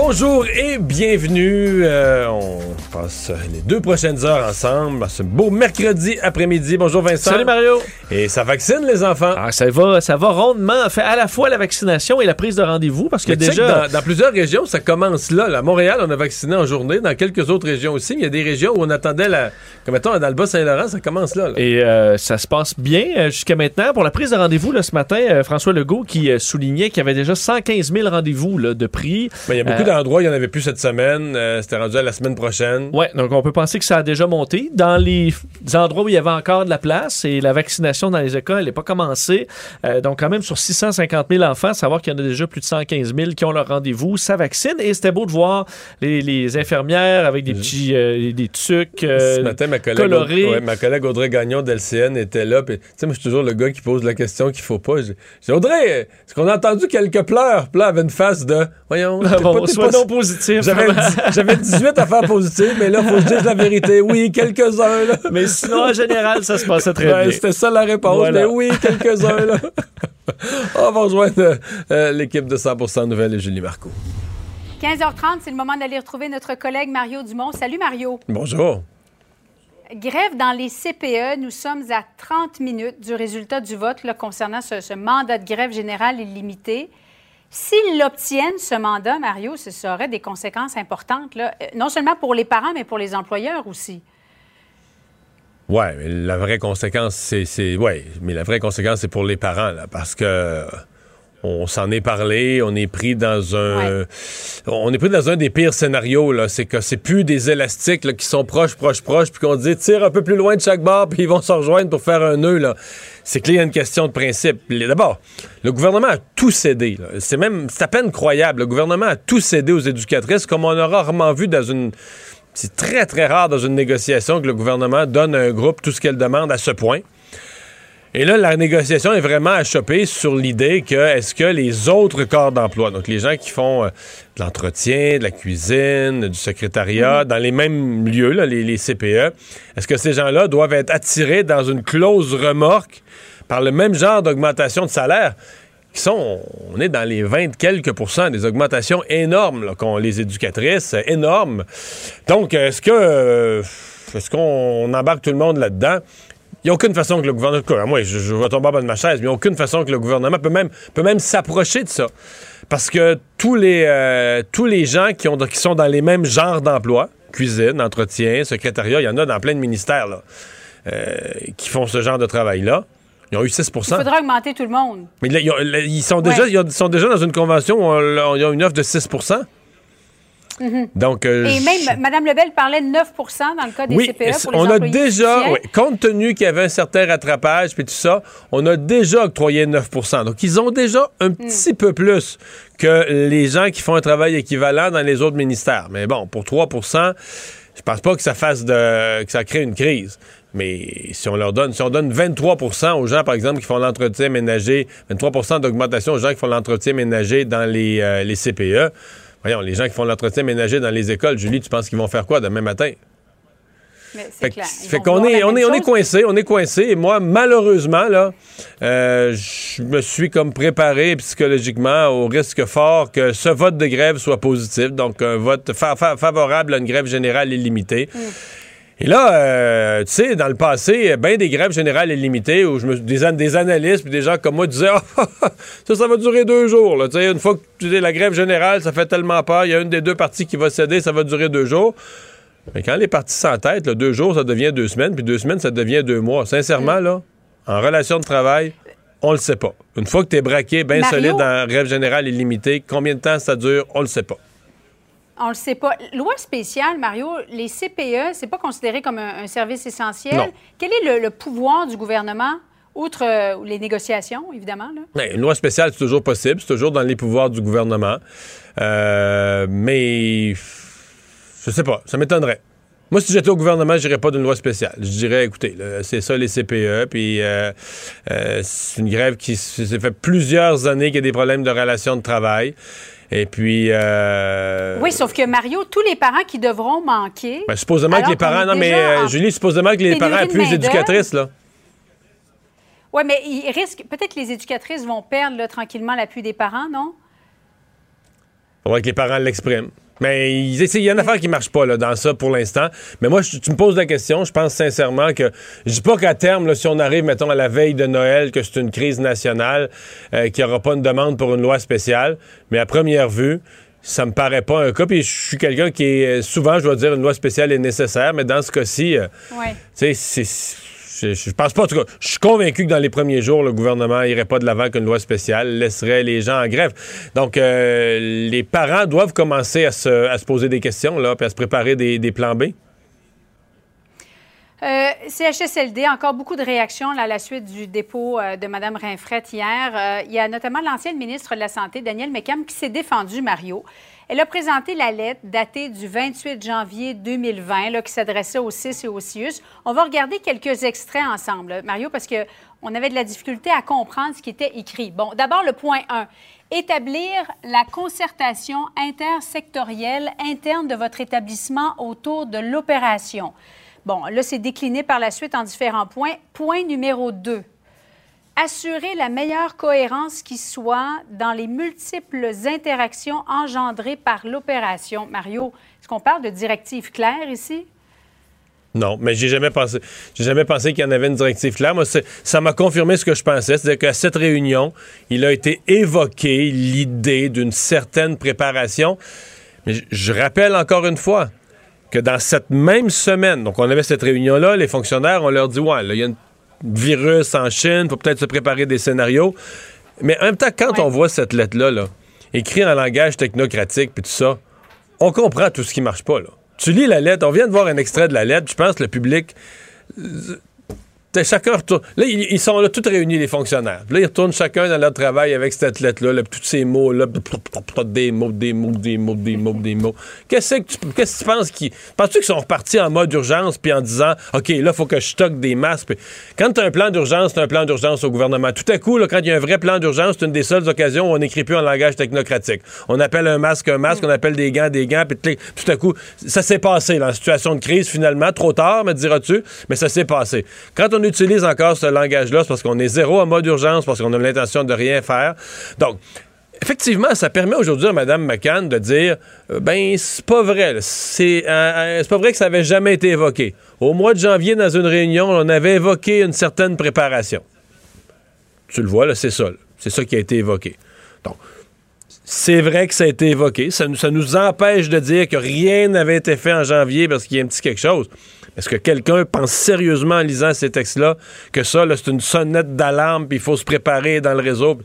Bonjour et bienvenue. Euh, on passe les deux prochaines heures ensemble ce beau mercredi après-midi. Bonjour Vincent. Salut Mario. Et ça vaccine les enfants? Ah, ça va, ça va rondement. Fait à la fois la vaccination et la prise de rendez-vous parce que Mais déjà. que dans, dans plusieurs régions, ça commence là. À Montréal, on a vacciné en journée. Dans quelques autres régions aussi. Mais il y a des régions où on attendait la. Comme mettons, dans le Bas-Saint-Laurent, ça commence là. là. Et euh, ça se passe bien euh, jusqu'à maintenant. Pour la prise de rendez-vous là, ce matin, François Legault qui soulignait qu'il y avait déjà 115 000 rendez-vous là, de prix. Mais il y a beaucoup Euh, d'endroits, il n'y en avait plus cette semaine. Euh, C'était rendu à la semaine prochaine. Ouais, donc on peut penser que ça a déjà monté. Dans les endroits où il y avait encore de la place et la vaccination dans les écoles n'est pas commencée. Euh, donc quand même sur 650 000 enfants, savoir qu'il y en a déjà plus de 115 000 qui ont leur rendez-vous, ça vaccine. Et c'était beau de voir les, les infirmières avec des petits euh, des tucs euh, Ce matin, ma collègue, colorés. ouais, ma collègue Audrey Gagnon d'LCN était là. Tu sais, moi, je suis toujours le gars qui pose la question qu'il faut pas. J'ai Audrey, est-ce qu'on a entendu quelques pleurs? Puis là, elle avait une face de, voyons, Bon, pas- t'es sois pas- non positif. J'avais dix- J'avais 18 affaires positives, mais là, faut que je dise la vérité. Oui, quelques-uns, là. Mais sinon, en général, ça se passait très Ouais, bien. C'était ça la réponse, Voilà. mais oui, quelques-uns, là. On va rejoindre euh, l'équipe de 100% Nouvelles et Julie Marco. 15h30, c'est le moment d'aller retrouver notre collègue Mario Dumont. Salut Mario. Bonjour. Grève dans les CPE. Nous sommes à 30 minutes du résultat du vote là, concernant ce, ce mandat de grève générale illimité. S'ils l'obtiennent, ce mandat, Mario, ça aurait des conséquences importantes, là, euh, non seulement pour les parents, mais pour les employeurs aussi. Ouais, mais la vraie conséquence, c'est, c'est, ouais, mais la vraie conséquence, c'est pour les parents, là, parce que on s'en est parlé, on est pris dans un, Ouais. on est pris dans un des pires scénarios, là, c'est que c'est plus des élastiques là, qui sont proches, proches, proches, puis qu'on dit tire un peu plus loin de chaque bord, puis ils vont se rejoindre pour faire un nœud, là. C'est que là, il y a une question de principe. D'abord, le gouvernement a tout cédé. C'est même, c'est à peine croyable. Le gouvernement a tout cédé aux éducatrices, comme on a rarement vu dans une c'est très, très rare dans une négociation que le gouvernement donne à un groupe tout ce qu'elle demande à ce point. Et là, la négociation est vraiment achoppée sur l'idée que est-ce que les autres corps d'emploi, donc les gens qui font euh, de l'entretien, de la cuisine, du secrétariat, dans les mêmes lieux, là, les, les CPE, est-ce que ces gens-là doivent être attirés dans une clause remorque par le même genre d'augmentation de salaire? qui sont, on est dans les 20 quelques pourcents des augmentations énormes qu'ont les éducatrices, euh, énormes. Donc, est-ce que euh, est-ce qu'on embarque tout le monde là-dedans? Il n'y a aucune façon que le gouvernement, moi, je, je vais tomber en bas de ma chaise, mais il n'y a aucune façon que le gouvernement peut même, peut même s'approcher de ça. Parce que tous les, euh, tous les gens qui, ont, qui sont dans les mêmes genres d'emploi, cuisine, entretien, secrétariat, il y en a dans plein de ministères là, euh, qui font ce genre de travail-là. Ils ont eu 6% Il faudra augmenter tout le monde. mais là, ils, ont- là, ils sont déjà, Ouais. ils ont- ils sont déjà dans une convention où on, ils ont une offre de 6 Donc, euh, Et je- même, Mme Lebel parlait de 9% dans le cas des oui, CPE pour les on a déjà, oui, compte tenu qu'il y avait un certain rattrapage puis tout ça, on a déjà octroyé 9% Donc, ils ont déjà un petit peu plus que les gens qui font un travail équivalent dans les autres ministères. Mais bon, pour 3% je pense pas que ça fasse de, que ça crée une crise. Mais si on leur donne, si on donne 23% aux gens, par exemple, qui font l'entretien ménager, 23% d'augmentation aux gens qui font l'entretien ménager dans les, euh, les CPE, voyons, les gens qui font l'entretien ménager dans les écoles, Julie, tu penses qu'ils vont faire quoi demain matin? Mais c'est Fait, clair. Fait qu'on est, on est, on est chose. coincé, on est coincé. Et moi, malheureusement, là, euh, je me suis comme préparé psychologiquement au risque fort que ce vote de grève soit positif, donc un vote fa- fa- favorable à une grève générale illimitée. Et là, euh, tu sais, dans le passé, bien des grèves générales illimitées où je me, des, an- des analystes puis des gens comme moi disaient Ah, ça, ça va durer deux jours. Là. Une fois que tu dis la grève générale, ça fait tellement peur, il y a une des deux parties qui va céder, ça va durer deux jours. Mais quand les parties s'entêtent, deux jours, ça devient deux semaines, puis deux semaines, ça devient deux mois. Sincèrement, là, en relation de travail, on le sait pas. Une fois que tu es braqué bien solide en grève générale illimitée, combien de temps ça dure, on le sait pas. On le sait pas. Loi spéciale, Mario, les CPE, c'est pas considéré comme un, un service essentiel. Non. Quel est le, le pouvoir du gouvernement, outre euh, les négociations, évidemment? Là? Ouais, une loi spéciale, c'est toujours possible. C'est toujours dans les pouvoirs du gouvernement. Euh, mais je sais pas, ça m'étonnerait. Moi, si j'étais au gouvernement, je dirais pas d'une loi spéciale. Je dirais, écoutez, c'est ça les CPE, puis euh, c'est une grève qui s'est fait plusieurs années qu'il y a des problèmes de relations de travail. Et puis. euh, Oui, sauf que Mario, tous les parents qui devront manquer. ben, supposément que les parents. Non, mais euh, Julie, supposément que les parents plus main-d'œuvre. éducatrices, là. Oui, mais ils risquent. Peut-être que les éducatrices vont perdre là, tranquillement l'appui des parents, non? Faudrait que les parents l'expriment. Mais il y a une affaire qui marche pas là, dans ça pour l'instant. Mais moi, je- tu me poses la question, je pense sincèrement que je dis pas qu'à terme, là, si on arrive, mettons, à la veille de Noël, que c'est une crise nationale, euh, qu'il n'y aura pas une demande pour une loi spéciale. Mais à première vue, ça me paraît pas un cas. Puis je suis quelqu'un qui est souvent, je dois dire, une loi spéciale est nécessaire. Mais dans ce cas-ci, euh, tu sais, c'est- je, je pense pas, en tout cas, je suis convaincu que dans les premiers jours, le gouvernement irait pas de l'avant qu'une loi spéciale, laisserait les gens en grève. Donc, euh, les parents doivent commencer à se, poser des questions, là, puis à se préparer des, plans B. Euh, CHSLD, encore beaucoup de réactions à la suite du dépôt euh, de Mme Rinfrette hier. Euh, il y a notamment l'ancienne ministre de la Santé, Danielle McCam, qui s'est défendue, Mario. Elle a présenté la lettre datée du 28 janvier 2020 là, qui s'adressait au CIS et au CIUS. On va regarder quelques extraits ensemble, Mario, parce que on avait de la difficulté à comprendre ce qui était écrit. Bon, d'abord, le point 1. Établir la concertation intersectorielle interne de votre établissement autour de l'opération. Bon, là, c'est décliné par la suite en différents points. Point numéro 2. Assurer la meilleure cohérence qui soit dans les multiples interactions engendrées par l'opération. Mario, est-ce qu'on parle de directives claires ici? Non, mais j'ai jamais pensé, jamais pensé qu'il y en avait une directive claire. Moi, ça m'a confirmé ce que je pensais, c'est-à-dire qu'à cette réunion, il a été évoqué l'idée d'une certaine préparation. Mais je- rappelle encore une fois que dans cette même semaine, donc on avait cette réunion-là, les fonctionnaires, on leur dit ouais, il y a un virus en Chine, faut peut-être se préparer des scénarios. Mais en même temps, quand Ouais. on voit cette lettre-là, là, écrite en langage technocratique, puis tout ça, on comprend tout ce qui marche pas, là. Tu lis la lettre, on vient de voir un extrait de la lettre, je pense que le public. Chacun retourne. Là, ils, sont là, tous réunis, les fonctionnaires. Là, ils retournent chacun dans leur travail avec cette lettre-là, là, tous ces mots-là, des mots, des mots, des mots, des mots, des mots. Qu'est-ce que tu, qu'est-ce que tu penses qu'ils. Penses-tu qu'ils sont repartis en mode urgence, puis en disant, OK, là, il faut que je stocke des masques. Puis quand tu as un plan d'urgence, tu un plan d'urgence au gouvernement. Tout à coup, quand il y a un vrai plan d'urgence, c'est une des seules occasions où on n'écrit plus en langage technocratique. On appelle un masque un masque, on appelle des gants des gants, puis tout- tout à coup, ça s'est passé, là, en situation de crise, finalement, trop tard, me diras-tu, mais ça s'est passé. Quand on utilise encore ce langage-là, c'est parce qu'on est zéro en mode urgence, parce qu'on a l'intention de rien faire. Donc, Effectivement, ça permet aujourd'hui à Mme McCann de dire euh, ben c'est pas vrai, euh, euh, c'est pas vrai que ça avait jamais été évoqué. Au mois de janvier, dans une réunion, on avait évoqué une certaine préparation. Tu le vois là, c'est ça, c'est ça qui a été évoqué. Donc, c'est vrai que ça a été évoqué. Ça, ça nous empêche de dire que rien n'avait été fait en janvier parce qu'il y a un petit quelque chose. Est-ce que quelqu'un pense sérieusement en lisant ces textes-là que ça, c'est une sonnette d'alarme, puis il faut se préparer dans le réseau?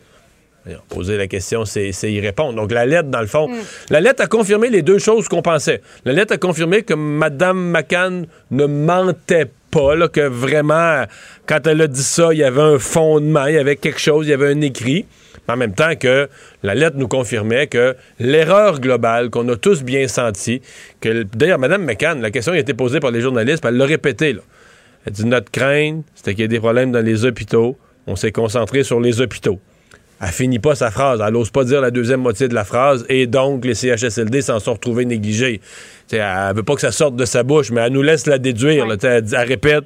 Poser la question, c'est c'est y répondre. Donc, la lettre, dans le fond, la lettre a confirmé les deux choses qu'on pensait. La lettre a confirmé que Mme McCann ne mentait pas, que vraiment, quand elle a dit ça, il y avait un fondement, il y avait quelque chose, il y avait un écrit. En même temps que la lettre nous confirmait que l'erreur globale qu'on a tous bien senti, que d'ailleurs, Mme McCann, la question a été posée par les journalistes, elle l'a répété. Là. Elle dit Notre crainte, c'était qu'il y ait des problèmes dans les hôpitaux. On s'est concentré sur les hôpitaux. Elle finit pas sa phrase. Elle n'ose pas dire la deuxième moitié de la phrase. Et donc, les CHSLD s'en sont retrouvés négligés. T'sais, elle veut pas que ça sorte de sa bouche, mais elle nous laisse la déduire. là. Elle, dit- elle répète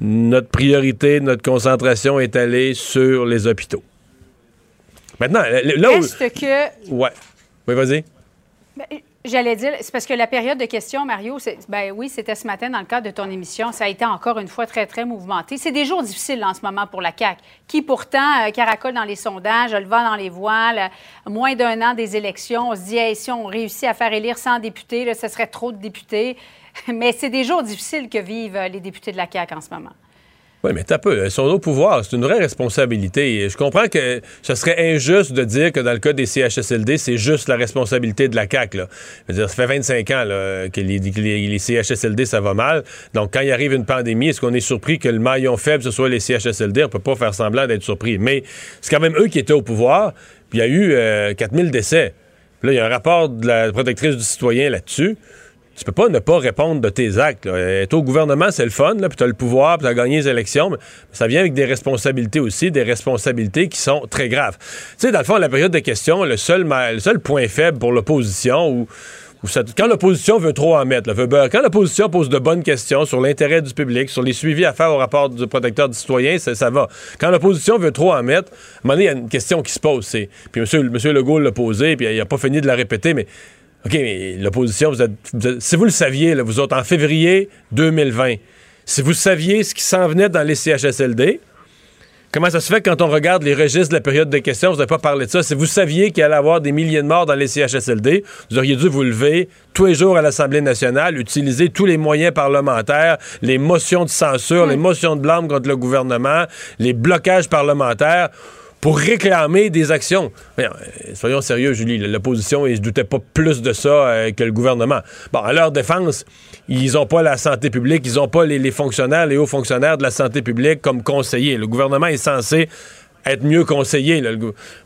notre priorité, notre concentration est allée sur les hôpitaux. Maintenant, là où. Reste que Ouais. Oui, vas-y. Ben, J'allais dire, c'est parce que la période de questions, Mario, ben oui, c'était ce matin dans le cadre de ton émission. Ça a été encore une fois très, très mouvementé. C'est des jours difficiles en ce moment pour la CAQ, qui pourtant euh, caracole dans les sondages, le vent dans les voiles. euh, moins d'un an des élections, on se dit, si on réussit à faire élire 100 députés, ce serait trop de députés. Mais c'est des jours difficiles que vivent euh, les députés de la CAQ en ce moment. Oui, mais t'as peu. Ils sont au pouvoir. C'est une vraie responsabilité. Je comprends que ce serait injuste de dire que dans le cas des CHSLD, c'est juste la responsabilité de la CAQ. Là. Ça fait 25 ans que, les CHSLD, ça va mal. Donc, quand il arrive une pandémie, est-ce qu'on est surpris que le maillon faible, ce soit les CHSLD? On peut pas faire semblant d'être surpris. Mais c'est quand même eux qui étaient au pouvoir. Puis il y a eu euh, 4000 décès. Puis là, il y a un rapport de la protectrice du citoyen là-dessus. Tu peux pas ne pas répondre de tes actes. Être au gouvernement, c'est le fun, là, puis tu as le pouvoir, puis tu as gagné les élections, mais ça vient avec des responsabilités aussi, des responsabilités qui sont très graves. Tu sais, dans le fond, la période de questions, le seul, le seul point faible pour l'opposition, ou quand l'opposition veut trop en mettre, quand l'opposition pose de bonnes questions sur l'intérêt du public, sur les suivis à faire au rapport du protecteur du citoyen, ça, va. Quand l'opposition veut trop en mettre, à un moment donné, il y a une question qui se pose. Puis M. Monsieur Legault l'a posé, puis il n'a pas fini de la répéter, mais OK, mais l'opposition, vous êtes, vous êtes- si vous le saviez, là, vous êtes en février 2020, si vous saviez ce qui s'en venait dans les CHSLD, comment ça se fait que quand on regarde les registres de la période de questions, vous n'avez pas parlé de ça? Si vous saviez qu'il allait y avoir des milliers de morts dans les CHSLD, vous auriez dû vous lever tous les jours à l'Assemblée nationale, utiliser tous les moyens parlementaires, les motions de censure, les motions de blâme contre le gouvernement, les blocages parlementaires pour réclamer des actions. Euh, soyons sérieux, Julie. L'opposition, ils se doutaient pas plus de ça euh, que le gouvernement. Bon, à leur défense, ils ont pas la santé publique, ils ont pas les, fonctionnaires, les hauts fonctionnaires de la santé publique comme conseillers. Le gouvernement est censé être mieux conseillé.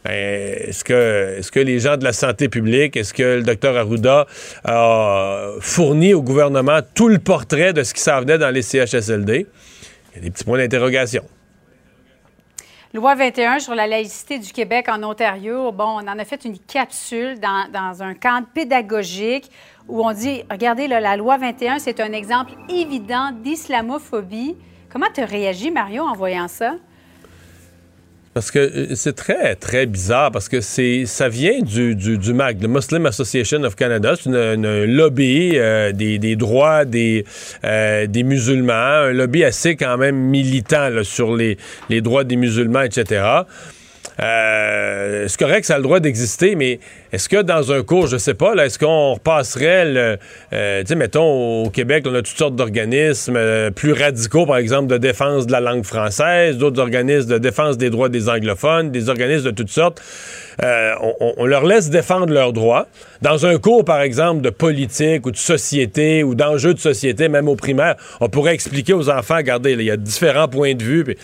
est-ce que, est-ce que les gens de la santé publique, est-ce que le docteur Arruda a fourni au gouvernement tout le portrait de ce qui s'en venait dans les CHSLD? Il y a des petits points d'interrogation. Loi 21 sur la laïcité du Québec en Ontario. Bon, on en a fait une capsule dans, dans un cadre pédagogique où on dit, regardez, là, la loi 21, c'est un exemple évident d'islamophobie. Comment tu as réagi, Mario, en voyant ça? Parce que euh, c'est très, très bizarre parce que c'est ça vient du, du, du MAC, le Muslim Association of Canada. C'est un lobby euh, des, des droits des, euh, des musulmans, un lobby assez quand même militant là, sur les, les droits des musulmans, etc. Euh, c'est correct, ça a le droit d'exister, mais est-ce que dans un cours, je sais pas, là, est-ce qu'on repasserait le. euh, tu sais, mettons, au Québec, on a toutes sortes d'organismes euh, plus radicaux, par exemple, de défense de la langue française, d'autres organismes de défense des droits des anglophones, des organismes de toutes sortes. Euh, on, leur laisse défendre leurs droits. Dans un cours, par exemple, de politique ou de société ou d'enjeux de société, même au primaire, on pourrait expliquer aux enfants, regardez, il y a différents points de vue.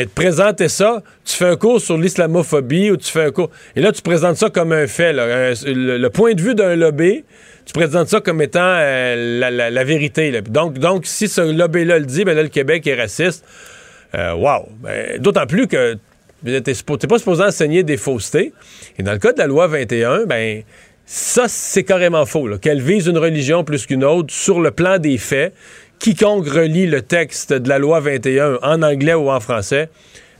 Mais de présenter ça, tu fais un cours sur l'islamophobie ou tu fais un cours. Et là, tu présentes ça comme un fait. le, point de vue d'un lobby, tu présentes ça comme étant euh, la, vérité. Donc, donc, si ce lobby-là le dit, ben là, le Québec est raciste. Euh, wow! Ben, D'autant plus que tu n'es pas supposé enseigner des faussetés. Et dans le cas de la loi 21, ben ça, c'est carrément faux. Qu'elle vise une religion plus qu'une autre sur le plan des faits. Quiconque relit le texte de la loi 21 en anglais ou en français,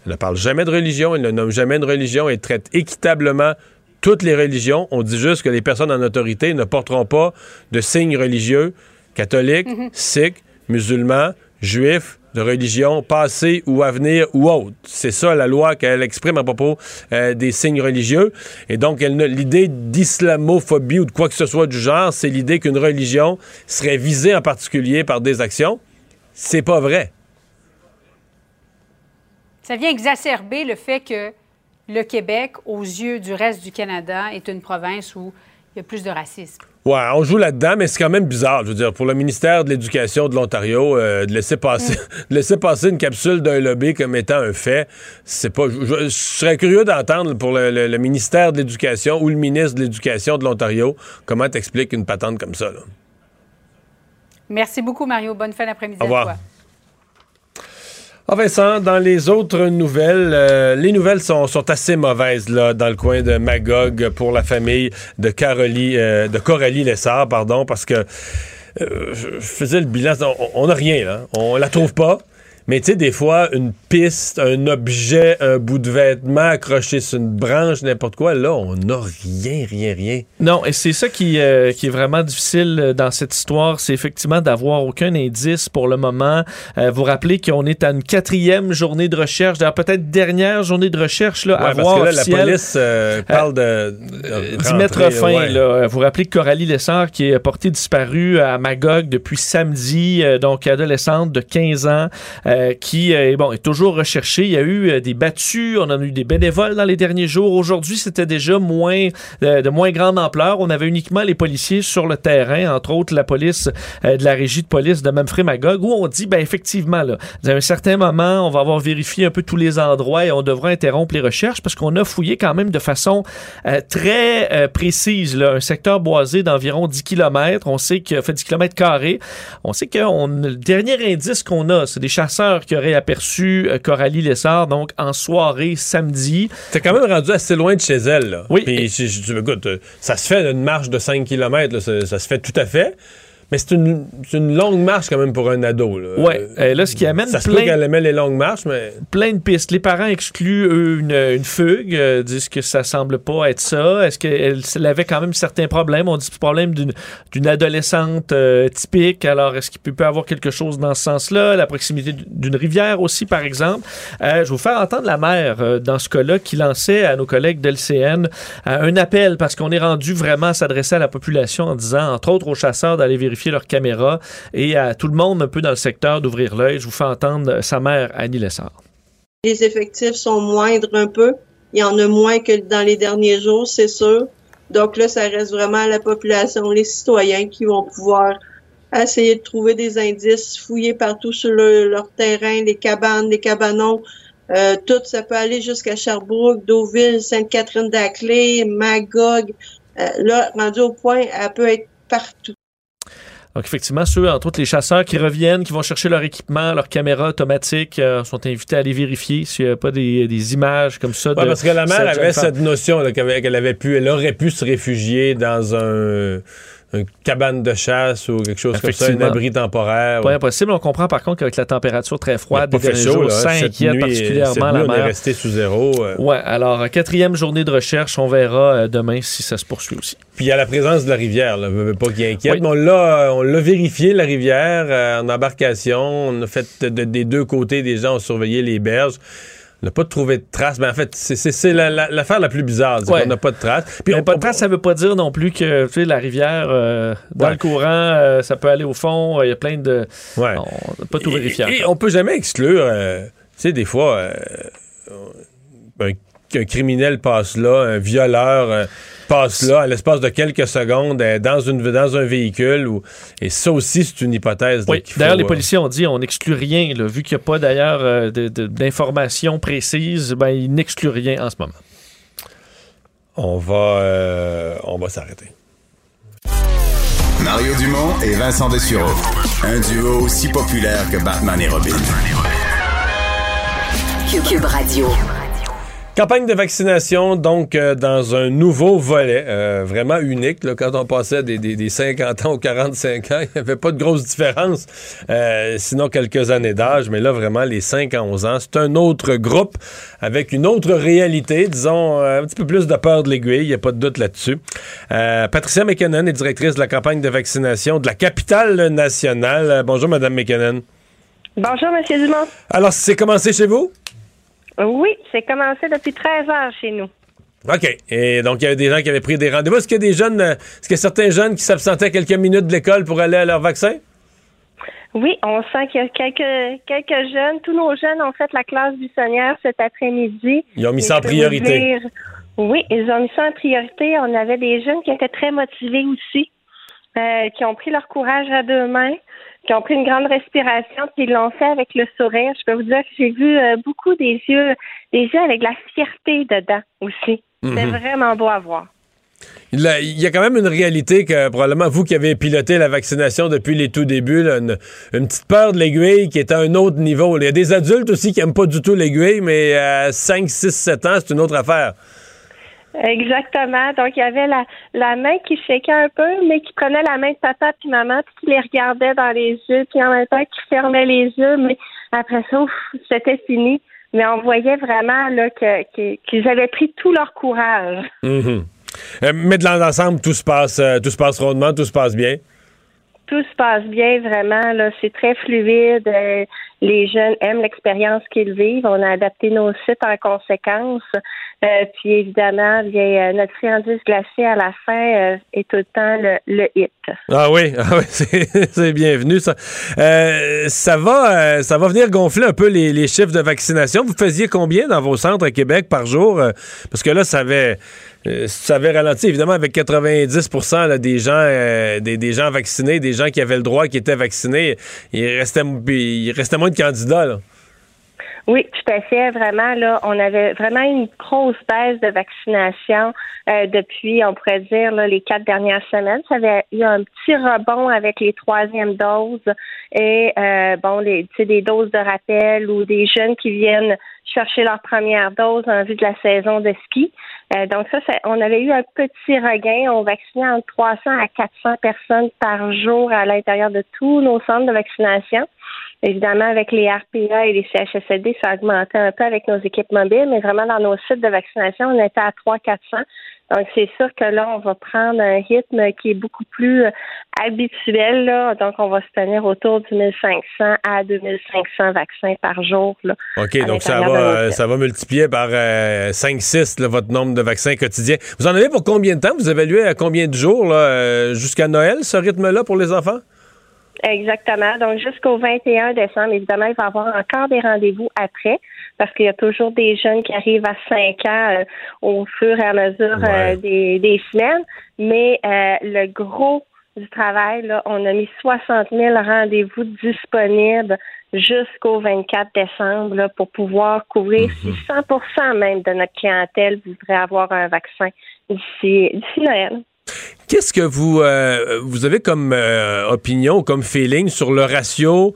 elle ne parle jamais de religion, elle ne nomme jamais de religion, elle traite équitablement toutes les religions. On dit juste que les personnes en autorité ne porteront pas de signes religieux catholiques, sikhs, musulmans, juifs, de religion passée ou à venir ou autre. C'est ça la loi qu'elle exprime à propos euh, des signes religieux. Et donc, l'idée d'islamophobie ou de quoi que ce soit du genre, c'est l'idée qu'une religion serait visée en particulier par des actions. C'est pas vrai. Ça vient exacerber le fait que le Québec, aux yeux du reste du Canada, est une province où il y a plus de racisme. Ouais, on joue là-dedans, mais c'est quand même bizarre, je veux dire, pour le ministère de l'Éducation de l'Ontario, euh, de laisser passer, de laisser passer une capsule d'un lobby comme étant un fait, c'est pas. Je, je- je serais curieux d'entendre pour le, le- le ministère de l'Éducation ou le ministre de l'Éducation de l'Ontario comment t'expliques une patente comme ça. Là. Merci beaucoup, Mario. Bonne fin d'après-midi Au à revoir. toi. Ah Vincent, dans les autres nouvelles, euh, les nouvelles sont, assez mauvaises là, dans le coin de Magog pour la famille de Carolie, euh, de Coralie Lessard, pardon, parce que euh, je faisais le bilan, on- on n'a rien là, on la trouve pas. Mais tu sais, des fois, une piste, un objet, un bout de vêtement accroché sur une branche, n'importe quoi, là, on n'a rien, rien, rien. Non, et c'est ça qui, euh, qui est vraiment difficile euh, dans cette histoire, c'est effectivement d'avoir aucun indice pour le moment. Euh, vous rappelez qu'on est à une quatrième journée de recherche, d'ailleurs peut-être dernière journée de recherche là, à Ouais, parce voir que là, la police euh, parle de, d'y mettre fin. ouais. Là. Vous rappelez que Coralie Lessard, qui est portée disparue à Magog depuis samedi, donc adolescente de 15 ans, euh, qui euh, bon, est toujours recherché. Il y a eu euh, des battues, on en a eu des bénévoles dans les derniers jours. Aujourd'hui, c'était déjà moins de moins grande ampleur. On avait uniquement les policiers sur le terrain, entre autres la police de la régie de police de Memphis Magog, où on dit, ben effectivement, là, à un certain moment, on va avoir vérifié un peu tous les endroits et on devra interrompre les recherches parce qu'on a fouillé quand même de façon très précise un secteur boisé d'environ 10 km. On sait que fait 10 km carrés. On sait que le dernier indice qu'on a, c'est des chasseurs qui auraient aperçu euh, Coralie Lessard, donc en soirée samedi. T'es quand même rendu assez loin de chez elle. Là. Oui. Puis, écoute, euh, ça se fait une marche de 5 km, ça se fait tout à fait. Mais c'est une, une, longue marche quand même pour un ado. Là, ouais. Euh, là ce qui amène ça plein... se qu'elle aimait les longues marches, mais... Plein de pistes. Les parents excluent, eux, une, une fugue, euh, disent que ça semble pas être ça. Est-ce qu'elle avait quand même certains problèmes? On dit problème d'une adolescente euh, typique. Alors, est-ce qu'il peut, peut avoir quelque chose dans ce sens-là? La proximité d'une rivière aussi, par exemple. je vais vous faire entendre la mère, dans ce cas-là, qui lançait à nos collègues de l'LCN un appel parce qu'on est rendu vraiment à s'adresser à la population en disant, entre autres aux chasseurs, d'aller vérifier leurs et à tout le monde un peu dans le secteur d'ouvrir l'œil. Je vous fais entendre sa mère, Annie Lessard. Les effectifs sont moindres un peu. Il y en a moins que dans les derniers jours, c'est sûr. Donc là, ça reste vraiment la population, les citoyens qui vont pouvoir essayer de trouver des indices, fouiller partout sur leur terrain, les cabanes, les cabanons, euh, tout, ça peut aller jusqu'à Sherbrooke, Deauville, Sainte-Catherine-d'Aclay, Magog. Euh, là, rendu au point, elle peut être partout. Donc, effectivement, ceux, entre autres, les chasseurs qui reviennent, qui vont chercher leur équipement, leur caméra automatique, euh, sont invités à aller vérifier s'il n'y a pas des, des, images comme ça. Ouais, parce que la mère avait cette notion qu'elle avait pu, elle aurait pu se réfugier dans un une cabane de chasse ou quelque chose comme ça, un abri temporaire. Pas impossible. On comprend par contre qu'avec la température très froide, des chaud, jours, ça inquiète particulièrement la mer. On est resté sous zéro. Euh. Ouais, alors quatrième journée de recherche, on verra euh, demain si ça se poursuit aussi. Puis il y a la présence de la rivière, là, pas qui inquiète, mais on l'a, on l'a vérifié la rivière euh, en embarcation. On a fait des deux côtés des gens ont surveillé les berges. On n'a pas trouvé de traces. Mais en fait, c'est l'affaire la, plus bizarre. On n'a pas de traces. Puis on, pas de traces, ça veut pas dire non plus que tu sais, la rivière, euh, dans le courant, euh, ça peut aller au fond. Il y a plein de. Ouais. On n'a pas tout vérifié. Et, on peut jamais exclure. Euh, tu sais, des fois, un, un, criminel passe là, un violeur passe là, à l'espace de quelques secondes, euh, dans, une, dans un véhicule. Ou, et ça aussi, c'est une hypothèse. Oui. D'ailleurs, les euh, policiers ont dit on n'exclut rien. vu qu'il n'y a pas d'ailleurs euh, d'informations précises, ben, ils n'excluent rien en ce moment. On va, on va s'arrêter. Mario Dumont et Vincent Dessureau. Un duo aussi populaire que Batman et Robin. Cube Radio. Campagne de vaccination, donc, euh, dans un nouveau volet, euh, vraiment unique. Là, quand on passait des, des, 50 ans aux 45 ans, il n'y avait pas de grosse différence, euh, sinon quelques années d'âge. Mais là, vraiment, les 5 à 11 ans, c'est un autre groupe avec une autre réalité, disons, un petit peu plus de peur de l'aiguille, il n'y a pas de doute là-dessus. Patricia McKinnon est directrice de la campagne de vaccination de la capitale nationale. bonjour, Madame McKinnon. Bonjour, Monsieur Dumont. Alors, c'est commencé chez vous? Oui, c'est commencé depuis 13 heures chez nous. OK. Et donc, il y avait des gens qui avaient pris des rendez-vous. Est-ce qu'il y a des jeunes, euh, est-ce qu'il y a certains jeunes qui s'absentaient quelques minutes de l'école pour aller à leur vaccin? Oui, on sent qu'il y a quelques, quelques jeunes. Tous nos jeunes ont fait la classe buissonnière cet après-midi. Ils ont mis ça en priorité. oui, ils ont mis ça en priorité. On avait des jeunes qui étaient très motivés aussi, euh, qui ont pris leur courage à deux mains qui ont pris une grande respiration, puis ils l'ont fait avec le sourire. Je peux vous dire que j'ai vu euh, beaucoup des yeux, des yeux avec de la fierté dedans aussi. C'est mhm. vraiment beau à voir. Il y a quand même une réalité que probablement vous qui avez piloté la vaccination depuis les tout débuts, une, petite peur de l'aiguille qui est à un autre niveau. Il y a des adultes aussi qui n'aiment pas du tout l'aiguille, mais à 5, 6, 7 ans, c'est une autre affaire. Exactement. Donc, il y avait la, la main qui shakeait un peu, mais qui prenait la main de papa et maman, puis qui les regardait dans les yeux, puis en même temps qui fermait les yeux, mais après ça, c'était fini. Mais on voyait vraiment là que, qu'ils avaient pris tout leur courage. Mm-hmm. Euh, mais de l'ensemble, tout se passe euh, tout se passe rondement, tout se passe bien? Tout se passe bien, vraiment. Là, c'est très fluide. Euh, les jeunes aiment l'expérience qu'ils vivent. On a adapté nos sites en conséquence. Euh, puis évidemment, bien, notre friandise glacée à la fin est tout le temps le, le hit. Ah oui, ah oui c'est bienvenu ça. ça va, ça va venir gonfler un peu les, les, chiffres de vaccination. Vous faisiez combien dans vos centres à Québec par jour? Parce que là, ça avait euh, ça avait ralenti, évidemment, avec 90% des gens euh, des, gens vaccinés, des gens qui avaient le droit, qui étaient vaccinés, il restait, il restait moins de candidats. Là. Oui, tout à fait. Vraiment, là, on avait vraiment une grosse baisse de vaccination euh, depuis, on pourrait dire, là, les quatre dernières semaines. Ça avait eu un petit rebond avec les troisièmes doses et bon, les, des doses de rappel ou des jeunes qui viennent chercher leur première dose en vue de la saison de ski. Euh, donc ça, on avait eu un petit regain. On vaccinait entre 300 à 400 personnes par jour à l'intérieur de tous nos centres de vaccination. Évidemment, avec les RPA et les CHSLD, ça a augmenté un peu avec nos équipes mobiles, mais vraiment dans nos sites de vaccination, on était à 300-400. Donc, c'est sûr que là, on va prendre un rythme qui est beaucoup plus euh, habituel. Là. Donc, on va se tenir autour du 1500 à 2500 vaccins par jour. Là, OK, donc ça va, ça va multiplier par 5-6 euh, votre nombre de vaccins quotidiens. Vous en avez pour combien de temps? Vous évaluez à combien de jours là, euh, jusqu'à Noël, ce rythme-là pour les enfants? Exactement. Donc, jusqu'au 21 décembre, évidemment, il va y avoir encore des rendez-vous après parce qu'il y a toujours des jeunes qui arrivent à 5 ans euh, au fur et à mesure euh, des, semaines. Mais euh, le gros du travail, là, on a mis 60 000 rendez-vous disponibles jusqu'au 24 décembre là, pour pouvoir couvrir mhm. si 100% même de notre clientèle voudrait avoir un vaccin d'ici Noël. Qu'est-ce que vous, euh, vous avez comme euh, opinion ou comme feeling sur le ratio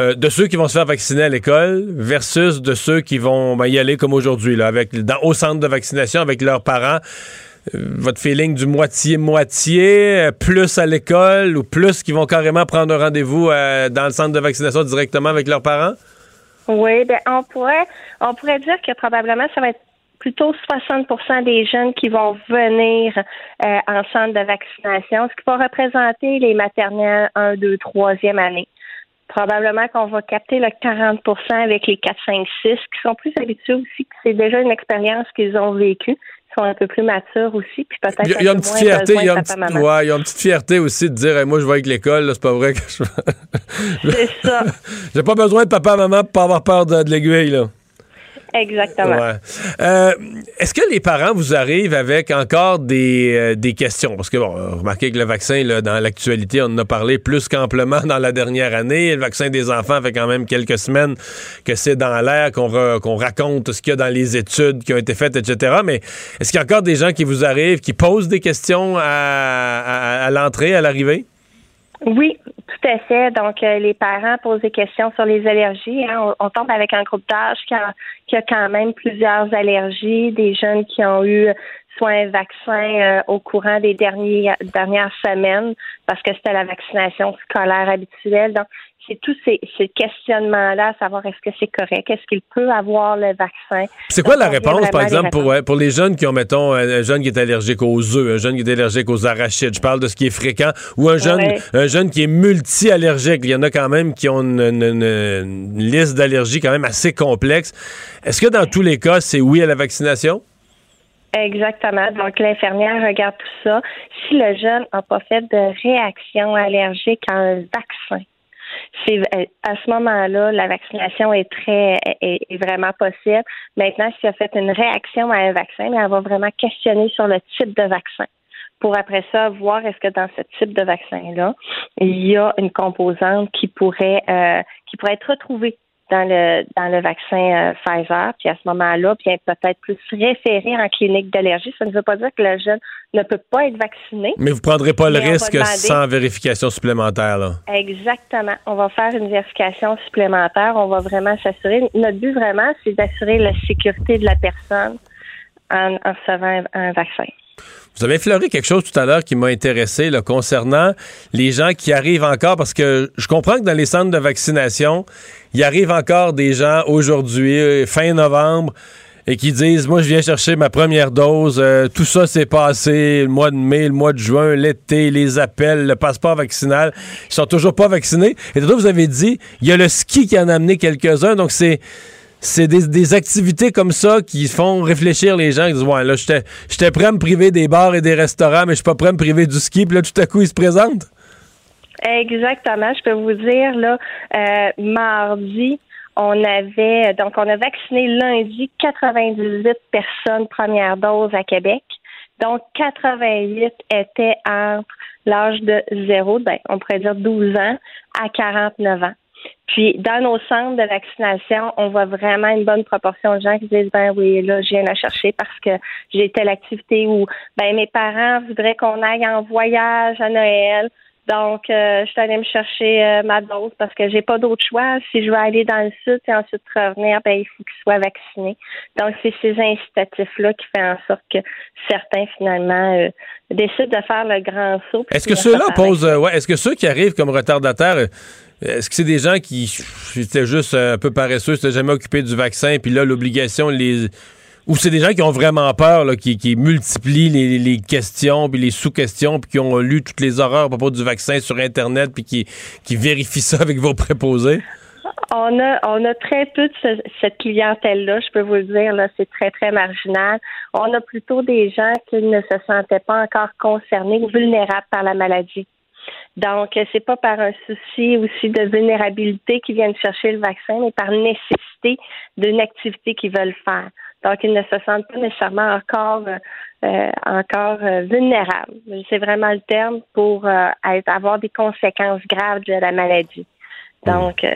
euh, de ceux qui vont se faire vacciner à l'école versus de ceux qui vont ben, y aller comme aujourd'hui, avec au centre de vaccination avec leurs parents? votre feeling du moitié-moitié, plus à l'école ou plus qui vont carrément prendre un rendez-vous dans le centre de vaccination directement avec leurs parents? Oui, ben on pourrait on pourrait dire que probablement ça va être plutôt 60% des jeunes qui vont venir euh, en centre de vaccination, ce qui va représenter les maternelles 1, 2, 3e année. Probablement qu'on va capter le 40% avec les 4, 5, 6 qui sont plus habitués aussi, que c'est déjà une expérience qu'ils ont vécue sont un peu plus matures aussi, puis peut-être il y a, une petite fierté, il y a une petite, ouais, il y a une petite fierté aussi de dire moi je vais avec l'école, c'est pas vrai que je C'est ça. J'ai pas besoin de papa maman pour pas avoir peur de, de l'aiguille là. Exactement. Euh, est-ce que les parents vous arrivent avec encore des, euh, des questions? Parce que, bon, remarquez que le vaccin, là, dans l'actualité, on en a parlé plus qu'amplement dans la dernière année. Le vaccin des enfants fait quand même quelques semaines que c'est dans l'air, qu'on qu'on raconte ce qu'il y a dans les études qui ont été faites, etc. Mais est-ce qu'il y a encore des gens qui vous arrivent, qui posent des questions à, l'entrée, à l'arrivée? Oui, tout à fait. Donc, euh, les parents posent des questions sur les allergies. Hein. On, tombe avec un groupe d'âge qui qui a quand même plusieurs allergies, des jeunes qui ont eu soit un vaccin euh, au courant des dernières semaines parce que c'était la vaccination scolaire habituelle. C'est tous ces, questionnements-là, savoir est-ce que c'est correct, est-ce qu'il peut avoir le vaccin. C'est quoi la réponse, par exemple, pour, pour les jeunes qui ont, mettons, un jeune qui est allergique aux œufs, un jeune qui est allergique aux arachides, je parle de ce qui est fréquent, ou un jeune, un jeune qui est multi-allergique. Il y en a quand même qui ont une, liste d'allergies quand même assez complexe. Est-ce que dans tous les cas, c'est oui à la vaccination? Exactement. Donc, l'infirmière regarde tout ça. Si le jeune n'a pas fait de réaction allergique à un vaccin, c'est euh, à ce moment-là, la vaccination est très est, vraiment possible. Maintenant, s'il a fait une réaction à un vaccin, elle va vraiment questionner sur le type de vaccin pour après ça voir est-ce que dans ce type de vaccin-là, il y a une composante qui pourrait euh, qui pourrait être retrouvée dans le dans le vaccin euh, Pfizer, puis à ce moment-là, bien peut-être plus référé en clinique d'allergie. Ça ne veut pas dire que le jeune ne peut pas être vacciné. Mais vous ne prendrez pas le risque sans vérification supplémentaire, là. Exactement. On va faire une vérification supplémentaire. On va vraiment s'assurer. Notre but vraiment, c'est d'assurer la sécurité de la personne en, en recevant un vaccin. Vous avez effleuré quelque chose tout à l'heure qui m'a intéressé concernant les gens qui arrivent encore, parce que je comprends que dans les centres de vaccination, il arrive encore des gens aujourd'hui, fin novembre, et qui disent Moi, je viens chercher ma première dose, euh, tout ça s'est passé le mois de mai, le mois de juin, l'été, les appels, le passeport vaccinal. Ils sont toujours pas vaccinés. Et tout vous avez dit Il y a le ski qui en a amené quelques-uns, donc c'est c'est des, activités comme ça qui font réfléchir les gens. Ils disent, ouais, là, j'étais prêt à me priver des bars et des restaurants, mais je suis pas prêt à me priver du ski. Puis là, tout à coup, ils se présentent. Exactement. Je peux vous dire, là, euh, mardi, on avait, donc, on a vacciné lundi 98 personnes première dose à Québec. Donc, 88 étaient entre l'âge de 0, ben, on pourrait dire 12 ans, à 49 ans. Puis, dans nos centres de vaccination, on voit vraiment une bonne proportion de gens qui disent, ben oui, là, je viens la chercher parce que j'ai telle activité ou, ben, mes parents voudraient qu'on aille en voyage à Noël. Donc, euh, je suis allée me chercher euh, ma dose parce que j'ai pas d'autre choix. Si je veux aller dans le sud et ensuite revenir, ben, il faut qu'ils soient vaccinés. Donc, c'est ces incitatifs-là qui font en sorte que certains, finalement, euh, décident de faire le grand saut. Est-ce que ceux-là posent, ouais, est-ce que ceux qui arrivent comme retardataires, est-ce que c'est des gens qui étaient juste un peu paresseux, s'étaient jamais occupés du vaccin, puis là, l'obligation les ou c'est des gens qui ont vraiment peur, qui, multiplient les, questions, puis les sous-questions, puis qui ont lu toutes les horreurs à propos du vaccin sur Internet, puis qui, vérifient ça avec vos préposés? On a, on a très peu de cette clientèle-là, je peux vous le dire, là, c'est très, très marginal. On a plutôt des gens qui ne se sentaient pas encore concernés ou vulnérables par la maladie. Donc, c'est pas par un souci aussi de vulnérabilité qu'ils viennent chercher le vaccin, mais par nécessité d'une activité qu'ils veulent faire. Donc, ils ne se sentent pas nécessairement encore euh, encore euh, vulnérables. C'est vraiment le terme pour euh, avoir des conséquences graves de la maladie. Donc,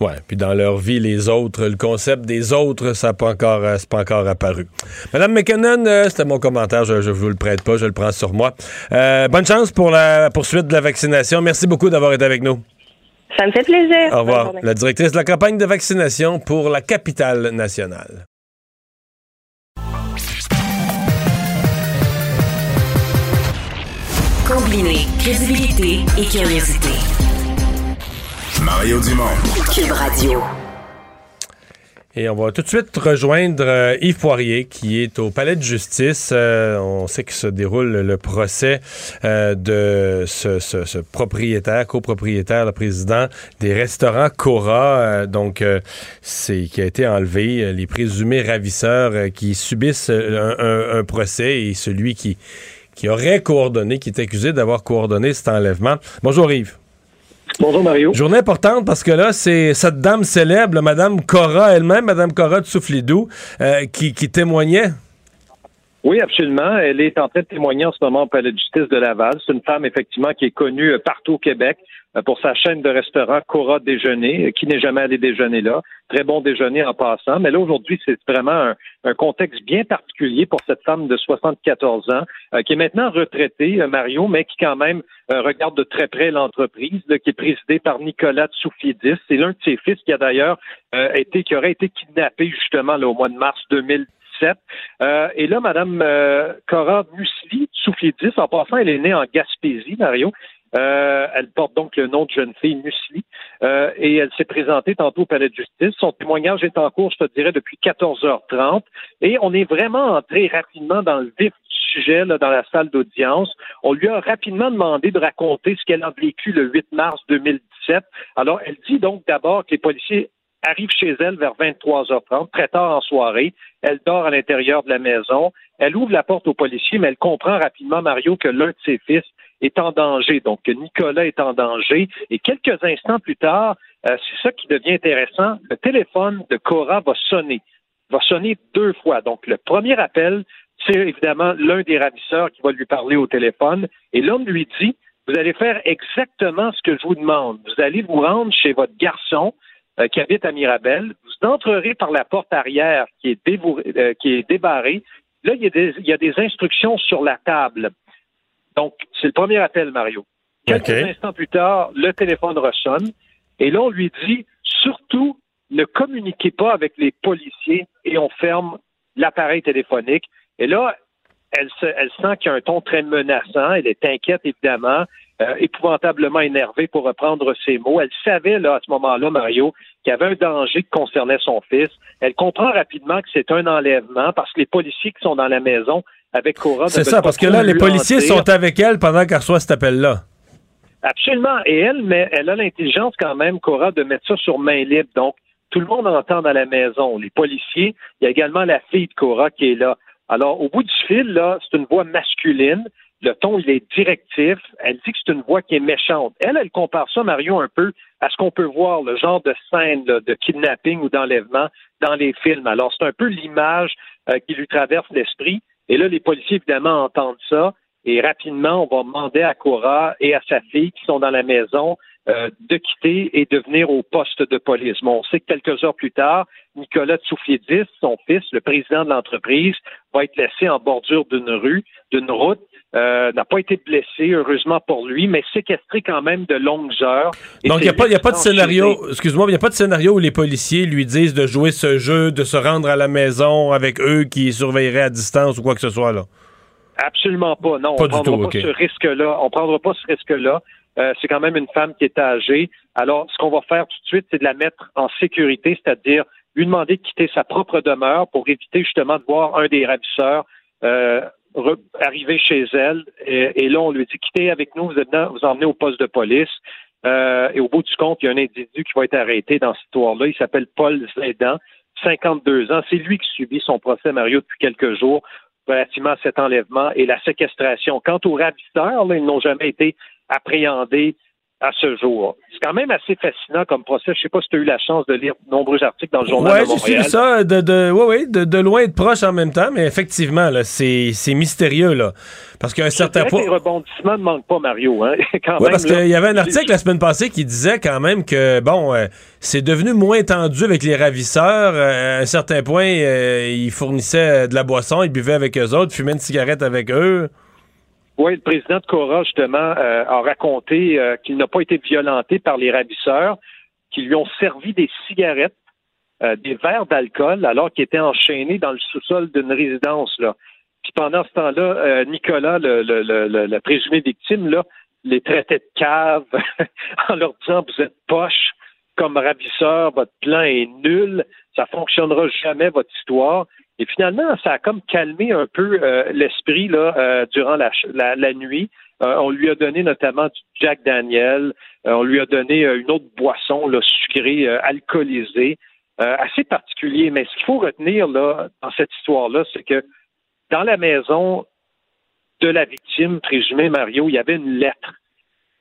Ouais, puis dans leur vie, les autres, le concept des autres, ça n'a pas encore, pas encore apparu. Madame McKinnon, c'était mon commentaire, je ne vous le prête pas, je le prends sur moi. bonne chance pour la poursuite de la vaccination. Merci beaucoup d'avoir été avec nous. Ça me fait plaisir. Au revoir. La directrice de la campagne de vaccination pour la capitale nationale. Combiner crédibilité et curiosité. Mario Dumont. Cube Radio. Et on va tout de suite rejoindre euh, Yves Poirier, qui est au palais de justice. Euh, on sait que se déroule le procès euh, de ce, propriétaire, copropriétaire, le président des restaurants Cora, donc c'est qui a été enlevé, les présumés ravisseurs qui subissent un procès et celui qui qui aurait coordonné, qui est accusé d'avoir coordonné cet enlèvement. Bonjour Yves. Bonjour Mario. Journée importante parce que là, c'est cette dame célèbre, Madame Cora elle-même, Madame Cora de Soufflidou, euh, qui, qui témoignait. Oui, absolument. Elle est en train de témoigner en ce moment au Palais de justice de Laval. C'est une femme, effectivement, qui est connue euh, partout au Québec. Euh, pour sa chaîne de restaurants Cora Déjeuner, euh, qui n'est jamais allé déjeuner là. Très bon déjeuner en passant. Mais là, aujourd'hui, c'est vraiment un, contexte bien particulier pour cette femme de 74 ans, qui est maintenant retraitée, Mario, mais qui quand même regarde de très près l'entreprise, qui est présidée par Nicolas Tsoufidis. C'est l'un de ses fils qui a d'ailleurs été, qui aurait été kidnappé justement là, au mois de mars 2017. et là, Madame Cora Musli Soufidis, en passant, elle est née en Gaspésie, Mario. Euh, elle porte donc le nom de jeune fille Musli euh, et elle s'est présentée tantôt au palais de justice. Son témoignage est en cours, je te dirais, depuis 14h30 et on est vraiment entré rapidement dans le vif du sujet là, dans la salle d'audience. On lui a rapidement demandé de raconter ce qu'elle a vécu le 8 mars 2017. Alors, elle dit donc d'abord que les policiers arrivent chez elle vers 23h30, très tard en soirée. Elle dort à l'intérieur de la maison. Elle ouvre la porte aux policiers, mais elle comprend rapidement, Mario, que l'un de ses fils est en danger. Donc, Nicolas est en danger. Et quelques instants plus tard, euh, c'est ça qui devient intéressant, le téléphone de Cora va sonner. Va sonner deux fois. Donc, le premier appel, c'est évidemment l'un des ravisseurs qui va lui parler au téléphone. Et l'homme lui dit, vous allez faire exactement ce que je vous demande. Vous allez vous rendre chez votre garçon euh, qui habite à Mirabel. Vous entrerez par la porte arrière qui est, euh, qui est débarrée. Là, il y, a des, il y a des instructions sur la table. Donc, c'est le premier appel, Mario. Quelques instants plus tard, le téléphone ressonne et là, on lui dit surtout ne communiquez pas avec les policiers et on ferme l'appareil téléphonique. Et là, elle, se, elle sent qu'il y a un ton très menaçant. Elle est inquiète, évidemment, euh, épouvantablement énervée pour reprendre ses mots. Elle savait, là, à ce moment-là, Mario, qu'il y avait un danger qui concernait son fils. Elle comprend rapidement que c'est un enlèvement parce que les policiers qui sont dans la maison avec Cora... C'est ça, parce que là, les policiers sont avec elle pendant qu'elle reçoit cet appel-là. Absolument. Et elle, mais elle a l'intelligence quand même, Cora, de mettre ça sur main libre. Donc, tout le monde entend dans la maison. Les policiers, il y a également la fille de Cora qui est là. Alors, au bout du fil, là, c'est une voix masculine. Le ton, il est directif. Elle dit que c'est une voix qui est méchante. Elle, elle compare ça, Mario, un peu à ce qu'on peut voir, le genre de scène de kidnapping ou d'enlèvement dans les films. Alors, c'est un peu l'image euh, qui lui traverse l'esprit. Et là, les policiers, évidemment, entendent ça. Et rapidement, on va demander à Cora et à sa fille qui sont dans la maison euh, de quitter et de venir au poste de police. Bon, on sait que quelques heures plus tard, Nicolas Tsoufiedis, son fils, le président de l'entreprise, va être laissé en bordure d'une rue, d'une route, euh, n'a pas été blessé, heureusement pour lui, mais séquestré quand même de longues heures. Donc, il n'y a, pas, a pas de scénario, excuse-moi, il n'y a pas de scénario où les policiers lui disent de jouer ce jeu, de se rendre à la maison avec eux qui surveilleraient à distance ou quoi que ce soit, là? Absolument pas. Non, on ne prendra pas ce risque-là. On prendra pas ce risque-là. Euh, c'est quand même une femme qui est âgée. Alors, ce qu'on va faire tout de suite, c'est de la mettre en sécurité, c'est-à-dire lui demander de quitter sa propre demeure pour éviter justement de voir un des ravisseurs euh, arriver chez elle. Et, là, on lui dit quittez avec nous, vous, êtes vous emmenez au poste de police. Euh, et au bout du compte, il y a un individu qui va être arrêté dans cette histoire-là. Il s'appelle Paul Zédan, 52 ans. C'est lui qui subit son procès, Mario, depuis quelques jours relativement à cet enlèvement et la séquestration. Quant aux ravisseurs, là, ils n'ont jamais été appréhendés à ce jour. C'est quand même assez fascinant comme procès. Je ne sais pas si tu as eu la chance de lire de nombreux articles dans le journal ouais, de Montréal. Oui, j'ai suivi ça de, de, ouais, ouais, de, de, loin et de proche en même temps, mais effectivement, c'est, c'est mystérieux. Là, parce qu'un certain point... Les rebondissements ne manquent pas, Mario. Hein? quand ouais, parce qu'il y avait un article la semaine passée qui disait quand même que, bon, euh, c'est devenu moins tendu avec les ravisseurs. Euh, à un certain point, euh, ils fournissaient de la boisson, ils buvaient avec eux autres, fumaient une cigarette avec eux. Oui, le président de Cora, justement, euh, a raconté euh, qu'il n'a pas été violenté par les ravisseurs, qui lui ont servi des cigarettes, euh, des verres d'alcool, alors qu'il était enchaîné dans le sous-sol d'une résidence. Là. Puis pendant ce temps-là, Nicolas, le, le, le, le, présumé victime, là, les traitait de cave en leur disant Vous êtes poche comme ravisseur, votre plan est nul, ça fonctionnera jamais, votre histoire. Et finalement, ça a comme calmé un peu euh, l'esprit là euh, durant la, nuit. Euh, on lui a donné notamment du Jack Daniel. on lui a donné une autre boisson là, sucrée, alcoolisée, assez particulier. Mais ce qu'il faut retenir là dans cette histoire-là, c'est que dans la maison de la victime présumée Mario, il y avait une lettre.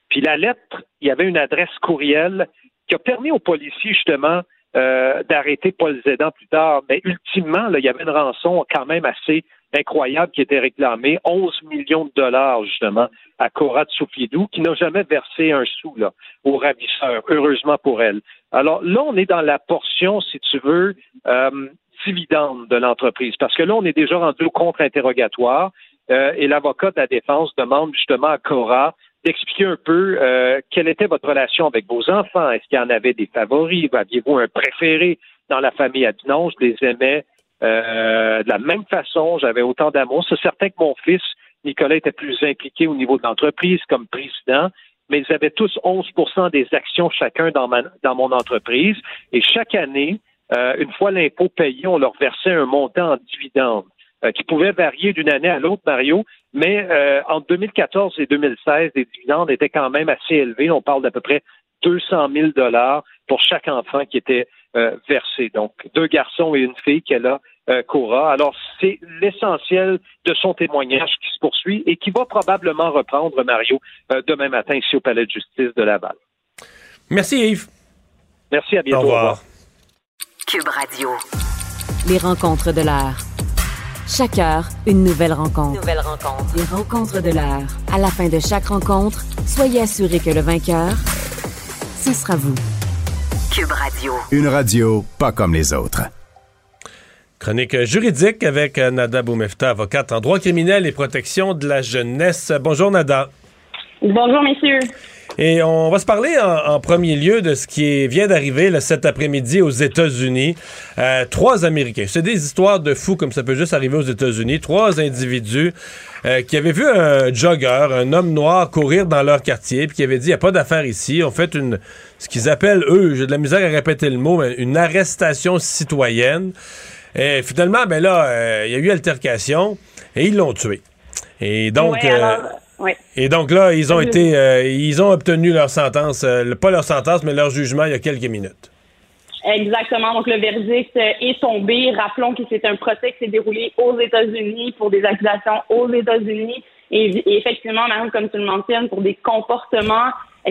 Puis la lettre, il y avait une adresse courriel qui a permis aux policiers justement euh, d'arrêter Paul Zédan plus tard. Mais ultimement, là, il y avait une rançon quand même assez incroyable qui était réclamée, 11 millions de dollars justement à Cora Tsoufiedou, qui n'a jamais versé un sou là, aux ravisseurs, heureusement pour elle. Alors là, on est dans la portion, si tu veux, euh, dividende de l'entreprise, parce que là, on est déjà rendu au contre-interrogatoire. Euh, et l'avocat de la défense demande justement à Cora d'expliquer un peu euh, quelle était votre relation avec vos enfants? Est-ce qu'il y en avait des favoris? Aviez-vous un préféré dans la famille? À Non, je les aimais euh, de la même façon. J'avais autant d'amour. C'est certain que mon fils, Nicolas, était plus impliqué au niveau de l'entreprise comme président, mais ils avaient tous 11% des actions chacun dans, dans mon entreprise. Et chaque année, euh, une fois l'impôt payé, on leur versait un montant en dividendes. Euh, qui pouvait varier d'une année à l'autre, Mario, mais euh, entre 2014 et 2016, les dividendes étaient quand même assez élevés. On parle d'à peu près 200 000 dollars pour chaque enfant qui était euh, versé. Donc, deux garçons et une fille qu'elle a, euh, Cora. Alors, c'est l'essentiel de son témoignage qui se poursuit et qui va probablement reprendre, Mario, demain matin ici au Palais de justice de Laval. Merci, Yves. Merci, à bientôt. Au revoir. Cube Radio. Les rencontres de l'art. Chaque heure, une nouvelle rencontre. Nouvelle rencontre. Les rencontres de l'heure. À la fin de chaque rencontre, soyez assurés que le vainqueur, ce sera vous. Cube Radio. Une radio pas comme les autres. Chronique juridique avec Nada Boumefta, avocate en droit criminel et protection de la jeunesse. Bonjour Nada. Bonjour messieurs. Et on va se parler en, en premier lieu de ce qui est- vient d'arriver cet après-midi aux États-Unis. Euh, trois Américains. C'est des histoires de fous comme ça peut juste arriver aux États-Unis. Trois individus euh, qui avaient vu un jogger, un homme noir, courir dans leur quartier, puis qui avaient dit il n'y a pas d'affaire ici. On fait une, ce qu'ils appellent, eux, j'ai de la misère à répéter le mot, mais une arrestation citoyenne. Et finalement, ben là, euh, il y a eu altercation et ils l'ont tué. Et donc, euh, alors, ouais. et donc là, ils ont été, euh, ils ont obtenu leur sentence, euh, pas leur sentence, mais leur jugement il y a quelques minutes. Exactement. Donc, le verdict euh, est tombé. Rappelons que c'est un procès qui s'est déroulé aux États-Unis pour des accusations aux États-Unis. Et, et effectivement, Marie, comme tu le mentionnes, pour des comportements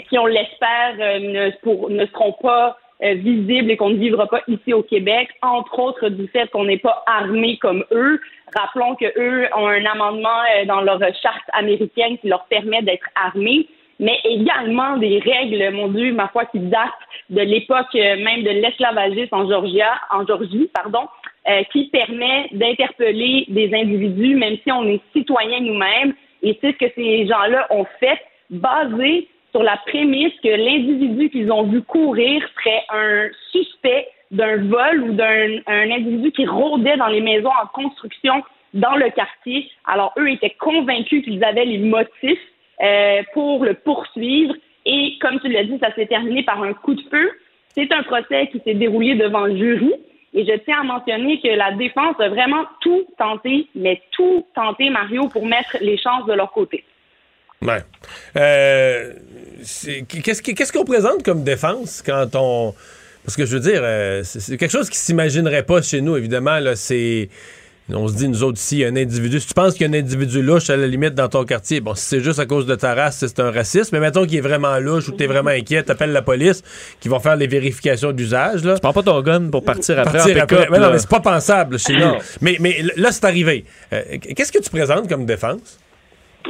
qui, on l'espère, euh, ne, pour- ne seront pas euh, visibles et qu'on ne vivra pas ici au Québec, entre autres du fait qu'on n'est pas armé comme eux. Rappelons que eux ont un amendement euh, dans leur charte américaine qui leur permet d'être armés mais également des règles, mon Dieu, ma foi, qui datent de l'époque euh, même de l'esclavagisme en Georgia, en Georgie, pardon, euh, qui permet d'interpeller des individus, même si on est citoyen nous-mêmes. Et c'est ce que ces gens-là ont fait, basé sur la prémisse que l'individu qu'ils ont vu courir serait un suspect d'un vol ou d'un un individu qui rôdait dans les maisons en construction dans le quartier. Alors, eux étaient convaincus qu'ils avaient les motifs euh, pour le poursuivre. Et comme tu l'as dit, ça s'est terminé par un coup de feu. C'est un procès qui s'est déroulé devant le jury. Et je tiens à mentionner que la défense a vraiment tout tenté, mais tout tenté, Mario, pour mettre les chances de leur côté. Ouais. Euh, qu'est-ce qu'on présente comme défense quand on. Parce que je veux dire, euh, c'est quelque chose qui s'imaginerait pas chez nous, évidemment. Là, c'est. On se dit, nous autres, ici, il y a un individu. Si tu penses qu'il y a un individu louche, à la limite, dans ton quartier, bon, si c'est juste à cause de ta race, c'est un racisme. Mais mettons qu'il est vraiment louche ou que t'es vraiment inquiet, t'appelles la police, qui vont faire les vérifications d'usage. Tu prends pas ton gun pour partir après Partir en après. Mais non, mais c'est pas pensable chez nous. Mais, mais là, c'est arrivé. Euh, Qu'est-ce que tu présentes comme défense?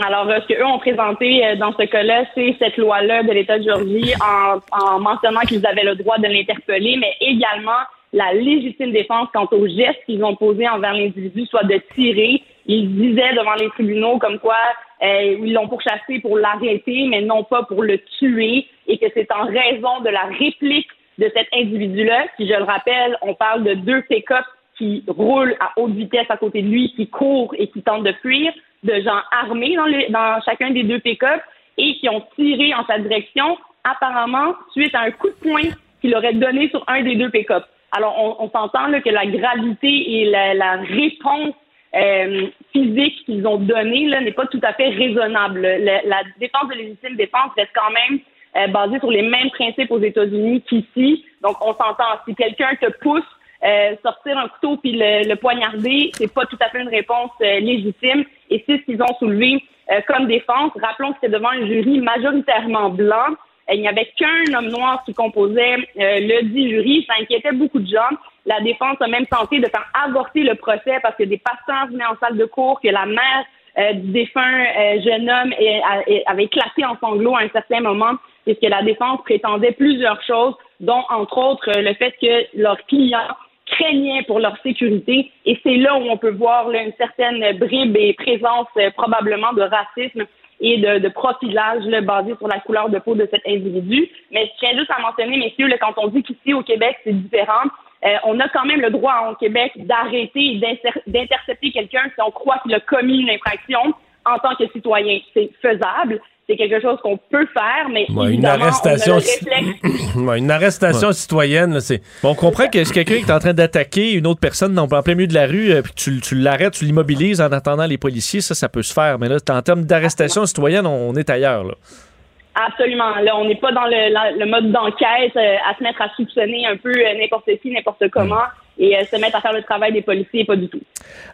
Alors, euh, ce qu'eux ont présenté euh, dans ce cas-là, c'est cette loi-là de l'État de Georgie en, en mentionnant qu'ils avaient le droit de l'interpeller, mais également la légitime défense quant aux gestes qu'ils ont posés envers l'individu, soit de tirer. Ils disaient devant les tribunaux comme quoi euh, ils l'ont pourchassé pour l'arrêter, mais non pas pour le tuer, et que c'est en raison de la réplique de cet individu-là, qui, je le rappelle, on parle de deux pick-up qui roulent à haute vitesse à côté de lui, qui courent et qui tentent de fuir, de gens armés dans, les- dans chacun des deux pick-up et qui ont tiré en sa direction, apparemment, suite à un coup de poing qu'il aurait donné sur un des deux pick-up. Alors, on, on s'entend que la gravité et la, la réponse euh, physique qu'ils ont donnée n'est pas tout à fait raisonnable. Le- la défense de légitime défense reste quand même euh, basée sur les mêmes principes aux États-Unis qu'ici. Donc, on s'entend. Si quelqu'un te pousse, euh, sortir un couteau puis le, le poignarder, c'est pas tout à fait une réponse euh, légitime. Et c'est ce qu'ils ont soulevé euh, comme défense. Rappelons que c'est devant un jury majoritairement blanc. Euh, il n'y avait qu'un homme noir qui composait euh, le dit jury. Ça inquiétait beaucoup de gens. La défense a même tenté de faire avorter le procès parce que des pasteurs venaient en salle de cours, que la mère euh, du défunt jeune homme avait éclaté en sanglots à un certain moment, puisque la défense prétendait plusieurs choses, dont entre autres le fait que leurs clients craignaient pour leur sécurité. Et c'est là où on peut voir là, une certaine bribe et présence euh, probablement de racisme et de, de profilage là, basé sur la couleur de peau de cet individu. Mais je tiens juste à mentionner, messieurs, là, quand on dit qu'ici au Québec, c'est différent, euh, on a quand même le droit au Québec d'arrêter d'intercepter quelqu'un si on croit qu'il a commis une infraction en tant que citoyen. C'est faisable. C'est quelque chose qu'on peut faire, mais Ouais, une arrestation, on a le réflexe Ouais, une arrestation citoyenne, là, c'est. Bon, on comprend que c'est quelqu'un qui est en train d'attaquer une autre personne dans, en plein milieu de la rue, euh, puis tu, tu l'arrêtes, tu l'immobilises en attendant les policiers, ça, ça peut se faire. Mais là, en termes d'arrestation citoyenne, on, on est ailleurs. Là. Absolument. Là, on n'est pas dans le, la- le mode d'enquête euh, à se mettre à soupçonner un peu euh, n'importe qui, n'importe comment et euh, se mettre à faire le travail des policiers, pas du tout.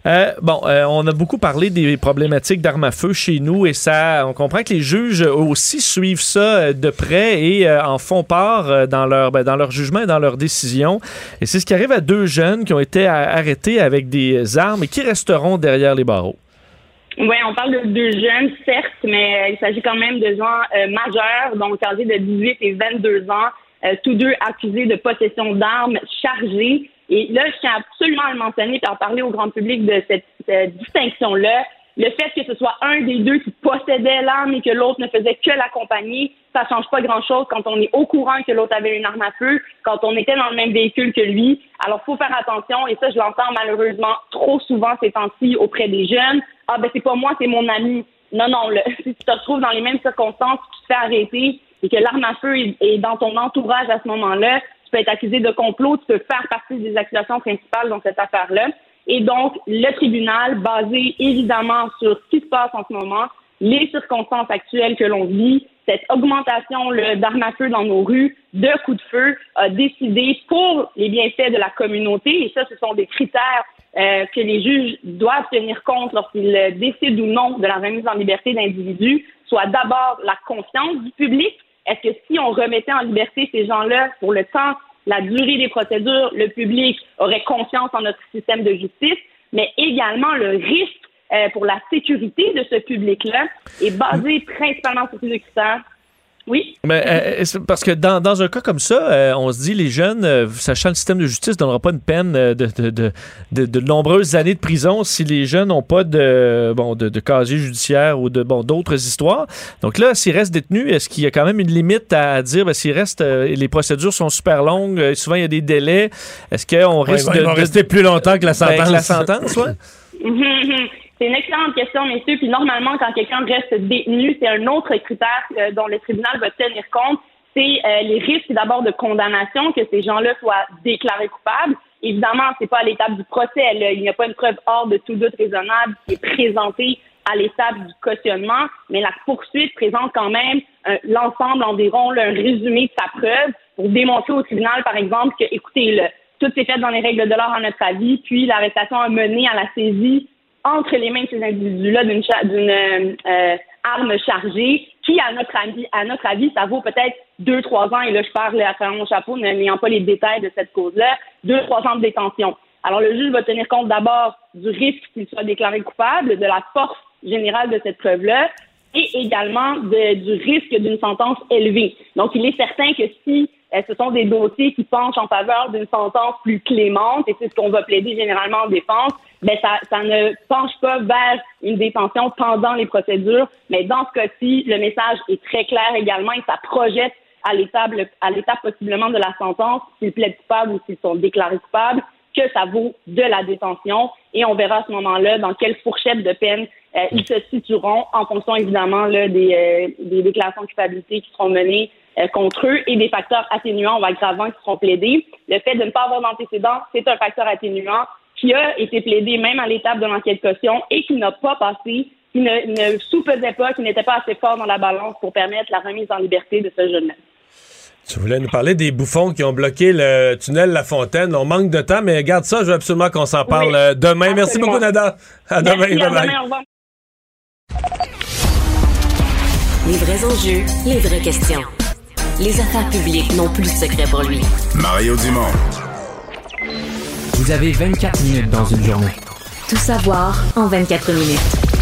Euh, bon, euh, on a beaucoup parlé des problématiques d'armes à feu chez nous et ça, on comprend que les juges aussi suivent ça de près et en font part dans leur ben, dans leur jugement et dans leur décision. Et c'est ce qui arrive à deux jeunes qui ont été arrêtés avec des armes et qui resteront derrière les barreaux. Oui, on parle de deux jeunes, certes, mais il s'agit quand même de gens euh, majeurs, donc âgés de 18 et 22 ans, euh, tous deux accusés de possession d'armes chargées. Et là, je tiens absolument à le mentionner et à parler au grand public de cette distinction-là. le fait que ce soit un des deux qui possédait l'arme et que l'autre ne faisait que l'accompagner, ça change pas grand-chose quand on est au courant que l'autre avait une arme à feu, quand on était dans le même véhicule que lui. Alors, faut faire attention, et ça, je l'entends malheureusement trop souvent ces temps-ci auprès des jeunes. Ah, ben, c'est pas moi, c'est mon ami. Non, non, si tu te retrouves dans les mêmes circonstances, tu te fais arrêter et que l'arme à feu est dans ton entourage à ce moment-là, tu peux être accusé de complot, tu peux faire partie des accusations principales dans cette affaire-là. Et donc, le tribunal, basé évidemment sur ce qui se passe en ce moment, les circonstances actuelles que l'on vit, cette augmentation d'armes à feu dans nos rues, de coups de feu, a décidé pour les bienfaits de la communauté, et ça, ce sont des critères euh, que les juges doivent tenir compte lorsqu'ils décident ou non de la remise en liberté d'individus, soit d'abord la confiance du public. Est-ce que si on remettait en liberté ces gens-là pour le temps la durée des procédures, le public aurait confiance en notre système de justice, mais également le risque euh, pour la sécurité de ce public-là est basé principalement sur ces critères oui. Mais, euh, parce que dans, dans, un cas comme ça, euh, on se dit les jeunes, euh, sachant le système de justice, ne donnera pas une peine de, de, de, de, nombreuses années de prison si les jeunes n'ont pas de, bon, de, casier judiciaire ou de bon, d'autres histoires. Donc là, s'ils restent détenus, est-ce qu'il y a quand même une limite à dire, ben, s'ils restent, les procédures sont super longues, souvent il y a des délais, est-ce qu'on risque de, rester plus longtemps que la ben, sentence? la sentence, ouais? C'est une excellente question, messieurs. Puis normalement, quand quelqu'un reste détenu, c'est un autre critère euh, dont le tribunal va tenir compte. C'est euh, les risques d'abord de condamnation, que ces gens-là soient déclarés coupables. Évidemment, c'est pas à l'étape du procès. il n'y a pas une preuve hors de tout doute raisonnable qui est présentée à l'étape du cautionnement, mais la poursuite présente quand même euh, l'ensemble environ, un résumé de sa preuve pour démontrer au tribunal, par exemple, que, écoutez, tout s'est fait dans les règles de l'art à notre avis, puis l'arrestation a mené à la saisie entre les mains de ces individus-là d'une d'une euh, arme chargée qui, à notre avis, à notre avis, ça vaut peut-être deux, trois ans, et là, je parle à mon chapeau, n'ayant pas les détails de cette cause-là, deux, trois ans de détention. Alors, le juge va tenir compte d'abord du risque qu'il soit déclaré coupable, de la force générale de cette preuve-là, et également du risque d'une sentence élevée. Donc, il est certain que si euh, ce sont des dossiers qui penchent en faveur d'une sentence plus clémente, et c'est ce qu'on va plaider généralement en défense, ben ça, ça ne penche pas vers une détention pendant les procédures. Mais dans ce cas-ci, le message est très clair également et ça projette à l'étape, à l'étape possiblement de la sentence, s'ils plaident coupables ou s'ils sont déclarés coupables, que ça vaut de la détention. Et on verra à ce moment-là dans quelle fourchette de peine euh, ils se situeront en fonction évidemment là, des, euh, des déclarations de culpabilité qui seront menées euh, contre eux et des facteurs atténuants ou aggravants qui seront plaidés. Le fait de ne pas avoir d'antécédents, c'est un facteur atténuant qui a été plaidé même à l'étape de l'enquête caution et qui n'a pas passé, qui ne, ne sous-pesait pas, qui n'était pas assez fort dans la balance pour permettre la remise en liberté de ce jeune homme. Tu voulais nous parler des bouffons qui ont bloqué le tunnel La Fontaine. On manque de temps, mais garde ça, je veux absolument qu'on s'en parle euh, demain. Merci beaucoup, Nada. À demain. Merci, à demain au revoir. Les vrais enjeux, les vraies questions. Les affaires publiques n'ont plus de secret pour lui. Mario Dumont. Vous avez 24 minutes dans une journée. Tout savoir en 24 minutes.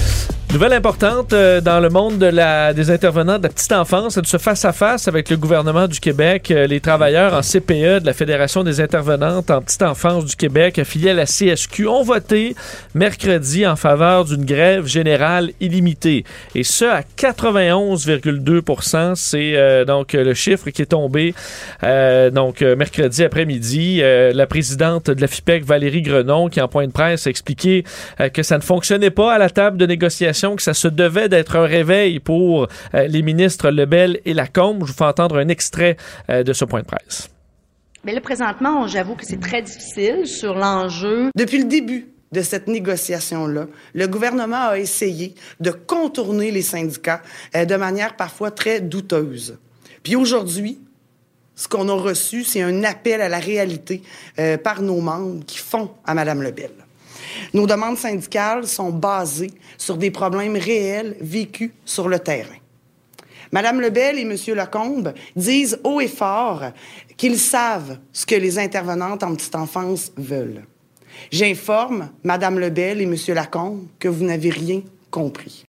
Nouvelle importante euh, dans le monde des intervenants de la petite enfance, de ce face-à-face avec le gouvernement du Québec. Euh, les travailleurs en CPE de la Fédération des intervenantes en petite enfance du Québec, affiliés à la CSQ, ont voté mercredi en faveur d'une grève générale illimitée. Et ce, à 91,2% C'est euh, donc le chiffre qui est tombé donc mercredi après-midi. la présidente de la FIPEC, Valérie Grenon, qui en point de presse a expliqué que ça ne fonctionnait pas à la table de négociation que ça se devait d'être un réveil pour euh, les ministres Lebel et Lacombe. Je vous fais entendre un extrait euh, de ce point de presse. Mais là, présentement, j'avoue que c'est très difficile sur l'enjeu. Depuis le début de cette négociation-là, le gouvernement a essayé de contourner les syndicats euh, de manière parfois très douteuse. Puis aujourd'hui, ce qu'on a reçu, c'est un appel à la réalité par nos membres qui font à Mme Lebel. Nos demandes syndicales sont basées sur des problèmes réels vécus sur le terrain. Madame Lebel et Monsieur Lecombe disent haut et fort qu'ils savent ce que les intervenantes en petite enfance veulent. J'informe Madame Lebel et Monsieur Lacombe que vous n'avez rien compris.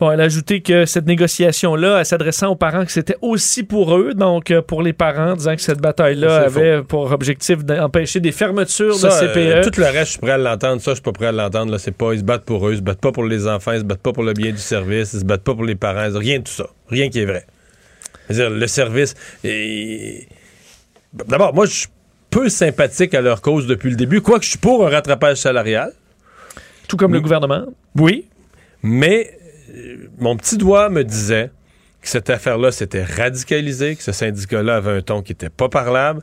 Bon, elle a ajouté que cette négociation-là, s'adressant aux parents, que c'était aussi pour eux, donc euh, pour les parents, disant que cette bataille-là avait pour objectif d'empêcher des fermetures Ça, de CPE. euh, tout le reste, je suis prêt à l'entendre. Ça, je suis pas prêt à l'entendre. C'est pas, ils se battent pour eux, ils se battent pas pour les enfants, ils se battent pas pour le bien du service, ils se battent pas pour les parents. Rien de tout ça. Rien qui est vrai. C'est-à-dire, le service. D'abord, moi, je suis peu sympathique à leur cause depuis le début, quoique je suis pour un rattrapage salarial. Tout comme le gouvernement. Oui, mais mon petit doigt me disait que cette affaire-là s'était radicalisée, que ce syndicat-là avait un ton qui n'était pas parlable.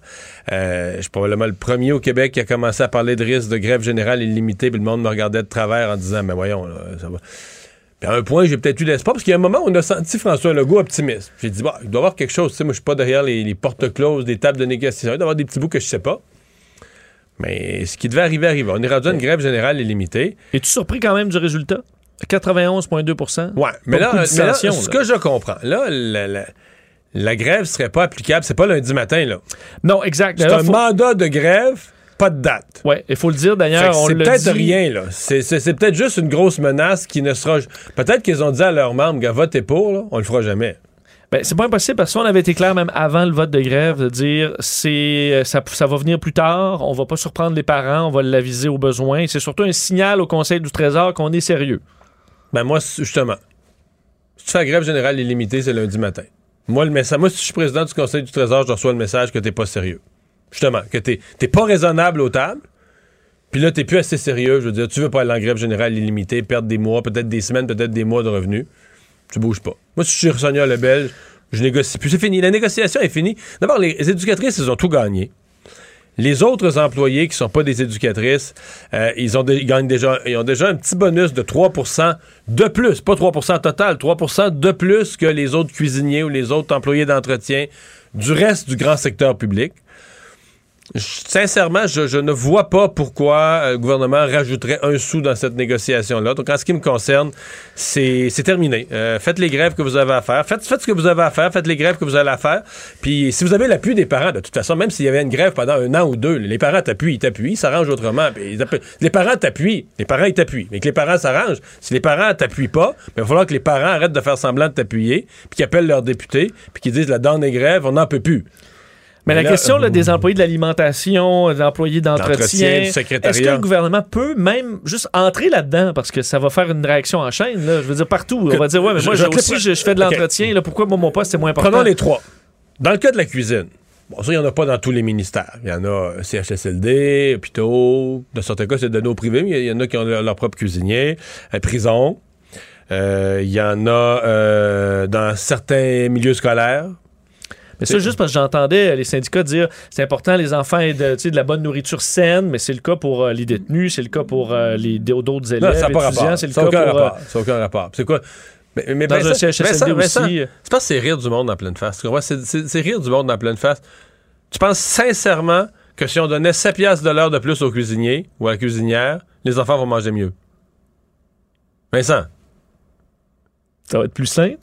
Euh, je suis probablement le premier au Québec qui a commencé à parler de risque de grève générale illimitée, puis le monde me regardait de travers en disant, mais voyons, là, ça va. Puis à un point, j'ai peut-être eu l'espoir, parce qu'il y a un moment où on a senti François Legault optimiste. J'ai dit, bah, il doit y avoir quelque chose. Tu sais, moi, je suis pas derrière les, les portes closes des tables de négociation. Il doit y avoir des petits bouts que je sais pas. Mais ce qui devait arriver, arrive. On est rendu à une grève générale illimitée. Es-tu surpris quand même du résultat? 91,2? Ouais, mais là, mais là, ce que je comprends, là, la, la- la grève serait pas applicable. C'est pas lundi matin, là. Non, exact. C'est un faut- mandat de grève, pas de date. Ouais, il faut le dire d'ailleurs. C'est peut-être dit- rien, là. C'est peut-être juste une grosse menace qui ne sera. Peut-être qu'ils ont dit à leurs membres, gars, votez pour, là, on le fera jamais. Ben, c'est pas impossible parce qu'on avait été clair même avant le vote de grève de dire c'est euh, ça, ça va venir plus tard, on va pas surprendre les parents, on va l'aviser aux besoins. C'est surtout un signal au Conseil du Trésor qu'on est sérieux. Ben, moi, justement, si tu fais la grève générale illimitée, c'est lundi matin. Moi, le message, moi, si je suis président du Conseil du Trésor, je reçois le message que t'es pas sérieux. Justement, que t'es t'es pas raisonnable aux tables. Puis là, t'es plus assez sérieux. Je veux dire, tu veux pas aller en grève générale illimitée, perdre des mois, peut-être des semaines, peut-être des mois de revenus. Tu bouges pas. Moi, si je suis Sonia Lebel, je négocie plus. C'est fini. La négociation est finie. D'abord, les éducatrices, ils ont tout gagné. Les autres employés qui sont pas des éducatrices, euh, ils, ont gagnent déjà, ils ont déjà un petit bonus de 3% de plus, pas 3% total, 3% de plus que les autres cuisiniers ou les autres employés d'entretien du reste du grand secteur public. Sincèrement, je, ne vois pas pourquoi euh, le gouvernement rajouterait un sou dans cette négociation-là. Donc, en ce qui me concerne, c'est terminé. Euh, faites les grèves que vous avez à faire. Faites, ce que vous avez à faire. Faites les grèves que vous allez à faire. Puis, si vous avez l'appui des parents, de toute façon, même s'il y avait une grève pendant un an ou deux, les parents t'appuient, ils t'appuient, ils s'arrangent autrement. Les parents t'appuient. Les parents, ils t'appuient. Mais que les parents s'arrangent. Si les parents t'appuient pas, ben, il va falloir que les parents arrêtent de faire semblant de t'appuyer, puis qu'ils appellent leurs députés, puis qu'ils disent la donne est grève, on n'en peut plus. Mais la là, question là, des employés de l'alimentation, des employés D'entretien, est-ce que le gouvernement peut même juste entrer là-dedans? Parce que ça va faire une réaction en chaîne là, je veux dire partout, Que- on va dire ouais mais moi je aussi je, je fais de l'entretien pourquoi moi, mon poste c'est moins important? Prenons les trois. Dans le cas de la cuisine, bon, ça, il n'y en a pas dans tous les ministères. Il y en a euh, CHSLD, hôpitaux, dans certains cas, c'est donné au privé, mais il y en a qui ont leur, propre cuisinier, euh, prison. Euh, Il y en a euh, dans certains milieux scolaires. Mais ça, juste parce que j'entendais les syndicats dire c'est important, les enfants aient de, de la bonne nourriture saine, mais c'est le cas pour euh, les détenus, c'est le cas pour euh, les d'autres élèves, Non, ça étudiants, c'est le Ça cas pour. euh, rapport. Ça aucun rapport. C'est quoi? Mais, mais Dans un CHSLD aussi. Vincent, Je pense que c'est rire du monde en pleine face. C'est- C'est c'est rire du monde en pleine face. Tu penses sincèrement que si on donnait 7 piastres de l'heure de plus au cuisinier ou à la cuisinière, les enfants vont manger mieux? Vincent? Ça va être plus simple.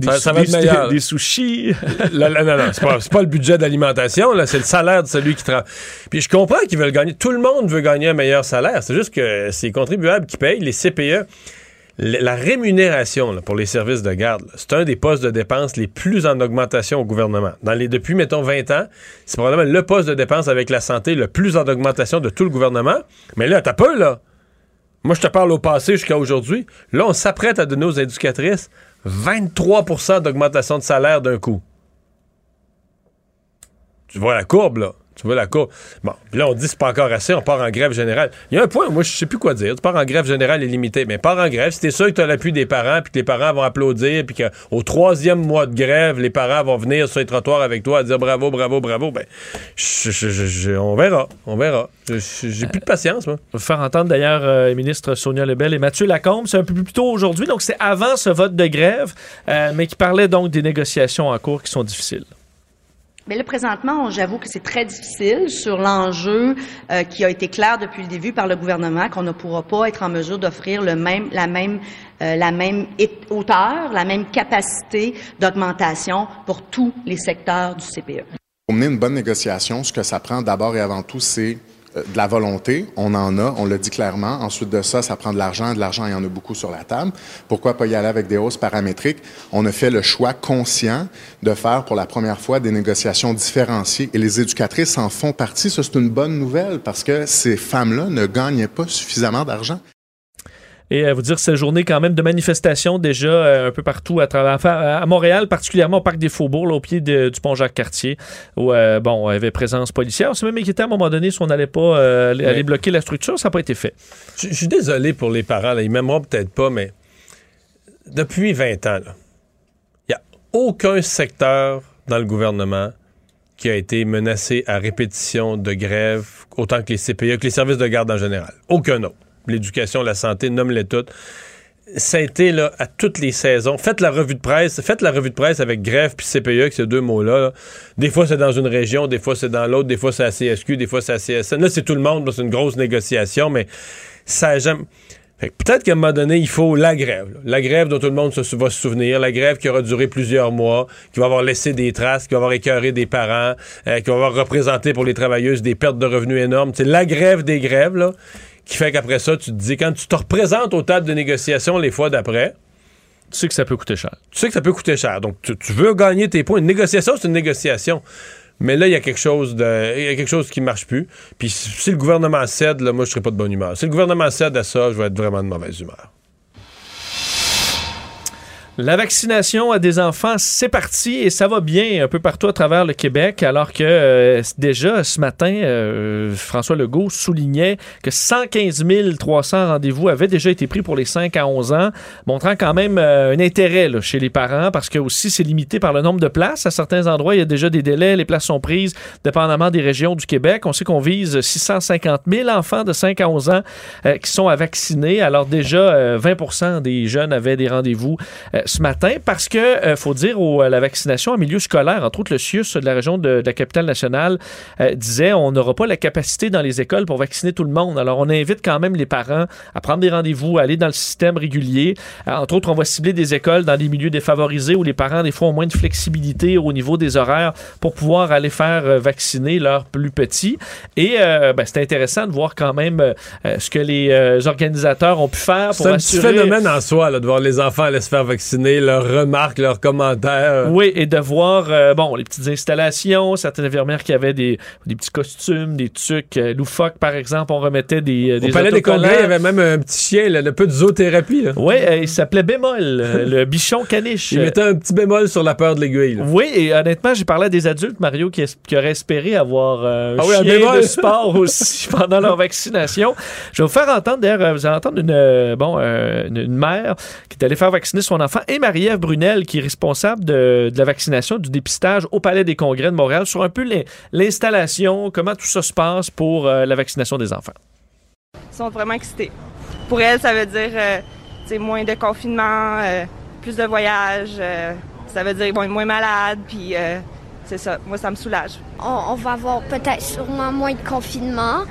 Des, Ça- va être des- meilleur. des sushis. Là, là, non, non, c'est pas, pas le budget d'alimentation, là, c'est le salaire de celui qui travaille. Puis je comprends qu'ils veulent gagner. Tout le monde veut gagner un meilleur salaire. C'est juste que c'est les contribuables qui payent, les CPE. La rémunération là, pour les services de garde, c'est un des postes de dépenses les plus en augmentation au gouvernement. Dans les, depuis, mettons, 20 ans, c'est probablement le poste de dépense avec la santé le plus en augmentation de tout le gouvernement. Mais là, t'as peu, là. Moi, je te parle au passé jusqu'à aujourd'hui. Là, on s'apprête à donner aux éducatrices 23% d'augmentation de salaire d'un coup. Tu vois la courbe, là. Tu vois la courbe. Bon, là, on dit c'est pas encore assez, on part en grève générale. Il y a un point, moi, je sais plus quoi dire. Tu pars en grève générale illimitée. Mais pars en grève, si t'es sûr que tu as l'appui des parents, puis que les parents vont applaudir, puis qu'au troisième mois de grève, les parents vont venir sur les trottoirs avec toi à dire bravo, bravo, bravo, ben, on verra. On verra. J'ai plus de patience, moi. On faire entendre d'ailleurs euh, les ministres Sonia Lebel et Mathieu Lacombe. C'est un peu plus tôt aujourd'hui, donc c'est avant ce vote de grève, euh, mais qui parlait donc des négociations en cours qui sont difficiles. Mais là, présentement, j'avoue que c'est très difficile sur l'enjeu euh, qui a été clair depuis le début par le gouvernement, qu'on ne pourra pas être en mesure d'offrir la même, euh, hauteur, la même capacité d'augmentation pour tous les secteurs du. CPE. Pour mener une bonne négociation, ce que ça prend d'abord et avant tout, c'est de la volonté, on en a, on le dit clairement. Ensuite de ça, ça prend de l'argent. De l'argent, il y en a beaucoup sur la table. Pourquoi pas y aller avec des hausses paramétriques? On a fait le choix conscient de faire pour la première fois des négociations différenciées et les éducatrices en font partie. Ça, c'est une bonne nouvelle parce que ces femmes-là ne gagnaient pas suffisamment d'argent. Et à vous dire, cette journée quand même de manifestation déjà euh, un peu partout à travers enfin, à Montréal, particulièrement au parc des Faubourgs, là, au pied de- du pont Jacques-Cartier, où euh, bon, il y avait présence policière. On s'est même inquiété à un moment donné si on n'allait pas euh, aller, bloquer la structure. Ça n'a pas été fait. Je je suis désolé pour les parents, là, ils m'aimeront peut-être pas, mais depuis 20 ans, il n'y a aucun secteur dans le gouvernement qui a été menacé à répétition de grève, autant que les CPE, que les services de garde en général. Aucun autre. L'éducation, la santé, nomme-les toutes. Ça a été à toutes les saisons. Faites la revue de presse. Faites la revue de presse avec grève puis CPE, que ces deux mots-là. là. Des fois, c'est dans une région, des fois, c'est dans l'autre, des fois, c'est à CSQ, des fois, c'est à CSN. Là, c'est tout le monde. C'est une grosse négociation, mais ça jamais. Peut-être qu'à un moment donné, il faut la grève. La grève dont tout le monde se, va se souvenir. La grève qui aura duré plusieurs mois, qui va avoir laissé des traces, qui va avoir écœuré des parents, euh, qui va avoir représenté pour les travailleuses des pertes de revenus énormes. C'est la grève des grèves, là, qui fait qu'après ça, tu te dis, quand tu te représentes aux tables de négociation les fois d'après, tu sais que ça peut coûter cher. Tu sais que ça peut coûter cher. Donc, tu, tu veux gagner tes points. Une négociation, c'est une négociation. Mais là, il y a quelque chose de, il y a quelque chose qui marche plus. Puis si, si le gouvernement cède, là, moi, je serai pas de bonne humeur. Si le gouvernement cède à ça, je vais être vraiment de mauvaise humeur. La vaccination à des enfants, c'est parti et ça va bien un peu partout à travers le Québec, alors que euh, déjà ce matin, euh, François Legault soulignait que 115 300 rendez-vous avaient déjà été pris pour les 5 à 11 ans, montrant quand même euh, un intérêt chez les parents parce que aussi c'est limité par le nombre de places. À certains endroits, il y a déjà des délais, les places sont prises dépendamment des régions du Québec. On sait qu'on vise 650 000 enfants de 5 à 11 ans qui sont à vacciner. Alors déjà, euh, 20% des jeunes avaient des rendez-vous ce matin parce que, euh, faut dire, au- la vaccination en milieu scolaire, entre autres le CIUS de la région de, de la capitale nationale, euh, disait on n'aura pas la capacité dans les écoles pour vacciner tout le monde. Alors on invite quand même les parents à prendre des rendez-vous, à aller dans le système régulier. Euh, entre autres, on va cibler des écoles dans des milieux défavorisés où les parents, des fois, ont moins de flexibilité au niveau des horaires pour pouvoir aller faire vacciner leurs plus petits. Et euh, ben, c'est intéressant de voir quand même euh, ce que les euh, organisateurs ont pu faire pour C'est un petit assurer... phénomène en soi, là, de voir les enfants aller se faire vacciner, leurs remarques, leurs commentaires. Oui, et de voir, euh, bon, les petites installations, certaines infirmières qui avaient des, des petits costumes, des trucs euh, loufoques, par exemple, on remettait des, euh, des Au Palais des. Congrès, il y avait même un petit chien, là, le peu de zoothérapie. Oui, euh, il s'appelait Bémol, euh, le bichon caniche. Il mettait un petit bémol sur la peur de l'aiguille. Oui, et honnêtement, j'ai parlé à des adultes, Mario, qui, auraient espéré avoir un Ah oui, un chien bémol. de sport aussi pendant leur vaccination. Je vais vous faire entendre, d'ailleurs, vous allez entendre une, bon, une, une mère qui est allée faire vacciner son enfant et Marie-Ève Brunel, qui est responsable de, la vaccination, du dépistage au Palais des Congrès de Montréal, sur un peu l'in- l'installation, comment tout ça se passe pour euh, la vaccination des enfants. Ils sont vraiment excités. Pour elles, ça veut dire euh, moins de confinement, euh, plus de voyages. ça veut dire bon, moins malade, puis c'est ça. Moi, ça me soulage. On, on va avoir peut-être sûrement moins de confinement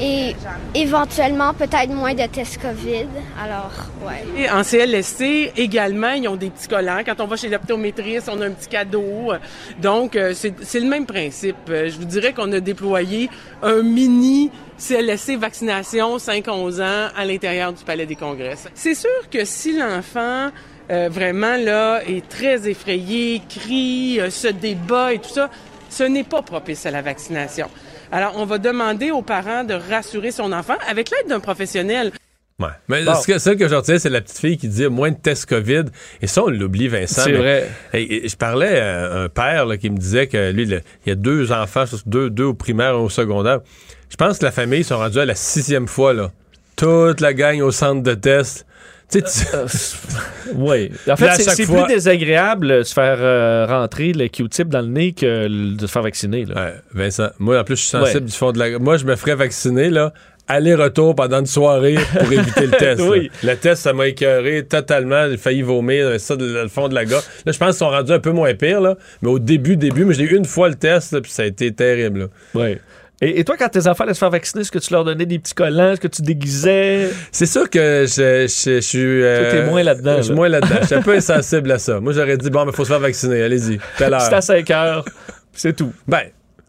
et éventuellement peut-être moins de tests COVID. Alors, ouais. Et en CLSC, également, ils ont des petits collants. Quand on va chez l'optométriste, on a un petit cadeau. Donc, euh, c'est c'est le même principe. Euh, Je vous dirais qu'on a déployé un mini CLSC vaccination 5-11 ans à l'intérieur du Palais des Congrès. C'est sûr que si l'enfant euh, vraiment là est très effrayé, crie, euh, se débat et tout ça, ce n'est pas propice à la vaccination. Alors, on va demander aux parents de rassurer son enfant avec l'aide d'un professionnel. Ouais. Mais Bon. ce que, celle que je retiens, c'est la petite fille qui dit moins de tests COVID. Et ça, on l'oublie, Vincent. C'est vrai. Et- et je parlais à un père là, qui me disait que lui, le- il y a deux enfants, deux, deux au primaire, un au secondaire. Je pense que la famille sont rendus à la sixième fois. Là. Toute la gang au centre de test. Tu sais, tu- Oui. En fait, c'est fois- plus désagréable de se faire euh, rentrer le Q-tip dans le nez que de se faire vacciner. Là. Ouais, Vincent, moi, en plus, je suis sensible Ouais. du fond de la... Moi, je me ferais vacciner, là, aller-retour pendant une soirée pour éviter le test. Oui. Le test, ça m'a écœuré totalement. J'ai failli vomir, euh, ça, de- le fond de la gorge. Là, je pense qu'ils sont rendus un peu moins pires, là. Mais au début, début, mais j'ai eu une fois le test, là, puis ça a été terrible, là. Et, et toi, quand tes enfants allaient se faire vacciner, est-ce que tu leur donnais des petits collants? Est-ce que tu déguisais? C'est sûr que je, je- je suis. euh, t'es moins là-dedans, Je suis là. moins là-dedans. Je suis un peu insensible à ça. Moi, j'aurais dit, bon, mais faut se faire vacciner. Allez-y. C'est à 5 heures. C'est tout. Ben.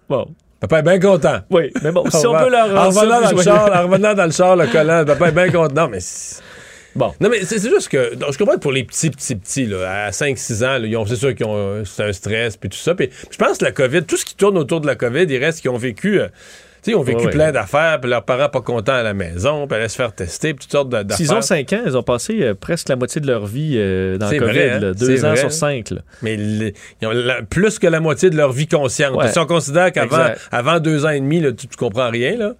Bon. Papa est bien content. Oui, mais bon, si on peut leur en revenant, dans le char, en revenant dans le char, le collant, papa est bien content. Non, mais. Bon. Non, mais c'est juste que. je comprends que pour les petits, petits, petits, là, à 5-6 ans, là, ils ont- c'est sûr qu'ils ont euh, c'est un stress, puis tout ça. Puis je pense que la COVID, tout ce qui tourne autour de la COVID, il reste qu'ils ont vécu. euh, ils ont vécu Ouais, ouais. plein d'affaires, puis leurs parents pas contents à la maison, puis allaient se faire tester, puis toutes sortes d'affaires. S'ils ont 5 ans, ils ont passé euh, presque la moitié de leur vie euh, dans le COVID. vrai, hein? là. Deux ans vrai. sur cinq. là. Mais les- ils ont la- plus que la moitié de leur vie consciente. Ouais. Si on considère qu'avant avant deux ans et demi, là, tu, tu comprends rien, là.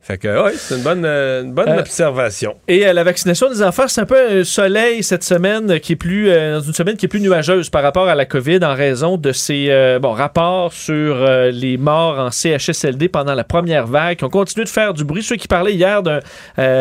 Fait que, ouais, c'est une bonne, euh, une bonne Euh, observation. Et euh, la vaccination des enfants, c'est un peu un soleil cette semaine qui est plus dans une semaine qui est plus nuageuse par rapport à la COVID en raison de ces bon, rapports sur les morts en CHSLD pendant la première vague qui ont continué de faire du bruit. Ceux qui parlaient hier d'un,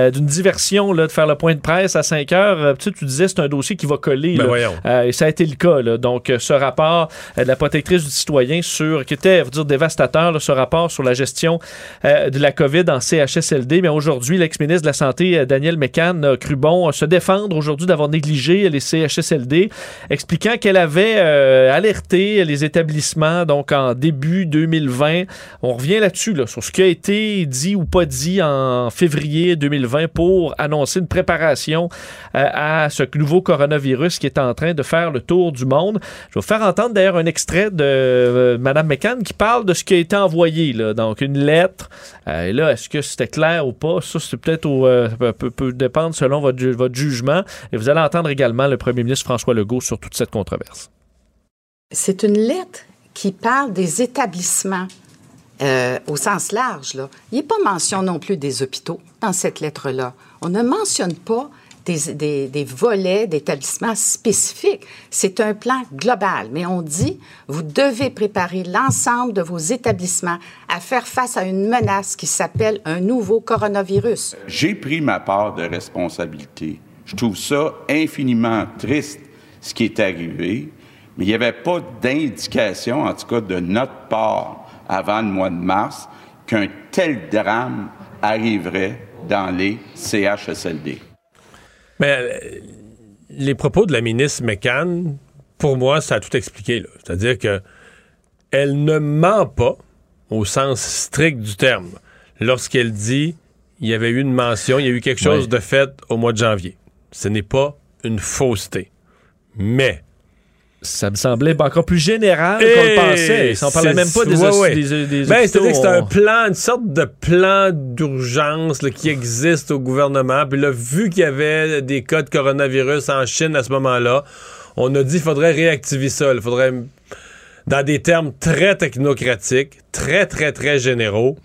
d'une diversion là, de faire le point de presse à 5 heures, tu, sais, tu disais c'est un dossier qui va coller. Ben là. voyons. Et ça a été le cas. là. Donc, ce rapport de la protectrice du citoyen sur, qui était, dire, dévastateur, là, ce rapport sur la gestion de la COVID en CHSLD. Mais aujourd'hui, l'ex-ministre de la Santé, euh, Daniel Mécan, a cru bon euh, se défendre aujourd'hui d'avoir négligé les CHSLD, expliquant qu'elle avait euh, alerté les établissements donc en début 2020. On revient là-dessus, là, sur ce qui a été dit ou pas dit en février 2020 pour annoncer une préparation à ce nouveau coronavirus qui est en train de faire le tour du monde. Je vais vous faire entendre d'ailleurs un extrait de Mme McCann qui parle de ce qui a été envoyé. Là. Donc, une lettre. Et là, est-ce que c'était clair ou pas? Ça, c'est peut-être euh, peut, dépendre selon votre, ju- votre jugement. Et vous allez entendre également le premier ministre François Legault sur toute cette controverse. C'est une lettre qui parle des établissements euh, au sens large. Là. Il n'y a pas mention non plus des hôpitaux dans cette lettre-là. On ne mentionne pas des, des- des volets d'établissements spécifiques. C'est un plan global, mais on dit, vous devez préparer l'ensemble de vos établissements à faire face à une menace qui s'appelle un nouveau coronavirus. J'ai pris ma part de responsabilité. Je trouve ça infiniment triste, ce qui est arrivé, mais il n'y avait pas d'indication, en tout cas de notre part, avant le mois de mars, qu'un tel drame arriverait dans les CHSLD. Mais euh, les propos de la ministre McCann, pour moi, ça a tout expliqué. C'est-à-dire que elle ne ment pas au sens strict du terme lorsqu'elle dit il y avait eu une mention, il y a eu quelque chose de fait au mois de janvier. Ce n'est pas une fausseté. Mais Ça me semblait encore plus général qu'on le pensait. On parlait même pas des, ouais, ouais. des, des Ben, hôpitaux, c'est-à-dire que c'est un plan, une sorte de plan d'urgence là, qui existe au gouvernement. Puis là, vu qu'il y avait des cas de coronavirus en Chine à ce moment-là, on a dit qu'il faudrait réactiver ça. Il faudrait, dans des termes très technocratiques, très, très, très généraux.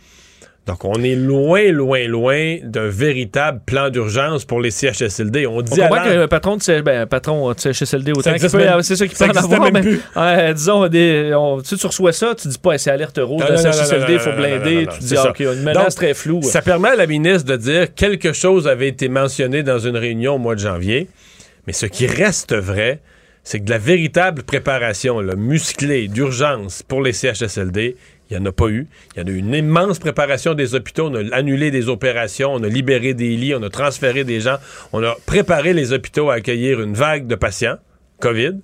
Donc, on est loin, loin, loin d'un véritable plan d'urgence pour les CHSLD. On On dit à comprend l'an- qu'un patron de ben, patron de CHSLD autant qu'il peut, c'est ça qui peut en avoir, mais, ouais, disons, des, on- tu, sais, tu reçois ça, tu dis pas, c'est alerte rouge, CHSLD, il faut blinder, tu dis, ah. OK, une menace Donc, très floue. Ça permet à la ministre de dire quelque chose avait été mentionné dans une réunion au mois de janvier, mais ce qui reste vrai, c'est que de la véritable préparation là, musclée d'urgence pour les CHSLD, il n'y en a pas eu. Il y en a eu une immense préparation des hôpitaux. On a annulé des opérations, on a libéré des lits, on a transféré des gens, on a préparé les hôpitaux à accueillir une vague de patients, COVID.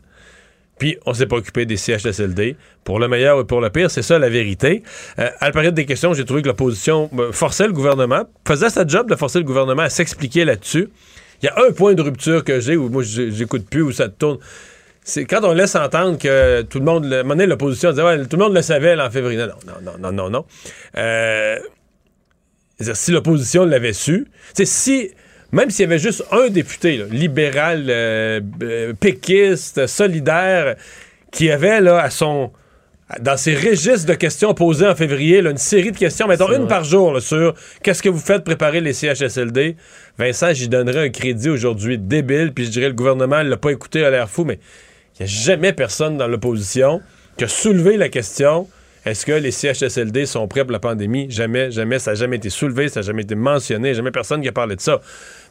Puis, on s'est pas occupé des CHSLD. Pour le meilleur ou pour le pire, c'est ça la vérité. Euh, à la période des questions, j'ai trouvé que l'opposition euh, forçait le gouvernement, faisait sa job de forcer le gouvernement à s'expliquer là-dessus. Il y a un point de rupture que j'ai où moi j'écoute plus, où ça tourne. C'est quand on laisse entendre que tout le monde, le, l'opposition disait, ouais, tout le monde le savait là, en février. Non, non, non, non, non, non. Euh, c'est-à-dire, si l'opposition l'avait su, c'est si, même s'il y avait juste un député, là, libéral, euh, euh, péquiste, solidaire, qui avait là à son dans ses registres de questions posées en février, là, une série de questions, mettons une vrai. par jour, là, sur qu'est-ce que vous faites pour préparer les CHSLD. Vincent, j'y donnerais un crédit aujourd'hui débile, puis je dirais le gouvernement ne l'a pas écouté à l'air fou, mais il n'y a jamais personne dans l'opposition qui a soulevé la question est-ce que les CHSLD sont prêts pour la pandémie? Jamais, jamais, ça n'a jamais été soulevé, ça n'a jamais été mentionné, jamais personne qui a parlé de ça.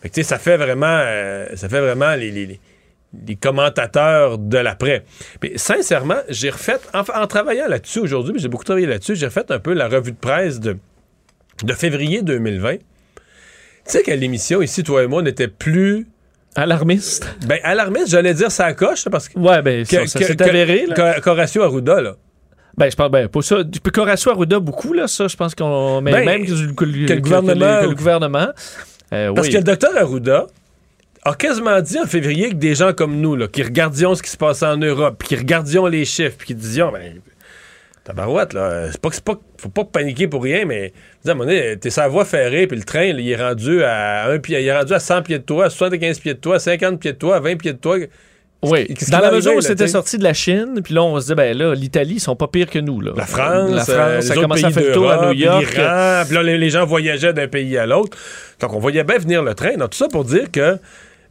Fait que, ça fait vraiment, euh, ça fait vraiment les, commentateurs de l'après. Mais sincèrement, j'ai refait, en, travaillant là-dessus aujourd'hui, j'ai beaucoup travaillé là-dessus, j'ai refait un peu la revue de presse de, de février 2020. Tu sais qu'à l'émission, ici, toi et moi, on n'était plus Alarmiste. Ben, alarmiste, j'allais dire ça coche, parce que. Ouais, ben, ça- ça s'est avéré, là. Horacio Arruda, là. Ben, je pense, ben, pour ça, Corasso Arruda, beaucoup, là, ça, je pense qu'on. Ben, même que, le- que que gouvernement- que le gouvernement. euh, Parce oui. que le docteur Arruda a quasiment dit en février que des gens comme nous, là, qui regardions ce qui se passait en Europe, puis qui regardions les chiffres, puis qui disions, ben, tabarouette, là, c'est pas que c'est pas, faut pas paniquer pour rien, mais, à un moment donné, t'es sur la voie ferrée, puis le train, là, il est rendu à un pied, il est rendu à 100 pieds de toi, à 75 pieds de toi, à 50 pieds de toi, à 20 pieds de toi. Oui, Qu'est-ce dans la mesure où c'était sorti de la Chine, puis là, on se dit, ben là, l'Italie, ils sont pas pires que nous. Là. La France, la France, euh, ça commence à faire tour à New York. l'Iran, puis là, les, les gens voyageaient d'un pays à l'autre. Donc, on voyait bien venir le train. Donc, tout ça pour dire que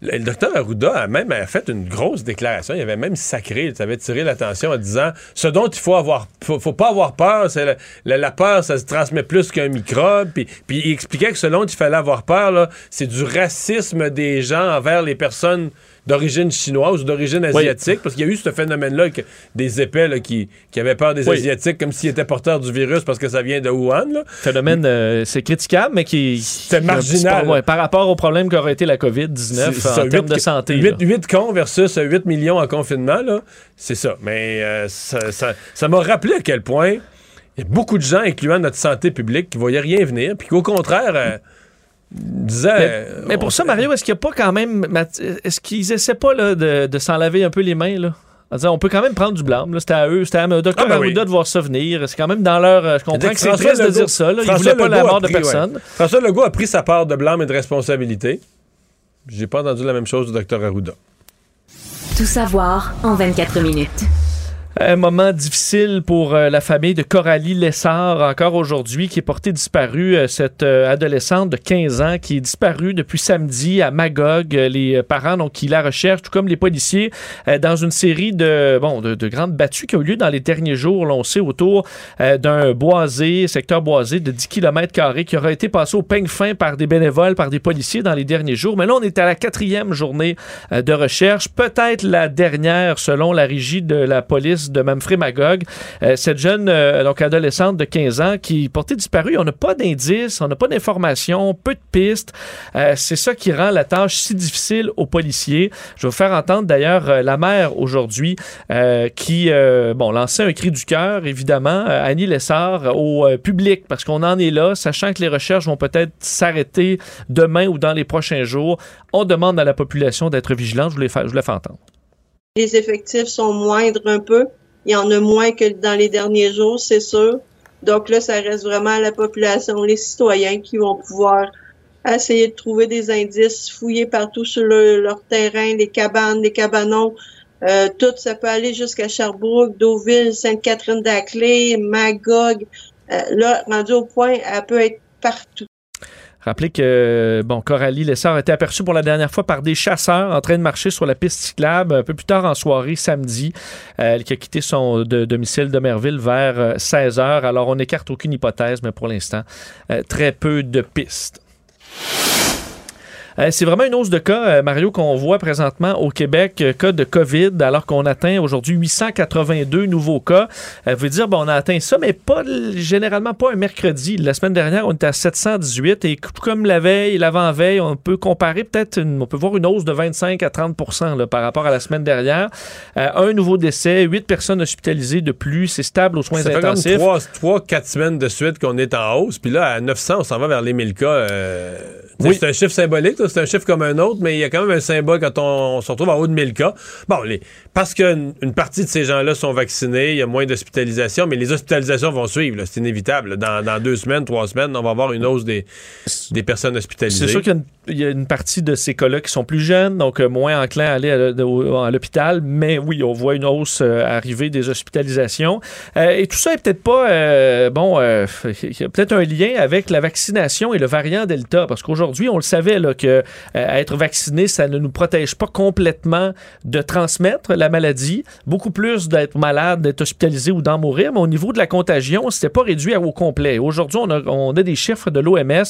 le, docteur Arruda a même fait une grosse déclaration. Il avait même sacré, il avait tiré l'attention en disant ce dont il faut avoir, faut, pas avoir peur, c'est la, la- peur, ça se transmet plus qu'un microbe. Puis, puis il expliquait que ce dont il fallait avoir peur, c'est du racisme des gens envers les personnes d'origine chinoise ou d'origine asiatique, parce qu'il y a eu ce phénomène-là, des épais là, qui, qui avaient peur des Oui. Asiatiques comme s'ils étaient porteurs du virus parce que ça vient de Wuhan. Là. Phénomène, euh, c'est critiquable, mais qui. C'est marginal. par- ouais, par rapport au problème qu'aurait été la COVID-19 C'est en termes de santé. là. 8, 8 cons versus 8 millions en confinement, c'est ça. Mais euh, ça ça- ça m'a rappelé à quel point il y a beaucoup de gens, incluant notre santé publique, qui ne voyaient rien venir, puis qu'au contraire, euh, Mais, euh, mais pour on- ça, Mario, est-ce qu'il n'y a pas quand même. Est-ce qu'ils essaient pas là, de, de s'en laver un peu les mains, là? On peut quand même prendre du blâme. C'était à eux, c'était à Dr. Ah, ben oui. Arruda de voir ça venir. C'est quand même dans leur. euh, Je comprends que c'est François triste de Legault- dire ça. Là. Ils voulaient pas la Legault mort de ouais. personne. François Legault a pris sa part de blâme et de responsabilité. J'ai pas entendu la même chose du Dr Arruda. Tout savoir en 24 minutes. Un moment difficile pour euh, la famille de Coralie Lessard, encore aujourd'hui, qui est portée disparue, euh, cette euh, adolescente de 15 ans qui est disparue depuis samedi à Magog. Les parents, donc, qui la recherchent, tout comme les policiers, dans une série de, bon, de, de grandes battues qui ont eu lieu dans les derniers jours, l'on sait, autour d'un boisé, secteur boisé de 10 km qui aura été passé au peigne fin par des bénévoles, par des policiers dans les derniers jours. Mais là, on est à la quatrième journée de recherche, peut-être la dernière selon la régie de la police de Manfred Magog. Euh, cette jeune euh, donc adolescente de 15 ans qui portée disparue, on n'a pas d'indices, on n'a pas d'informations, peu de pistes. Euh, c'est ça qui rend la tâche si difficile aux policiers. Je vais vous faire entendre d'ailleurs la mère aujourd'hui qui bon lançait un cri du cœur évidemment Annie Lessard au public parce qu'on en est là, sachant que les recherches vont peut-être s'arrêter demain ou dans les prochains jours. On demande à la population d'être vigilante. Je vous l'ai fait entendre. Les effectifs sont moindres un peu. Il y en a moins que dans les derniers jours, c'est sûr. Donc là, ça reste vraiment la population, les citoyens qui vont pouvoir essayer de trouver des indices, fouiller partout sur le- leur terrain, les cabanes, les cabanons, euh, tout. Ça peut aller jusqu'à Sherbrooke, Deauville, Sainte-Catherine-d'Aclay, Magog. Euh, là, rendu au point, elle peut être partout. Rappelez que bon, Coralie Lessard a été aperçue pour la dernière fois par des chasseurs en train de marcher sur la piste cyclable un peu plus tard en soirée, samedi. Euh, elle qui a quitté son domicile de Merville vers 16 heures. Alors, on n'écarte aucune hypothèse, mais pour l'instant, euh, très peu de pistes. Euh, c'est vraiment une hausse de cas, euh, Mario, qu'on voit présentement au Québec, euh, cas de COVID, alors qu'on atteint aujourd'hui 882 nouveaux cas. Euh, veut dire, bon, on a atteint ça, mais pas généralement pas un mercredi. La semaine dernière, on était à 718 et comme la veille, l'avant-veille, on peut comparer peut-être, une- on peut voir une hausse de 25 à 30 là, par rapport à la semaine dernière. Un nouveau décès, huit personnes hospitalisées de plus, c'est stable aux soins Ça fait comme intensifs. 3-4 semaines de suite qu'on est en hausse. Puis là, à 900, on s'en va vers les 1000 cas. Oui. C'est un chiffre symbolique, c'est un chiffre comme un autre, mais il y a quand même un symbole quand on, on se retrouve en haut de 1000 cas. Bon, les, parce qu'une une partie de ces gens-là sont vaccinés, il y a moins d'hospitalisations, mais les hospitalisations vont suivre. C'est inévitable. Dans, dans deux semaines, trois semaines, on va avoir une hausse des, des personnes hospitalisées. C'est sûr qu'il y a une- il y, a une partie de ces cas-là qui sont plus jeunes, donc euh, moins enclins à aller à, l'hôpital, mais oui, on voit une hausse euh, arriver des hospitalisations. Euh, et tout ça est peut-être pas, euh, bon, il y a peut-être un lien avec la vaccination et le variant Delta, parce qu'aujourd'hui, on le savait, là, que euh, être vacciné, ça ne nous protège pas complètement de transmettre la maladie, beaucoup plus d'être malade, d'être hospitalisé ou d'en mourir, mais au niveau de la contagion, c'était pas réduit au complet. Aujourd'hui, on a, des chiffres de l'OMS.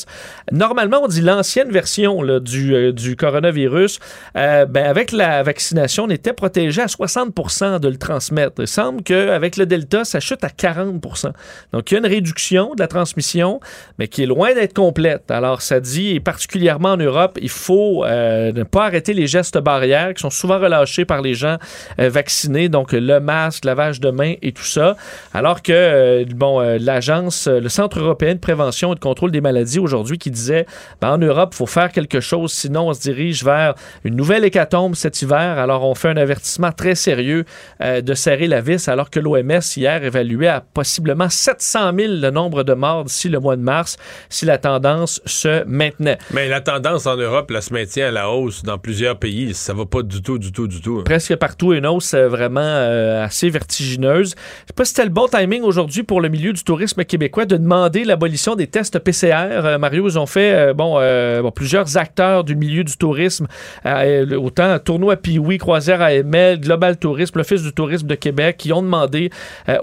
Normalement, on dit l'ancienne version euh, du coronavirus. Euh, ben, avec la vaccination, on était protégé à 60% de le transmettre. Il semble qu'avec le Delta, ça chute à 40% Donc, il y a une réduction de la transmission, mais qui est loin d'être complète. Alors, ça dit, particulièrement en Europe, il faut euh, ne pas arrêter les gestes barrières qui sont souvent relâchés par les gens euh, vaccinés, donc le masque, lavage de mains et tout ça. Alors que, euh, l'agence, le Centre européen de prévention et de contrôle des maladies aujourd'hui qui disait, ben, en Europe, il faut faire quelque chose, sinon on se dirige vers une nouvelle hécatombe cet hiver. Alors on fait un avertissement très sérieux de serrer la vis, alors que l'OMS hier évaluait à possiblement 700 000 le nombre de morts d'ici le mois de mars si la tendance se maintenait. Mais la tendance en Europe, là, se maintient à la hausse dans plusieurs pays. Ça va pas du tout, du tout, du tout. Presque partout une hausse euh, vraiment euh, assez vertigineuse. Je sais pas si c'était le bon timing aujourd'hui pour le milieu du tourisme québécois de demander l'abolition des tests PCR. Euh, Mario, ils ont fait euh, bon, plusieurs acteurs du milieu du tourisme, autant Tournoi Pioui, Croisière AML, Global Tourisme, l'Office du tourisme de Québec, qui ont demandé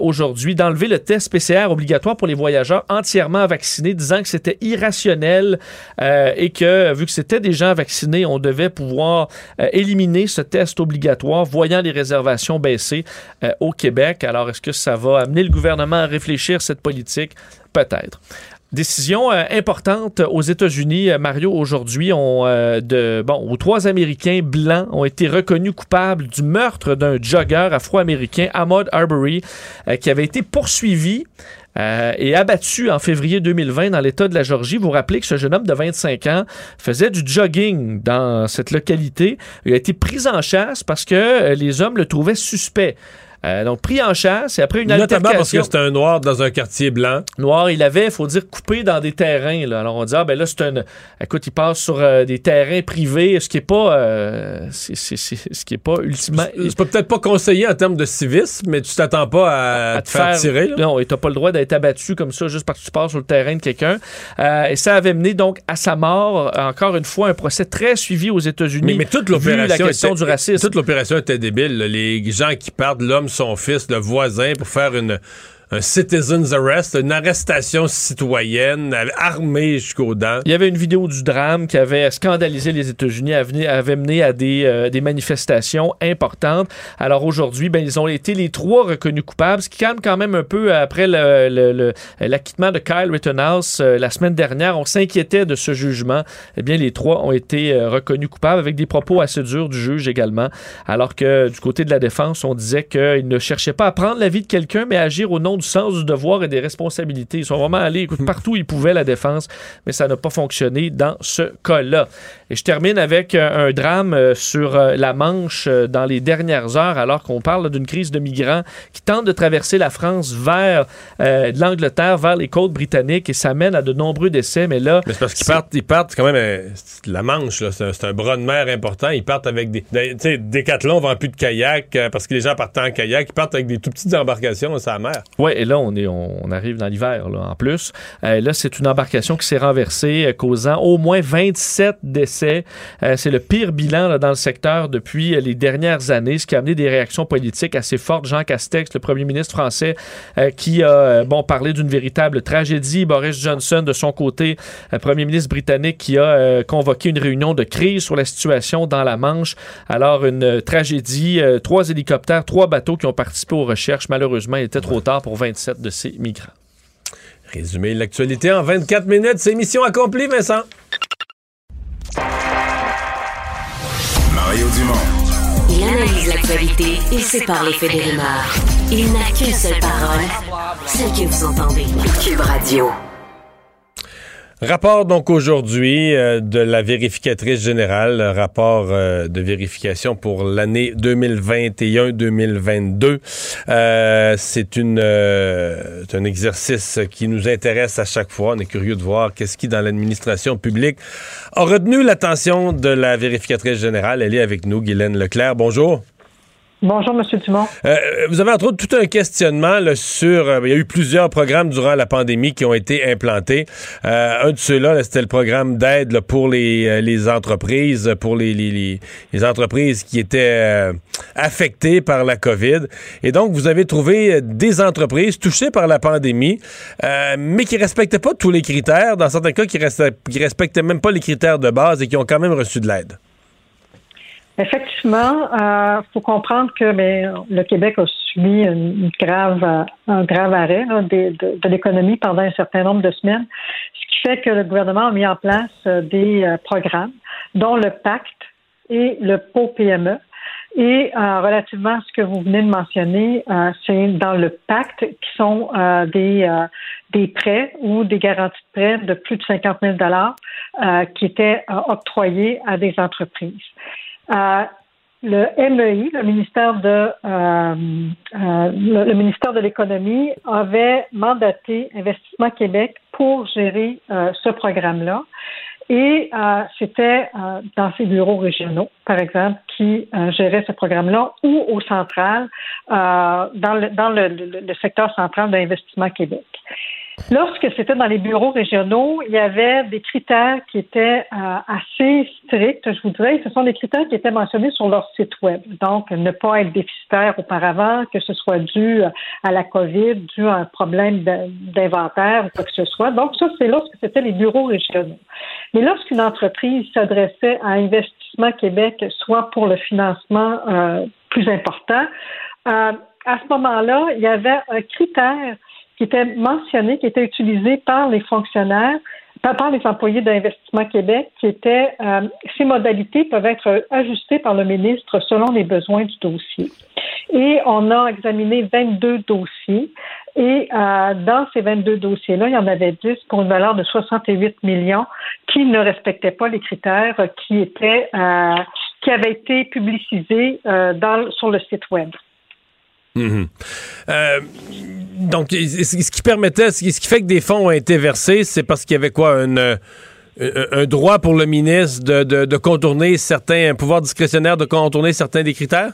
aujourd'hui d'enlever le test PCR obligatoire pour les voyageurs entièrement vaccinés, disant que c'était irrationnel et que vu que c'était des gens vaccinés, on devait pouvoir euh, éliminer ce test obligatoire, voyant les réservations baisser euh, au Québec. Alors, est-ce que ça va amener le gouvernement à réfléchir cette politique? Peut-être. Décision euh, importante aux États-Unis, euh, Mario, aujourd'hui, euh, de, où trois Américains blancs ont été reconnus coupables du meurtre d'un jogger afro-américain, Ahmaud Arbery, euh, qui avait été poursuivi euh, et abattu en février 2020 dans l'État de la Georgie. Vous vous rappelez que ce jeune homme de 25 ans faisait du jogging dans cette localité. Il a été pris en chasse parce que euh, les hommes le trouvaient suspect. Euh, donc, pris en chasse et après une Notamment parce que altercation... c'est un noir dans un quartier blanc. Noir, il avait, il faut dire, coupé dans des terrains. Là. Alors on dit, ah ben là, c'est un. Écoute, il passe sur euh, des terrains privés, ce qui est pas. euh, c'est- c'est- c'est- ce qui est pas ultimement. C'est pas- peut-être pas conseillé en termes de civisme, mais tu t'attends pas à, te faire, tirer. là. Non, et t'as pas le droit d'être abattu comme ça juste parce que tu passes sur le terrain de quelqu'un. Euh, et ça avait mené donc à sa mort. Encore une fois, un procès très suivi aux États-Unis. Mais, mais toute vu l'opération la question était- du racisme. Toute l'opération était débile. là. Les gens qui partent l'homme, son fils, le voisin pour faire une un citizen's arrest, une arrestation citoyenne armée jusqu'aux dents. Il y avait une vidéo du drame qui avait scandalisé les États-Unis, avait mené à des, euh, des manifestations importantes. Alors aujourd'hui, ben, ils ont été les trois reconnus coupables, ce qui calme quand même un peu après l'acquittement de Kyle Rittenhouse euh, la semaine dernière. On s'inquiétait de ce jugement. Eh bien, les trois ont été euh, reconnus coupables avec des propos assez durs du juge également. Alors que du côté de la défense, on disait qu'ils ne cherchaient pas à prendre la vie de quelqu'un, mais à agir au nom du sens du devoir et des responsabilités. Ils sont vraiment allés écoute, partout où ils pouvaient, la défense, mais ça n'a pas fonctionné dans ce cas-là. Et je termine avec euh, un drame euh, sur euh, la Manche dans les dernières heures, alors qu'on parle d'une crise de migrants qui tentent de traverser la France vers euh, l'Angleterre, vers les côtes britanniques, et ça mène à de nombreux décès. Mais là, Mais c'est parce qu'ils partent, ils partent quand même euh, la Manche, là, c'est un, c'est un bras de mer important. Ils partent avec des. des- Tu sais, Décathlon vend plus de kayak euh, parce que les gens partent en kayak. Ils partent avec des tout petites embarcations, c'est la mer. Et là, on, est, on, arrive dans l'hiver, là, en plus. Euh, là, c'est une embarcation qui s'est renversée, euh, causant au moins 27 décès. Euh, c'est le pire bilan là, dans le secteur depuis les dernières années, ce qui a amené des réactions politiques assez fortes. Jean Castex, le premier ministre français, qui a bon, parlé d'une véritable tragédie. Boris Johnson, de son côté, premier ministre britannique, qui a convoqué une réunion de crise sur la situation dans la Manche. Alors, une tragédie, trois hélicoptères, trois bateaux qui ont participé aux recherches. Malheureusement, il était trop tard pour 27 de ces migrants. Résumé l'actualité en 24 minutes. C'est mission accomplie, Vincent. Mario Dumont. Il analyse l'actualité et sépare les faits des rumeurs. Il n'a qu'une seule parole, celle que vous entendez. Cube Radio. Rapport donc aujourd'hui euh, de la vérificatrice générale, le rapport euh, de vérification pour l'année 2021-2022. Euh, c'est une euh, un exercice qui nous intéresse à chaque fois. On est curieux de voir qu'est-ce qui dans l'administration publique a retenu l'attention de la vérificatrice générale. Elle est avec nous, Guylaine Leclerc. Bonjour. Bonjour, M. Dumont. Euh, vous avez entre autres tout un questionnement là, sur. euh, il y a eu plusieurs programmes durant la pandémie qui ont été implantés. Euh, un de ceux-là, là, c'était le programme d'aide pour les, euh, les entreprises, pour les, les, les- entreprises qui étaient euh, affectées par la COVID. Et donc, vous avez trouvé des entreprises touchées par la pandémie, mais qui respectaient pas tous les critères. Dans certains cas, qui, qui respectaient même pas les critères de base et qui ont quand même reçu de l'aide. Effectivement, il faut comprendre que ben, le Québec a subi une, grave, euh, un grave arrêt là, de, de- de l'économie pendant un certain nombre de semaines, ce qui fait que le gouvernement a mis en place euh, des euh, programmes dont le pacte et le pot PME. Et euh, relativement à ce que vous venez de mentionner, euh, c'est dans le pacte qui sont euh, des, des prêts ou des garanties de prêts de plus de 50 000 dollars qui étaient octroyés à des entreprises. Le MEI, le ministère de le, le, ministère de l'économie, avait mandaté Investissement Québec pour gérer ce programme-là. Et euh, c'était euh, dans ces bureaux régionaux, par exemple, qui euh, géraient ce programme-là, ou au central, dans, le, dans le, le secteur central d'Investissement Québec. Lorsque c'était dans les bureaux régionaux, il y avait des critères qui étaient euh, assez stricts, je vous dirais. Ce sont des critères qui étaient mentionnés sur leur site web. Donc, ne pas être déficitaire auparavant, que ce soit dû à la COVID, dû à un problème d'inventaire ou quoi que ce soit. Donc, ça, c'est lorsque c'était les bureaux régionaux. Mais lorsqu'une entreprise s'adressait à Investissement Québec, soit pour le financement euh, plus important, euh, à ce moment-là, il y avait un critère qui était mentionné, qui était utilisé par les fonctionnaires, par les employés d'Investissement Québec, qui était euh, ces modalités peuvent être ajustées par le ministre selon les besoins du dossier. Et on a examiné 22 dossiers. Et euh, dans ces 22 dossiers-là, il y en avait 10 pour une valeur de 68 millions qui ne respectaient pas les critères qui étaient euh, qui avaient été publicisés dans, sur le site web. Euh, donc, ce qui permettait, ce qui fait que des fonds ont été versés, c'est parce qu'il y avait quoi, un, un droit pour le ministre de, de, contourner certains, un pouvoir discrétionnaire de contourner certains des critères?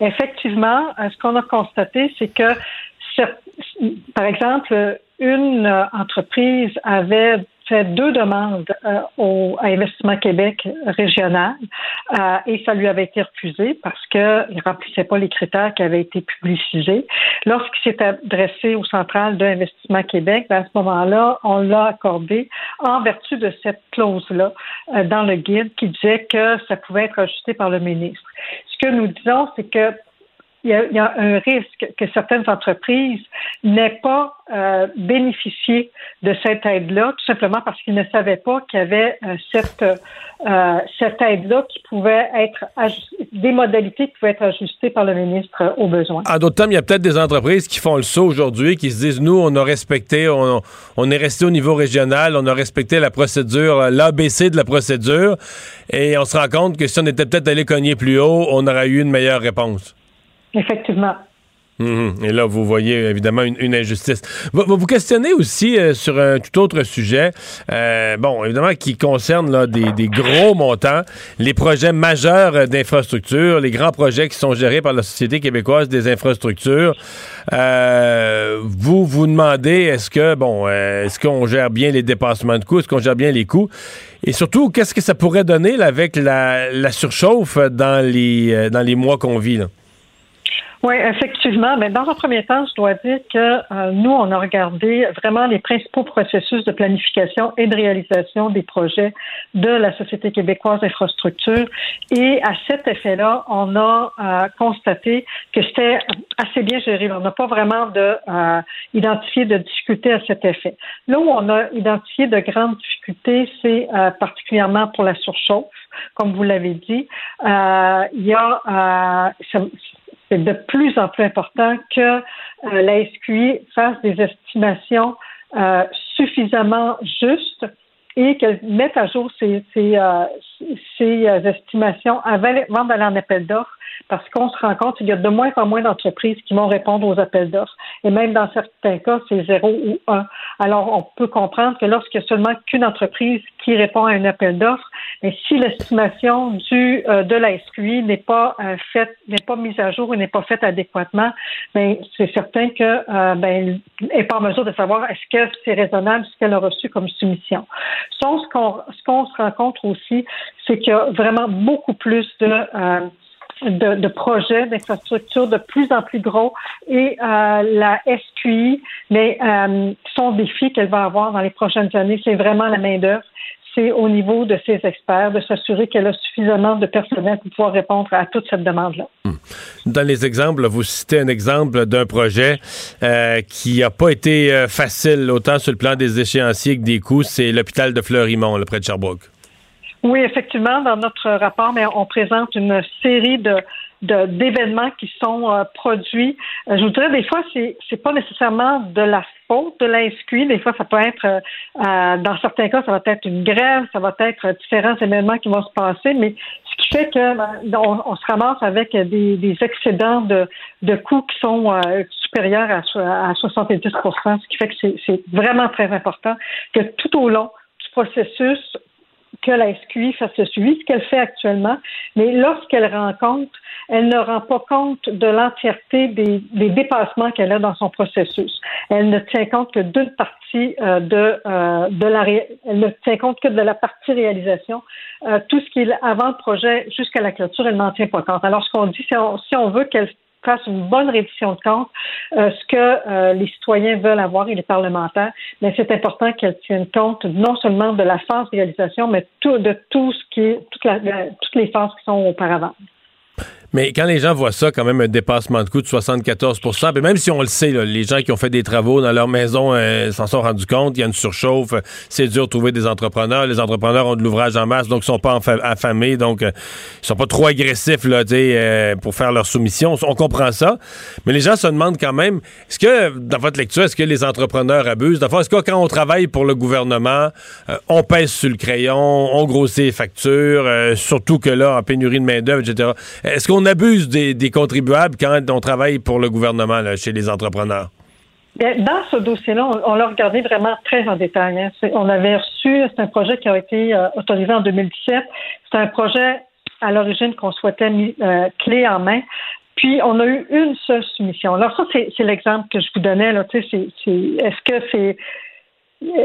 Effectivement, euh, ce qu'on a constaté, c'est que, par exemple, une entreprise avait deux demandes euh, au, à Investissement Québec régional euh, et ça lui avait été refusé parce qu'il ne remplissait pas les critères qui avaient été publicisés. Lorsqu'il s'est adressé au central d'Investissement Québec, ben, à ce moment-là, on l'a accordé en vertu de cette clause-là euh, dans le guide qui disait que ça pouvait être ajusté par le ministre. Ce que nous disons, c'est que il y, a, un risque que certaines entreprises n'aient pas euh, bénéficié de cette aide-là, tout simplement parce qu'ils ne savaient pas qu'il y avait euh, cette, euh, cette aide-là qui pouvait être des modalités qui pouvaient être ajustées par le ministre aux besoins. En d'autres termes, il y a peut-être des entreprises qui font le saut aujourd'hui, qui se disent, nous, on a respecté, on, on est resté au niveau régional, on a respecté la procédure, l'ABC de la procédure, et on se rend compte que si on était peut-être allé cogner plus haut, on aurait eu une meilleure réponse. Effectivement. Mhm. Et là, vous voyez évidemment une, injustice. Vous, vous questionnez aussi euh, sur un tout autre sujet, euh, bon, évidemment, qui concerne là, des, gros montants, les projets majeurs d'infrastructures, les grands projets qui sont gérés par la Société québécoise des infrastructures. Euh, vous vous demandez, est-ce que, bon, est-ce qu'on gère bien les dépassements de coûts, est-ce qu'on gère bien les coûts? Et surtout, qu'est-ce que ça pourrait donner avec la, la surchauffe dans les, dans les mois qu'on vit? Là? Oui, effectivement. Mais dans un premier temps, je dois dire que euh, nous, on a regardé vraiment les principaux processus de planification et de réalisation des projets de la Société québécoise d'infrastructure. Et à cet effet-là, on a euh, constaté que c'était assez bien géré. On n'a pas vraiment de, euh, identifié de difficultés à cet effet. Là où on a identifié de grandes difficultés, c'est particulièrement pour la surchauffe, comme vous l'avez dit. il y a c'est de plus en plus important que euh, la SQI fasse des estimations euh, suffisamment justes et qu'elle mette à jour ses, euh, estimations avant d'aller en appel d'offres parce qu'on se rend compte qu'il y a de moins en moins d'entreprises qui vont répondre aux appels d'offres. Et même dans certains cas, c'est zéro ou un. Alors, on peut comprendre que lorsqu'il y a seulement qu'une entreprise qui répond à un appel d'offres, si l'estimation du euh, de la SQI n'est pas euh, faite, n'est pas mise à jour et n'est pas faite adéquatement, ben c'est certain que euh, ben, n'est pas en mesure de savoir est-ce que c'est raisonnable ce qu'elle a reçu comme soumission. Ce qu'on se rencontre aussi, c'est qu'il y a vraiment beaucoup plus de euh, projets d'infrastructures de plus en plus gros et euh, la SQI, mais euh, son défi qu'elle va avoir dans les prochaines années, c'est vraiment la main d'œuvre. C'est au niveau de ses experts de s'assurer qu'elle a suffisamment de personnel pour pouvoir répondre à toute cette demande-là. Hmm. Dans les exemples, vous citez un exemple d'un projet euh, qui n'a pas été facile autant sur le plan des échéanciers que des coûts, c'est l'hôpital de Fleurimont, près de Sherbrooke. Oui, effectivement, dans notre rapport, mais on présente une série de d'événements qui sont euh, produits. Euh, je vous dirais, des fois, c'est c'est pas nécessairement de la de la SQI. Des fois, ça peut être, euh, euh, dans certains cas, ça va être une grève, ça va être différents événements qui vont se passer, mais ce qui fait que ben, on, se ramasse avec des, excédents de, coûts qui sont euh, supérieurs à, à 70% ce qui fait que c'est vraiment très important que tout au long du processus, que la SQI fasse le suivi, ce qu'elle fait actuellement, mais lorsqu'elle rend compte, elle ne rend pas compte de l'entièreté des, des dépassements qu'elle a dans son processus. Elle ne tient compte que d'une partie euh, de, euh, de la elle ne tient compte que de la partie réalisation. Euh, tout ce qui est avant le projet jusqu'à la clôture, elle n'en tient pas compte. Alors, ce qu'on dit, si on, si on veut qu'elle fasse une bonne reddition de compte, euh, ce que euh, les citoyens veulent avoir et les parlementaires, mais c'est important qu'elle tienne compte non seulement de la phase de réalisation, mais de tout ce qui la- toutes les phases qui sont auparavant. Mais quand les gens voient ça, quand même, un dépassement de coût de 74% puis même si on le sait, là, les gens qui ont fait des travaux dans leur maison euh, s'en sont rendus compte, il y a une surchauffe, c'est dur de trouver des entrepreneurs. Les entrepreneurs ont de l'ouvrage en masse, donc ils sont pas affamés, donc euh, ils sont pas trop agressifs là, euh, pour faire leur soumission. On comprend ça. Mais les gens se demandent quand même, est-ce que, dans votre lecture, est-ce que les entrepreneurs abusent? Est-ce que quand on travaille pour le gouvernement, euh, on pèse sur le crayon, on grossit les factures, euh, surtout que là, en pénurie de main-d'œuvre, etc. Est-ce qu'on abuse des, contribuables quand on travaille pour le gouvernement là, chez les entrepreneurs? Bien, Dans ce dossier-là, on, on l'a regardé vraiment très en détail. hein. On avait reçu, c'est un projet qui a été euh, autorisé en 2017. C'est un projet à l'origine qu'on souhaitait euh, clé en main. Puis on a eu une seule soumission. Alors ça, c'est l'exemple que je vous donnais. Est-ce que c'est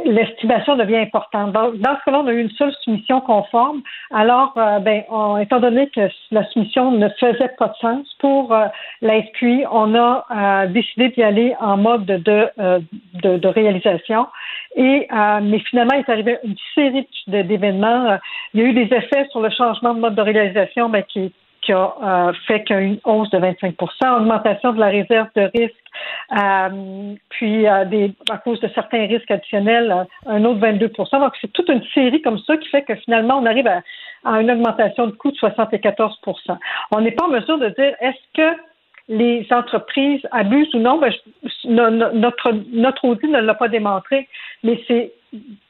l'estimation devient importante. Dans, ce cas-là, on a eu une seule soumission conforme. Alors, euh, ben, on- étant donné que la soumission ne faisait pas de sens pour euh, on a euh, décidé d'y aller en mode de, euh, de, de réalisation. Et euh, mais finalement, il est arrivé une série d'événements. Il y a eu des effets sur le changement de mode de réalisation, ben, qui qui a euh, fait qu'il y a eu une hausse de 25% augmentation de la réserve de risque, euh, puis euh, à cause de certains risques additionnels, euh, un autre 22% Donc, c'est toute une série comme ça qui fait que finalement, on arrive à, une augmentation de coût de 74% On n'est pas en mesure de dire est-ce que les entreprises abusent ou non, ben, notre, notre audit ne l'a pas démontré, mais c'est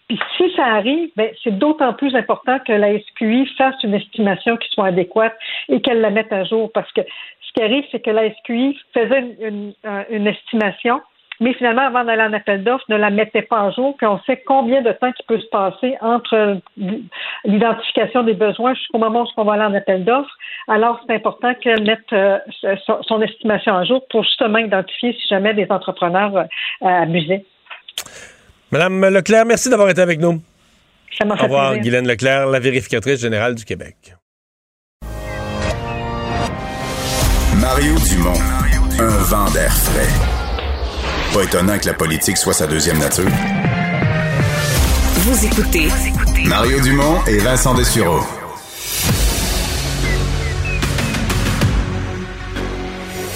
puis si ça arrive, ben, c'est d'autant plus important que la SQI fasse une estimation qui soit adéquate et qu'elle la mette à jour. Parce que ce qui arrive, c'est que la SQI faisait une, une, euh, une estimation, mais finalement, avant d'aller en appel d'offres, ne la mettait pas à jour. Puis on sait combien de temps qui peut se passer entre l'identification des besoins jusqu'au moment où on va aller en appel d'offres. Alors, c'est important qu'elle mette euh, son, estimation à jour pour justement identifier si jamais des entrepreneurs euh, abusaient. Madame Leclerc, merci d'avoir été avec nous. Ça m'a Au fait revoir, plaisir. Guylaine Leclerc, la vérificatrice générale du Québec. Mario Dumont, un vent d'air frais. Pas étonnant que la politique soit sa deuxième nature. Vous écoutez Mario Dumont et Vincent Dessureau.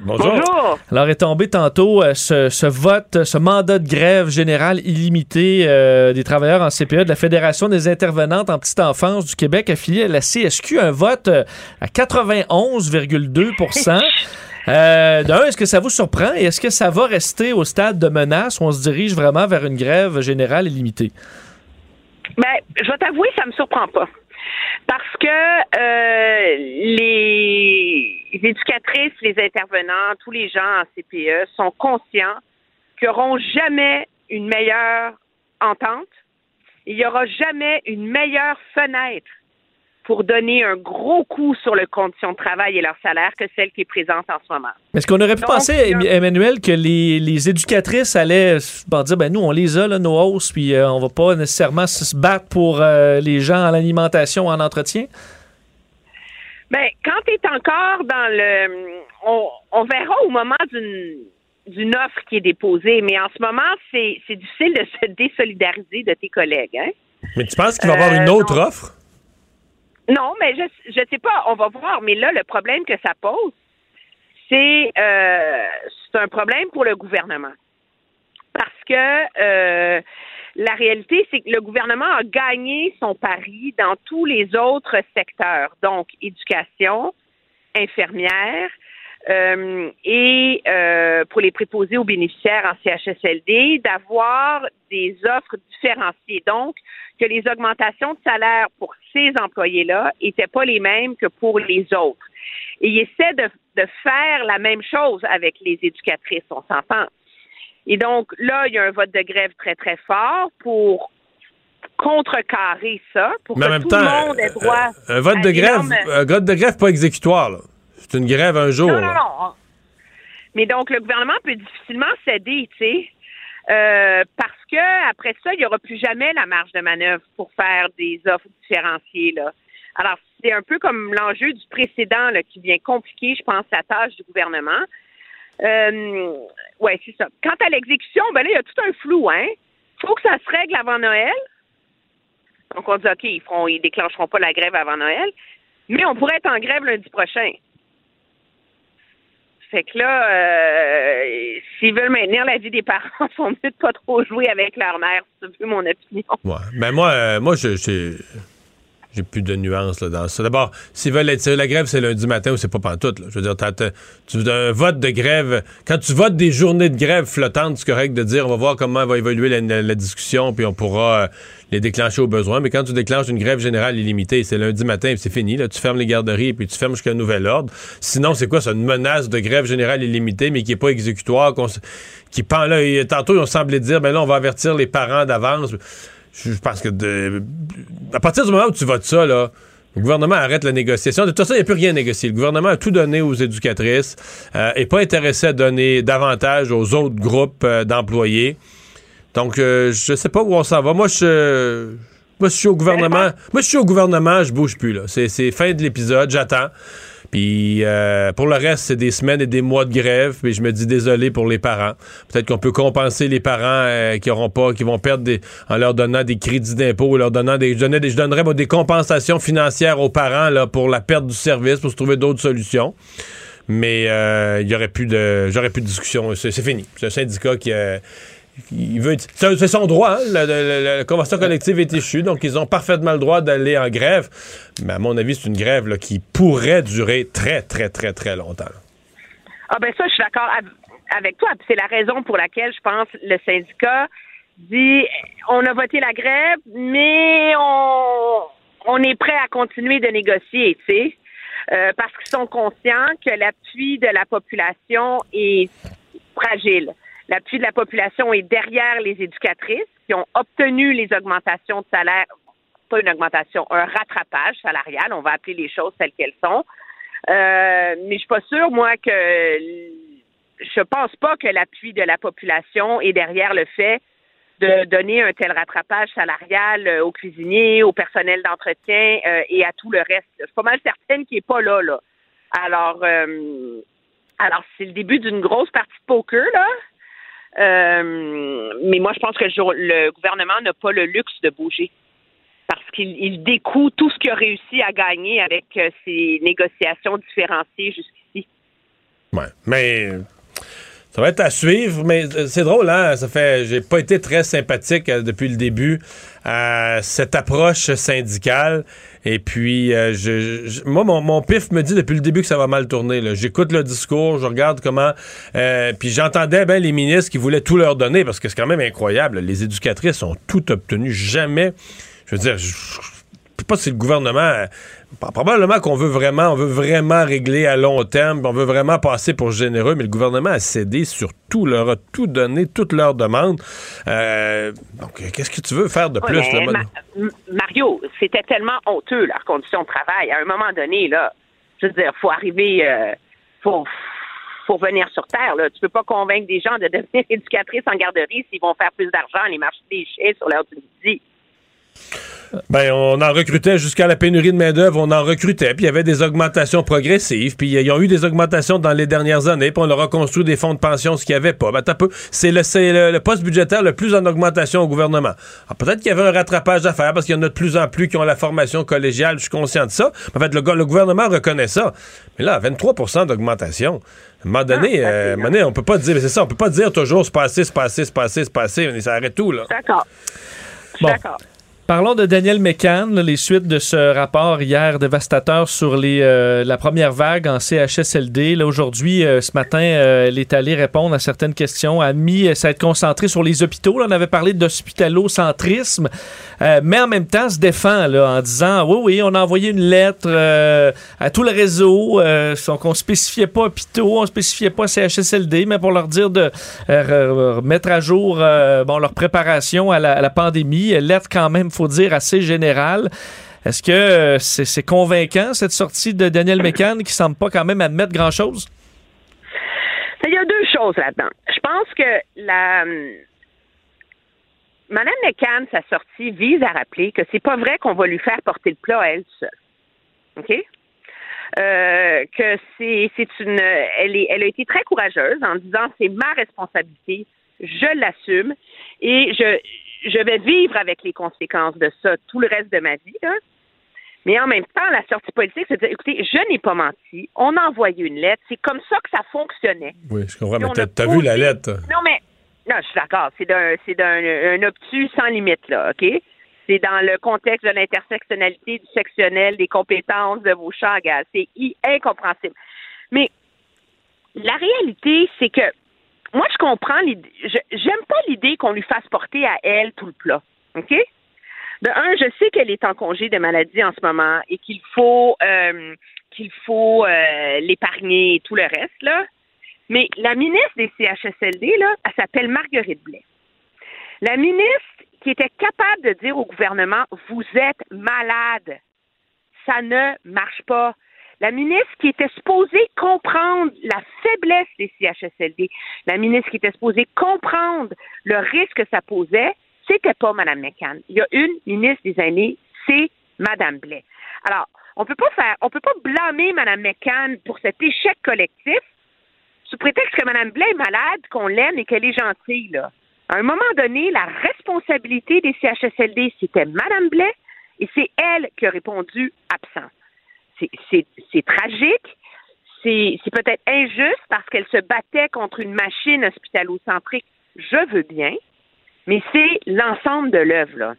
Bonjour. Bonjour. Alors est tombé tantôt euh, ce, ce vote, ce mandat de grève générale illimité euh, des travailleurs en CPE de la Fédération des intervenantes en petite enfance du Québec affiliée à la CSQ, un vote euh, à 91,2% Euh, D'un, est-ce que ça vous surprend et est-ce que ça va rester au stade de menace où on se dirige vraiment vers une grève générale illimitée? Ben, je vais t'avouer, ça me surprend pas. Parce que euh, les éducatrices, les intervenants, tous les gens en CPE sont conscients qu'ils n'auront jamais une meilleure entente. Il n'y aura jamais une meilleure fenêtre pour donner un gros coup sur le condition de travail et leur salaire que celle qui est présente en ce moment. Est-ce qu'on aurait pu Donc, penser, Emmanuel, que les, les éducatrices allaient bon, dire ben nous, on les a, là, nos hausses, puis euh, on va pas nécessairement se battre pour euh, les gens en alimentation, en entretien? Ben, quand tu es encore dans le. On, on verra au moment d'une d'une offre qui est déposée, mais en ce moment, c'est c'est difficile de se désolidariser de tes collègues. Hein? Mais tu penses qu'il va y avoir une Euh, autre non. offre? Non, mais je je sais pas, on va voir. Mais là, le problème que ça pose, c'est euh, un problème pour le gouvernement. Parce que euh, la réalité, c'est que le gouvernement a gagné son pari dans tous les autres secteurs, donc éducation, infirmière, euh, et euh, pour les préposés aux bénéficiaires en CHSLD, d'avoir des offres différenciées. Donc, que les augmentations de salaire pour ces employés-là n'étaient pas les mêmes que pour les autres. Et il essaie de, de faire la même chose avec les éducatrices, on s'entend. Et donc, là, il y a un vote de grève très, très fort pour contrecarrer ça, pour Mais en que même tout temps, le monde ait droit Un vote à de grève, un vote de grève pas exécutoire, là. C'est une grève un jour. Non, non. Mais donc, le gouvernement peut difficilement céder, tu sais, euh, parce que après ça, il n'y aura plus jamais la marge de manœuvre pour faire des offres différenciées, là. Alors, c'est un peu comme l'enjeu du précédent, là, qui vient compliquer, je pense, la tâche du gouvernement. Euh, ouais, c'est ça. Quant à l'exécution, ben là, il y a tout un flou, hein. faut que ça se règle avant Noël. Donc, on dit, OK, ils feront, ils déclencheront pas la grève avant Noël. Mais on pourrait être en grève lundi prochain. Fait que là, euh, s'ils veulent maintenir la vie des parents, ils sont mieux de pas trop jouer avec leur mère. C'est un mon opinion. Ouais. Ben moi, euh, moi, je, j'ai, j'ai plus de nuances là, dans ça. D'abord, s'ils veulent être la grève, c'est lundi matin ou c'est pas pantoute. Là. Je veux dire, t'as- t'as- tu un vote de grève. Quand tu votes des journées de grève flottantes, c'est correct de dire on va voir comment va évoluer la, discussion, puis on pourra euh, les déclencher au besoin. Mais quand tu déclenches une grève générale illimitée, c'est lundi matin, puis c'est fini. Là, tu fermes les garderies, puis tu fermes jusqu'à nouvel ordre. Sinon, c'est quoi? C'est une menace de grève générale illimitée, mais qui est pas exécutoire, qui pend là. et tantôt, ont semblé dire, ben là, on va avertir les parents d'avance. Je pense que de, à partir du moment où tu votes ça, là, le gouvernement arrête la négociation. De toute façon, il n'y a plus rien à négocier. Le gouvernement a tout donné aux éducatrices euh, et pas intéressé à donner davantage aux autres groupes euh, d'employés. Donc, euh, je sais pas où on s'en va. Moi, je, moi, je suis au gouvernement. Moi, je suis au gouvernement, je bouge plus. là. C'est c'est fin de l'épisode, j'attends. Puis euh, pour le reste, c'est des semaines et des mois de grève. Puis je me dis désolé pour les parents. Peut-être qu'on peut compenser les parents euh, qui auront pas, qui vont perdre des, en leur donnant des crédits d'impôt, leur donnant des, je, donnais je donnerais des compensations financières aux parents là pour la perte du service, pour se trouver d'autres solutions. Mais euh, il y aurait plus de, j'aurais plus de discussion. C'est fini. C'est un syndicat qui euh, c'est son droit, hein, la, convention collective est échue, donc ils ont parfaitement le droit d'aller en grève. Mais à mon avis, c'est une grève qui pourrait durer très, très, très, très longtemps. Ah ben ça, je suis d'accord av- avec toi. C'est la raison pour laquelle je pense le syndicat dit on a voté la grève, mais on, on est prêt à continuer de négocier, tu sais. Euh, parce qu'ils sont conscients que l'appui de la population est fragile. L'appui de la population est derrière les éducatrices qui ont obtenu les augmentations de salaire, pas une augmentation, un rattrapage salarial, on va appeler les choses telles qu'elles sont. Euh, mais je suis pas sûre, moi, que je pense pas que l'appui de la population est derrière le fait de donner un tel rattrapage salarial euh, aux cuisiniers, au personnel d'entretien euh, et à tout le reste. Je suis pas mal certaine qu'il est pas là, là. Alors, alors c'est le début d'une grosse partie de poker, là. Euh, mais moi, je pense que le, gouvernement n'a pas le luxe de bouger parce qu'il il découe tout ce qu'il a réussi à gagner avec euh, ces négociations différenciées jusqu'ici. Ouais. Mais ça va être à suivre, mais euh, c'est drôle, hein? Ça fait. J'ai pas été très sympathique euh, depuis le début à cette approche syndicale. Et puis, euh, je, moi, mon, pif me dit depuis le début que ça va mal tourner. J'écoute le discours, je regarde comment. puis j'entendais bien les ministres qui voulaient tout leur donner parce que c'est quand même incroyable. Les éducatrices ont tout obtenu. Jamais. Je veux dire, je, je sais pas si le gouvernement. Probablement qu'on veut vraiment, on veut vraiment régler à long terme, on veut vraiment passer pour généreux, mais le gouvernement a cédé sur tout, leur a tout donné, toutes leurs demandes. Euh, donc, qu'est-ce que tu veux faire de plus? mais là, Ma- M- Mario, c'était tellement honteux, leurs conditions de travail. À un moment donné, là, je veux dire, faut arriver, euh, faut, faut venir sur terre. Là. Tu peux pas convaincre des gens de devenir éducatrices en garderie s'ils vont faire plus d'argent, aller marcher des chiens sur l'heure du midi. Ben, on en recrutait jusqu'à la pénurie de main-d'œuvre, on en recrutait, puis il y avait des augmentations progressives, puis ils ont eu des augmentations dans les dernières années, puis on leur a construit des fonds de pension, ce qu'il n'y avait pas. Ben, peu, c'est le, le, le, poste budgétaire le plus en augmentation au gouvernement. peut-être qu'il y avait un rattrapage à faire parce qu'il y en a de plus en plus qui ont la formation collégiale, je suis conscient de ça. En fait, le, le gouvernement reconnaît ça. Mais là, 23% d'augmentation. À un moment donné, ah, euh, donné, on peut pas dire, c'est ça, on peut pas dire toujours c'est passé, c'est passé, c'est passé, c'est passé, ça arrête tout, là. D'accord. Bon. D'accord. Parlons de Daniel McCann, les suites de ce rapport hier dévastateur sur les, euh, la première vague en CHSLD. Là, aujourd'hui, euh, ce matin, euh, elle est allée répondre à certaines questions, a mis s'être concentré sur les hôpitaux. Là, on avait parlé d'hospitalocentrisme, mais en même temps se défend là, en disant oui, oui, on a envoyé une lettre à tout le réseau, donc on spécifiait pas hôpitaux, on spécifiait pas CHSLD, mais pour leur dire de mettre à jour bon, leur préparation à la pandémie. Lettre quand même faut dire, assez général. Est-ce que euh, c'est convaincant, cette sortie de Daniel McCann, qui semble pas quand même admettre grand-chose? Il y a deux choses là-dedans. Je pense que la... Hum, Madame McCann, sa sortie vise à rappeler que c'est pas vrai qu'on va lui faire porter le plat à elle seule. OK? Euh, que c'est une elle est elle a été très courageuse en disant c'est ma responsabilité, je l'assume et je je vais vivre avec les conséquences de ça tout le reste de ma vie. Mais en même temps, la sortie politique, c'est de dire, écoutez, je n'ai pas menti, on a envoyé une lettre, c'est comme ça que ça fonctionnait. Oui, je comprends, mais t'as vu la lettre. Non, mais, non, je suis d'accord, c'est d'un, c'est d'un obtus sans limite, là, OK? C'est dans le contexte de l'intersectionnalité, du sectionnel, des compétences de vos champs, gars. C'est incompréhensible. Mais la réalité, c'est que moi, je comprends l'idée. J'aime pas l'idée qu'on lui fasse porter à elle tout le plat. OK? De un, je sais qu'elle est en congé de maladie en ce moment et qu'il faut euh, qu'il faut euh, l'épargner et tout le reste, là. Mais la ministre des CHSLD, là, elle s'appelle Marguerite Blais. La ministre qui était capable de dire au gouvernement Vous êtes malade. Ça ne marche pas. La ministre qui était supposée comprendre la faiblesse des CHSLD, la ministre qui était supposée comprendre le risque que ça posait, c'était pas Mme McCann. Il y a une ministre des années, c'est Mme Blais. Alors, on peut pas faire, on peut pas blâmer Mme McCann pour cet échec collectif sous prétexte que Mme Blais est malade, qu'on l'aime et qu'elle est gentille, là. À un moment donné, la responsabilité des CHSLD, c'était Mme Blais et c'est elle qui a répondu absent c'est tragique. C'est peut-être injuste parce qu'elle se battait contre une machine hospitalocentrique. Je veux bien, mais c'est l'ensemble de l'œuvre.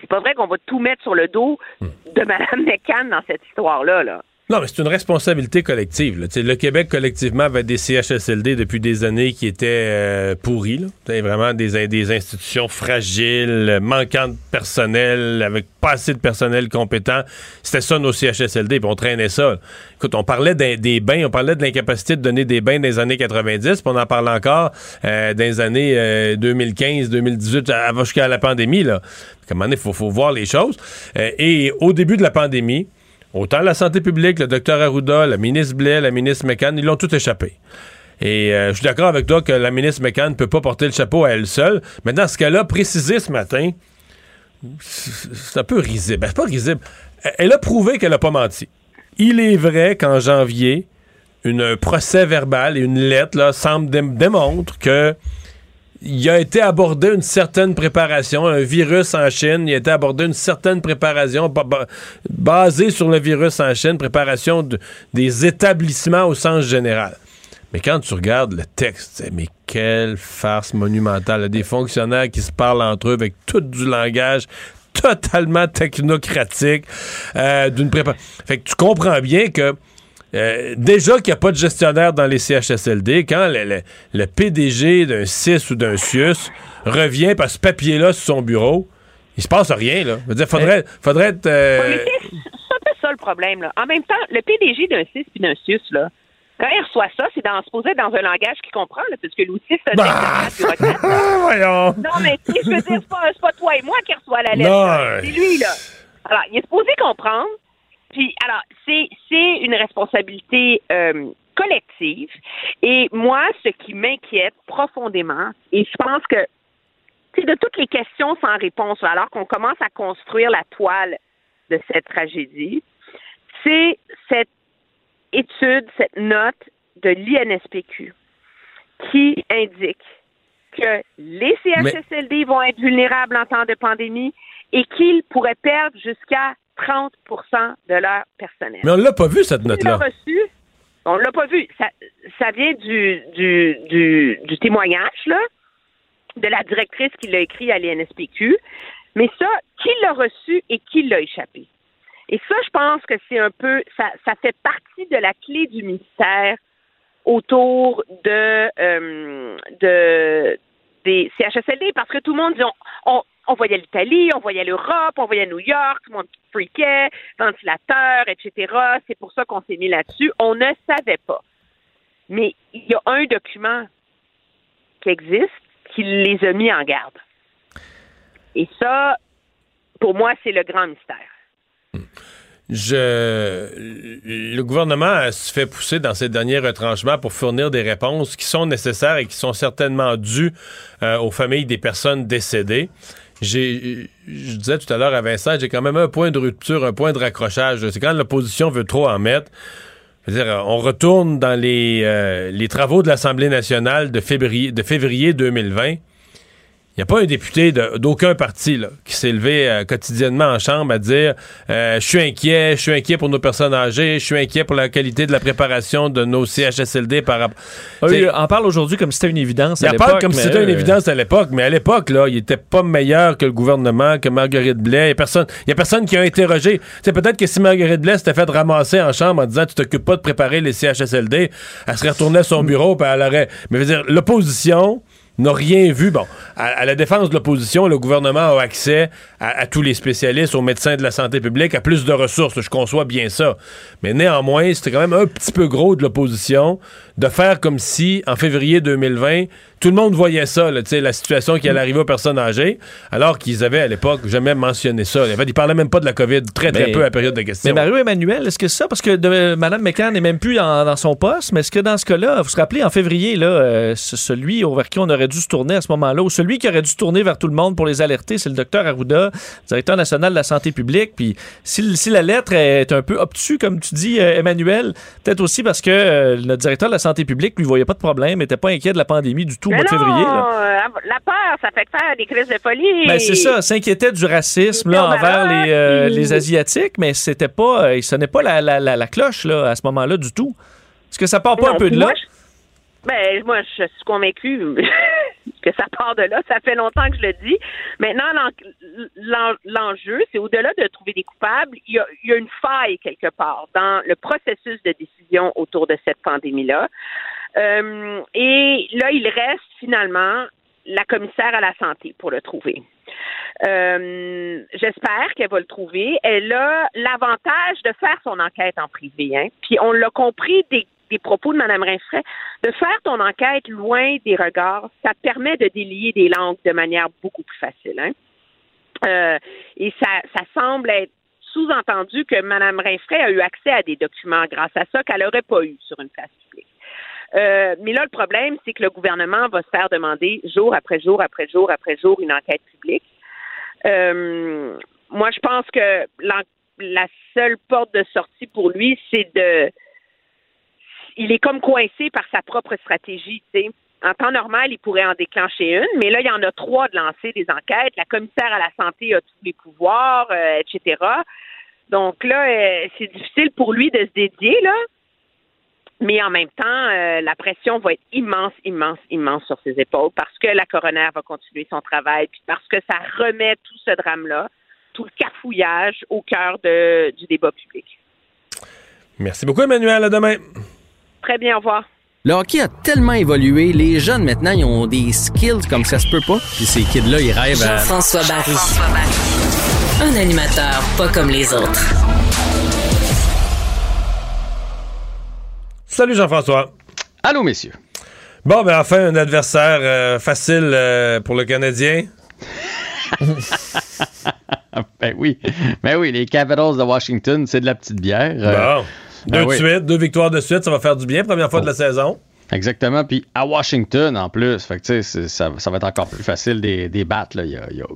C'est pas vrai qu'on va tout mettre sur le dos de Mme McCann dans cette histoire-là, là. Non, mais c'est une responsabilité collective. Le Québec, collectivement, avait des CHSLD depuis des années qui étaient euh, pourris. Vraiment des, des institutions fragiles, manquant de personnel, avec pas assez de personnel compétent. C'était ça, nos CHSLD, puis on traînait ça. Écoute, on parlait des, bains, on parlait de l'incapacité de donner des bains dans les années 90, puis on en parle encore euh, dans les années 2015, 2018, jusqu'à la pandémie. Là. Donné, il faut, faut voir les choses. Euh, et au début de la pandémie, Autant la santé publique, le docteur Arruda, la ministre Blais, la ministre McCann, ils l'ont tout échappé. Et euh, je suis d'accord avec toi que la ministre McCann ne peut pas porter le chapeau à elle seule. Mais dans ce cas-là, précisé ce matin, c'est un peu risible. Ben, c'est pas risible. Elle a prouvé qu'elle n'a pas menti. Il est vrai qu'en janvier, un procès verbal et une lettre là, semble que il a été abordé une certaine préparation, un virus en Chine, il a été abordé une certaine préparation basée sur le virus en Chine, préparation des établissements au sens général. Mais quand tu regardes le texte, mais quelle farce monumentale. Des fonctionnaires qui se parlent entre eux avec tout du langage totalement technocratique, euh, d'une préparation. Fait que tu comprends bien que euh, déjà qu'il n'y a pas de gestionnaire dans les CHSLD, quand le, PDG d'un CIS ou d'un CIUS revient par ce papier-là sur son bureau, il se passe rien, là. Je veux dire, faudrait, faudrait être. Euh, c'est ça le problème, là. En même temps, le PDG d'un CIS puis d'un CIUS, là, quand il reçoit ça, c'est dans, supposé dans un langage qu'il comprend, là, parce que l'outil, c'est un bah! Voyons! Non, mais tu sais, je veux dire, c'est pas, pas toi et moi qui reçoit la lettre. C'est lui, là. Alors, il est supposé comprendre puis, alors, c'est, c'est une responsabilité euh, collective. Et moi, ce qui m'inquiète profondément, et je pense que sais, de toutes les questions sans réponse, alors qu'on commence à construire la toile de cette tragédie, c'est cette étude, cette note de l'INSPQ qui indique que les CHSLD vont être vulnérables en temps de pandémie et qu'ils pourraient perdre jusqu'à 30% de leur personnel. Mais on l'a pas vu, cette note-là. On l'a pas vu. Ça, ça vient du, du, du, du témoignage, là, de la directrice qui l'a écrit à l'INSPQ. Mais ça, qui l'a reçu et qui l'a échappé? Et ça, je pense que c'est un peu, ça, ça fait partie de la clé du ministère autour de, euh, de des CHSLD parce que tout le monde dit on, on, on voyait l'Italie, on voyait l'Europe, on voyait New York, tout le monde freakait, ventilateur, etc. C'est pour ça qu'on s'est mis là-dessus. On ne savait pas. Mais il y a un document qui existe qui les a mis en garde. Et ça, pour moi, c'est le grand mystère. Je, le gouvernement se fait pousser dans ses derniers retranchements pour fournir des réponses qui sont nécessaires et qui sont certainement dues euh, aux familles des personnes décédées. J'ai, je disais tout à l'heure à Vincent, j'ai quand même un point de rupture, un point de raccrochage. C'est quand l'opposition veut trop en mettre. Dire, on retourne dans les, euh, les travaux de l'Assemblée nationale de février, de février 2020. Il n'y a pas un député d'aucun parti là, qui s'est levé euh, quotidiennement en chambre à dire euh, Je suis inquiet, je suis inquiet pour nos personnes âgées, je suis inquiet pour la qualité de la préparation de nos CHSLD par rapport. Ils en parle aujourd'hui comme si c'était une évidence. il parle comme si c'était une eux, évidence à l'époque, mais à l'époque, là, il était pas meilleur que le gouvernement, que Marguerite Blais. Il personne, il y a personne qui a interrogé. C'est peut-être que si Marguerite Blais s'était fait ramasser en chambre en disant tu t'occupes pas de préparer les CHSLD, elle serait retournée à son bureau puis elle aurait. Mais je veux dire, l'opposition n'a rien vu. Bon, à, la défense de l'opposition, le gouvernement a accès à, à tous les spécialistes, aux médecins de la santé publique, à plus de ressources. Je conçois bien ça. Mais néanmoins, c'était quand même un petit peu gros de l'opposition de faire comme si, en février 2020, tout le monde voyait ça, là, tu sais, la situation qui allait arriver aux personnes âgées, alors qu'ils avaient à l'époque jamais mentionné ça. En fait, ils parlaient même pas de la COVID, très très Mais- peu à la période de questions. Mais Mario-Emmanuel, est-ce que ça, parce que de- Mme McCann n'est même plus dans, dans son poste, mais est-ce que dans ce cas-là, vous vous rappelez, en février, là, euh, ce- celui vers qui on aurait dû se tourner à ce moment-là, ou celui qui aurait dû se tourner vers tout le monde pour les alerter, c'est le docteur Arruda, directeur national de la santé publique. Puis si, si la lettre est un peu obtuse, comme tu dis, euh, Emmanuel, peut-être aussi parce que euh, le directeur de la santé publique, lui, voyait pas de problème, n'était pas inquiet de la pandémie du tout au Mais mois de non, février. là. euh, la peur, ça fait faire des crises de folie. Ben, c'est ça, s'inquiétait du racisme là, envers les, euh, les Asiatiques, mais c'était pas, euh, il sonnait pas la, la, la, la cloche là, à ce moment-là du tout. Est-ce que ça part pas Non, un peu de moi, là? je- ben, moi, je suis convaincue que ça part de là. Ça fait longtemps que je le dis. Maintenant, l'en- l'en- l'enjeu, c'est au-delà de trouver des coupables, il y, a, il y a une faille quelque part dans le processus de décision autour de cette pandémie-là. Euh, et là, il reste finalement la commissaire à la santé pour le trouver. Euh, J'espère qu'elle va le trouver. Elle a l'avantage de faire son enquête en privé. Hein? Puis on l'a compris des, des propos de Mme Rinfray, de faire ton enquête loin des regards, ça permet de délier des langues de manière beaucoup plus facile. Hein? Euh, et ça, ça semble être sous-entendu que Mme Rinfray a eu accès à des documents grâce à ça qu'elle n'aurait pas eu sur une place publique. Euh, mais là, le problème, c'est que le gouvernement va se faire demander jour après jour après jour après jour une enquête publique. Euh, moi, je pense que la seule porte de sortie pour lui, c'est de. Il est comme coincé par sa propre stratégie. tu sais. En temps normal, il pourrait en déclencher une, mais là, il y en a trois de lancer des enquêtes. La commissaire à la santé a tous les pouvoirs, euh, etc. Donc là, euh, c'est difficile pour lui de se dédier, là. Mais en même temps, euh, la pression va être immense, immense, immense sur ses épaules parce que la coroner va continuer son travail, puis parce que ça remet tout ce drame-là, tout le cafouillage au cœur de- du débat public. Merci beaucoup, Emmanuel. À demain. Très bien, au revoir. Le hockey a tellement évolué, les jeunes maintenant, ils ont des skills comme ça se peut pas. Puis ces kids-là, ils rêvent à... Jean-François Barry. Un animateur pas comme les autres. Salut, Jean-François. Allô, messieurs. Bon, ben enfin, un adversaire euh, facile euh, pour le Canadien. ben oui. Ben oui, les Capitals de Washington, c'est de la petite bière. Euh, Bon. Deux ben de oui. suite, deux victoires de suite, ça va faire du bien. Première fois de la saison. Exactement. Puis à Washington, en plus. Fait que, tu sais, ça, ça va être encore plus facile des, des battre. Il n'y a, y a-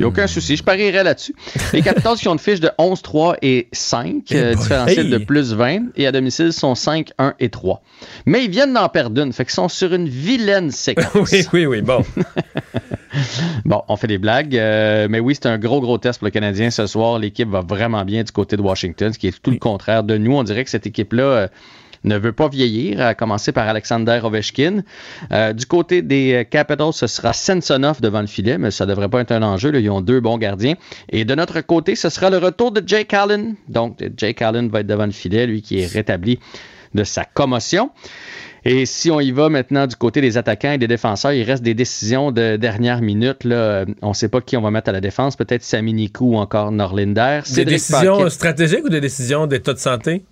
y a aucun souci. Je parierais là-dessus. Les Capitals qui ont une fiche de 11, 3 et 5, Eh euh, différentiel de plus 20. Et à domicile, sont 5, 1 et 3. Mais ils viennent d'en perdre une. Fait qu'ils sont sur une vilaine séquence. oui, oui, oui. Bon. Bon, on fait des blagues, euh, mais oui, c'est un gros, gros test pour le Canadien ce soir. L'équipe va vraiment bien du côté de Washington, ce qui est tout le contraire de nous. On dirait que cette équipe-là euh, ne veut pas vieillir, à commencer par Alexander Ovechkin. Euh, du côté des euh, Capitals, ce sera Samsonov devant le filet, mais ça devrait pas être un enjeu. là. Ils ont deux bons gardiens. Et de notre côté, ce sera le retour de Jake Allen. Donc, Jake Allen va être devant le filet, lui qui est rétabli de sa commotion. Et si on y va maintenant du côté des attaquants et des défenseurs, il reste des décisions de dernière minute. Là. Euh, On ne sait pas qui on va mettre à la défense. Peut-être Sami Nikou ou encore Norlinder. Des Cédric décisions Paquet- stratégiques ou des décisions d'état de santé?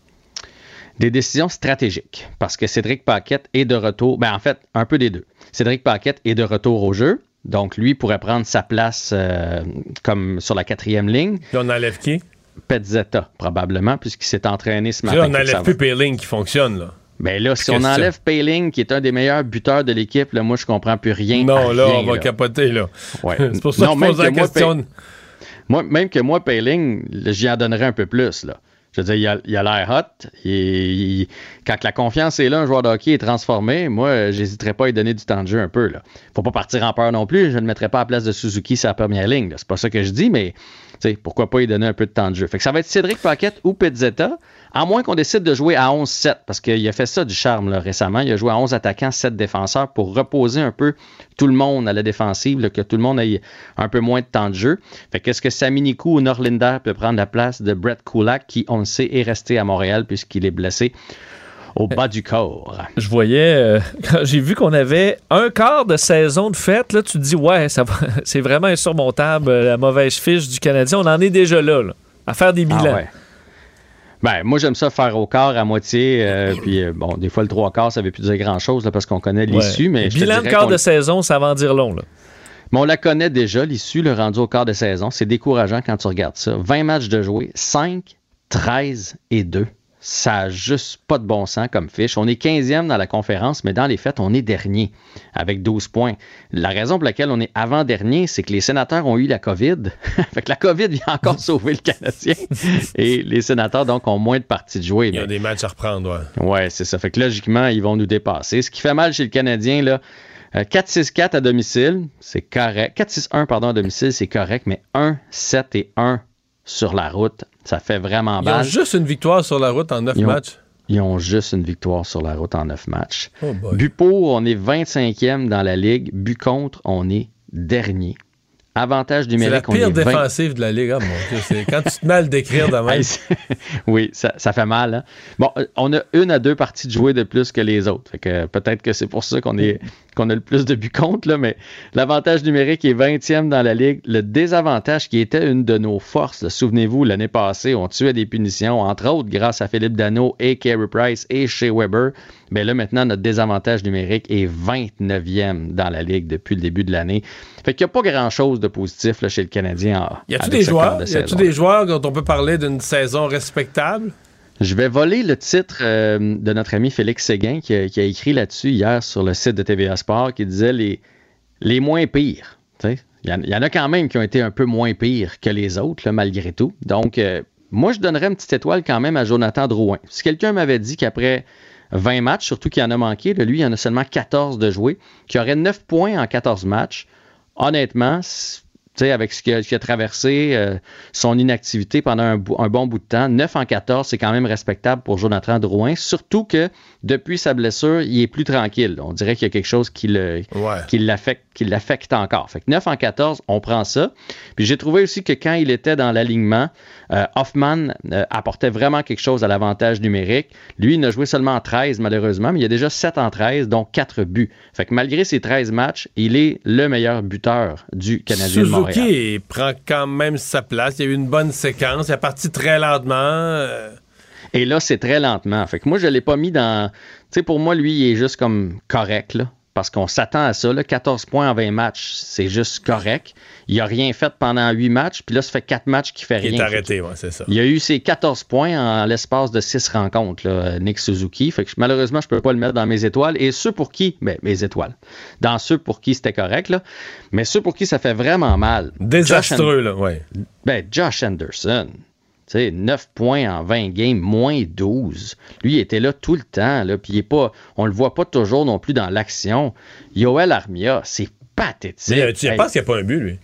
Des décisions stratégiques. Parce que Cédric Paquette est de retour. Ben, en fait, un peu des deux. Cédric Paquette est de retour au jeu. Donc, lui pourrait prendre sa place euh, comme sur la quatrième ligne. On enlève qui? Petzetta, probablement, puisqu'il s'est entraîné ce matin. là, on n'enlève plus Payling qui fonctionne, là. Ben là, si Question. on enlève Payling, qui est un des meilleurs buteurs de l'équipe, là, moi, je comprends plus rien. Non, là, rien, on va là. capoter, là. Ouais. C'est pour ça Non, que je pose la que moi, question. Moi, même que moi, Payling, j'y en donnerais un peu plus. Là. Je veux dire, il a- l'air hot. Il- quand la confiance est là, un joueur de hockey est transformé, moi, j'hésiterais pas à lui donner du temps de jeu un peu. Là. Faut pas partir en peur non plus. Je ne le mettrais pas à la place de Suzuki la première ligne. C'est pas ça que je dis, mais pourquoi pas lui donner un peu de temps de jeu? Fait que ça va être Cédric Paquette ou Pizzetta, à moins qu'on décide de jouer à 11-7, parce qu'il a fait ça du charme là, récemment. Il a joué à 11 attaquants, 7 défenseurs pour reposer un peu tout le monde à la défensive, là, que tout le monde ait un peu moins de temps de jeu. Fait qu'est-ce que Sami Nikou ou Norlinder peut prendre la place de Brett Kulak, qui, on le sait, est resté à Montréal puisqu'il est blessé au bas du corps? Je voyais, euh, quand j'ai vu qu'on avait un quart de saison de fête, là, tu te dis, ouais, ça va, c'est vraiment insurmontable, euh, la mauvaise fiche du Canadien. On en est déjà là, là, à faire des bilans. Ah ouais. Ben, moi, j'aime ça faire au quart à moitié. euh, puis, euh, bon, des fois, le trois quarts, ça ne veut plus dire grand-chose parce qu'on connaît l'issue. Ouais. Mais Bilan de quart de saison, ça va en dire long. Là. Mais on la connaît déjà, l'issue, le rendu au quart de saison. C'est décourageant quand tu regardes ça. 20 matchs de jouer, 5, 13 et 2. Ça n'a juste pas de bon sens comme fiche. On est 15e dans la conférence, mais dans les faits, on est dernier avec 12 points. La raison pour laquelle on est avant-dernier, c'est que les sénateurs ont eu la COVID. fait que la COVID vient encore sauver le Canadien. Et les sénateurs, donc, ont moins de parties de jouer. Il y a des matchs à reprendre, ouais. Ouais, c'est ça. Fait que logiquement, ils vont nous dépasser. Ce qui fait mal chez le Canadien, là, euh, 4-6-4 à domicile, c'est correct. 4-6-1, pardon, à domicile, c'est correct, mais 1-7 et 1 sur la route, ça fait vraiment Ils ont mal. juste une victoire sur la route en neuf ont- matchs. Ils ont juste une victoire sur la route en 9 matchs. Oh pour, on est 25e dans la ligue. But contre, on est dernier. Avantage C'est la numérique, on est pire 20 défensive de la Ligue. Ah, mon Dieu, c'est- quand tu te mets à le décrire de même. Hey, c'est- oui, ça, ça fait mal. hein. Bon, euh, on a une à deux parties de jouer de plus que les autres. Que euh, peut-être que c'est pour ça qu'on est qu'on a le plus de buts contre, là, mais l'avantage numérique est 20e dans la ligue. Le désavantage qui était une de nos forces, souvenez-vous, l'année passée, on tuait des punitions, entre autres grâce à Philippe Dano et Carey Price et Shea Weber. Mais là, maintenant, notre désavantage numérique est 29e dans la ligue depuis le début de l'année. Fait qu'il n'y a pas grand-chose de positif là, chez le Canadien. en- Y a-tu des joueurs? de Y des joueurs dont on peut parler d'une saison respectable? Je vais voler le titre euh, de notre ami Félix Séguin qui a, qui a écrit là-dessus hier sur le site de TVA Sport qui disait les, les moins pires. Il y, en- il y en a quand même qui ont été un peu moins pires que les autres, là, malgré tout. Donc, euh, moi, je donnerais une petite étoile quand même à Jonathan Drouin. Si quelqu'un m'avait dit qu'après 20 matchs, surtout qu'il en a manqué, lui, il en a seulement 14 de jouer, qu'il aurait 9 points en 14 matchs, honnêtement, c- tu sais, avec ce qu'il a, traversé, euh, son inactivité pendant un, bon bout de temps, 9 en 14, c'est quand même respectable pour Jonathan Drouin. Surtout que depuis sa blessure, il est plus tranquille. On dirait qu'il y a quelque chose qui l'affecte, encore. Fait que 9 en 14, on prend ça. Puis j'ai trouvé aussi que quand il était dans l'alignement, euh, Hoffman euh, apportait vraiment quelque chose à l'avantage numérique. Lui, il n'a joué seulement en 13, malheureusement, mais il y a déjà 7 en 13, donc 4 buts. Fait que malgré ses 13 matchs, il est le meilleur buteur du Canadien. Suzuki il prend quand même sa place. Il y a eu une bonne séquence. Il est parti très lentement. euh, Et là, c'est très lentement. Fait que moi, je l'ai pas mis dans. Tu sais, pour moi, lui, il est juste comme correct, là. Parce qu'on s'attend à ça. Là, 14 points en 20 matchs, c'est juste correct. Il n'a rien fait pendant 8 matchs, puis là, ça fait 4 matchs qu'il fait rien. Il est arrêté, ouais, c'est ça. Il a eu ses 14 points en l'espace de 6 rencontres, là, Nick Suzuki. Fait que malheureusement, je ne peux pas le mettre dans mes étoiles. Et ceux pour qui, ben, mes étoiles, dans ceux pour qui c'était correct, là, mais ceux pour qui ça fait vraiment mal. Désastreux, là, ouais. Ben, Josh Anderson. Tu sais, 9 points en 20 games, moins 12. Lui, il était là tout le temps. Là, puis il est pas, on le voit pas toujours non plus dans l'action. Yoel Armia, c'est pathétique. Mais, tu penses qu'il n'y a pas un but, lui?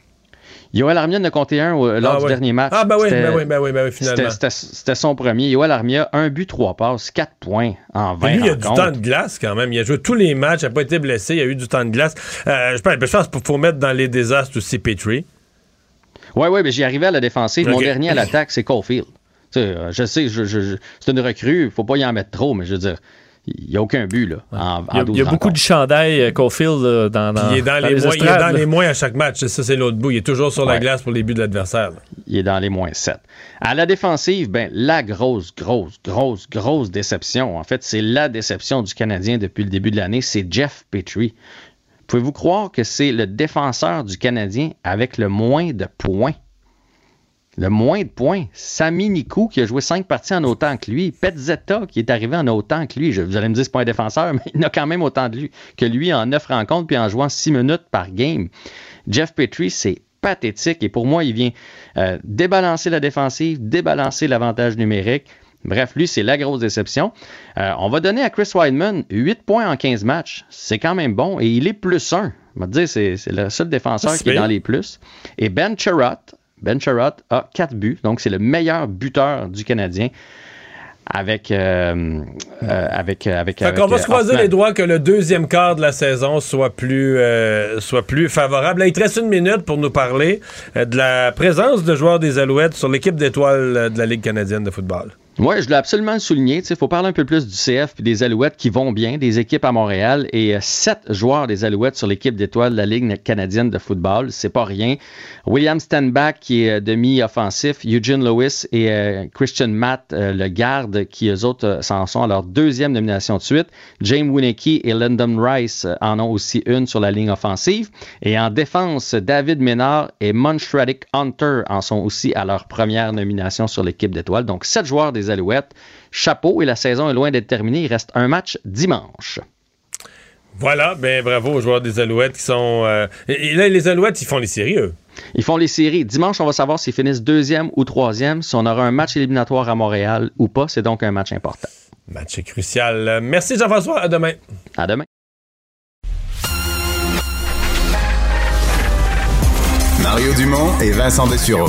Yoel Armia en a compté un euh, lors Ah, du dernier match. Ah, ben oui, ben oui, ben oui, ben oui, finalement. c'était- son premier. Yoel Armia, un but, trois passes, 4 points en 20 Mais lui, il a du temps de glace quand même. Il a joué tous les matchs, il n'a pas été blessé, il a eu du temps de glace. Euh, je pense, je pense qu'il faut mettre dans les désastres aussi Petrie. Oui, oui, mais j'y arrivais à la défensive. Mon dernier à l'attaque, c'est Caulfield. Tu sais, euh, je sais, je, je- je- c'est une recrue, il faut pas y en mettre trop, mais je veux dire, il n'y a aucun but là, en, Il y a, en 12 il y a beaucoup rencontres. de chandails, euh, Caulfield, là, dans, il est dans, dans les, moins, il est dans les moins à chaque match. Ça, c'est l'autre bout. Il est toujours sur la glace pour les buts de l'adversaire. Il est dans les moins 7. À la défensive, ben, la grosse, grosse, grosse, grosse déception. En fait, c'est la déception du Canadien depuis le début de l'année, c'est Jeff Petrie. Pouvez-vous croire que c'est le défenseur du Canadien avec le moins de points? Le moins de points. Sami Nikou, qui a joué cinq parties en autant que lui. Petzetta, qui est arrivé en autant que lui. Vous allez me dire, c'est pas un défenseur, mais il a quand même autant de lui que lui en neuf rencontres, puis en jouant six minutes par game. Jeff Petrie, c'est pathétique. Et pour moi, il vient euh, débalancer la défensive, débalancer l'avantage numérique. Bref, lui, c'est la grosse déception. Euh, on va donner à Chris Weidman 8 points en 15 matchs. C'est quand même bon. Et il est plus 1. On va te dire, c'est le seul défenseur qui est dans les plus. Et Ben Charrot, Ben Charrot a 4 buts. Donc, c'est le meilleur buteur du Canadien avec, euh, euh, avec, avec, Fait avec, qu'on va euh, se croiser Hoffman. les doigts que le deuxième quart de la saison soit plus, soit plus favorable. Là, il te reste une minute pour nous parler de la présence de joueurs des Alouettes sur l'équipe d'étoiles de la Ligue canadienne de football. Oui, je l'ai absolument le souligné. Il faut parler un peu plus du CF et des Alouettes qui vont bien, des équipes à Montréal et euh, sept joueurs des Alouettes sur l'équipe d'étoiles de la Ligue canadienne de football. C'est pas rien. William Stanback qui est euh, demi-offensif, Eugene Lewis et euh, Christian Matt, le garde, qui eux autres s'en sont à leur deuxième nomination de suite. James Winicky et Lyndon Rice en ont aussi une sur la ligne offensive. Et en défense, David Ménard et Monstradic Hunter en sont aussi à leur première nomination sur l'équipe d'étoiles. Donc, sept joueurs des Alouettes. Chapeau, et la saison est loin d'être terminée. Il reste un match dimanche. Voilà, ben bravo aux joueurs des Alouettes qui sont. euh, et, et là, les Alouettes, ils font les séries, eux. Ils font les séries. Dimanche, on va savoir s'ils finissent deuxième ou troisième, si on aura un match éliminatoire à Montréal ou pas. C'est donc un match important. Match crucial. Merci Jean-François, à demain. À demain. Mario Dumont et Vincent Dessureau.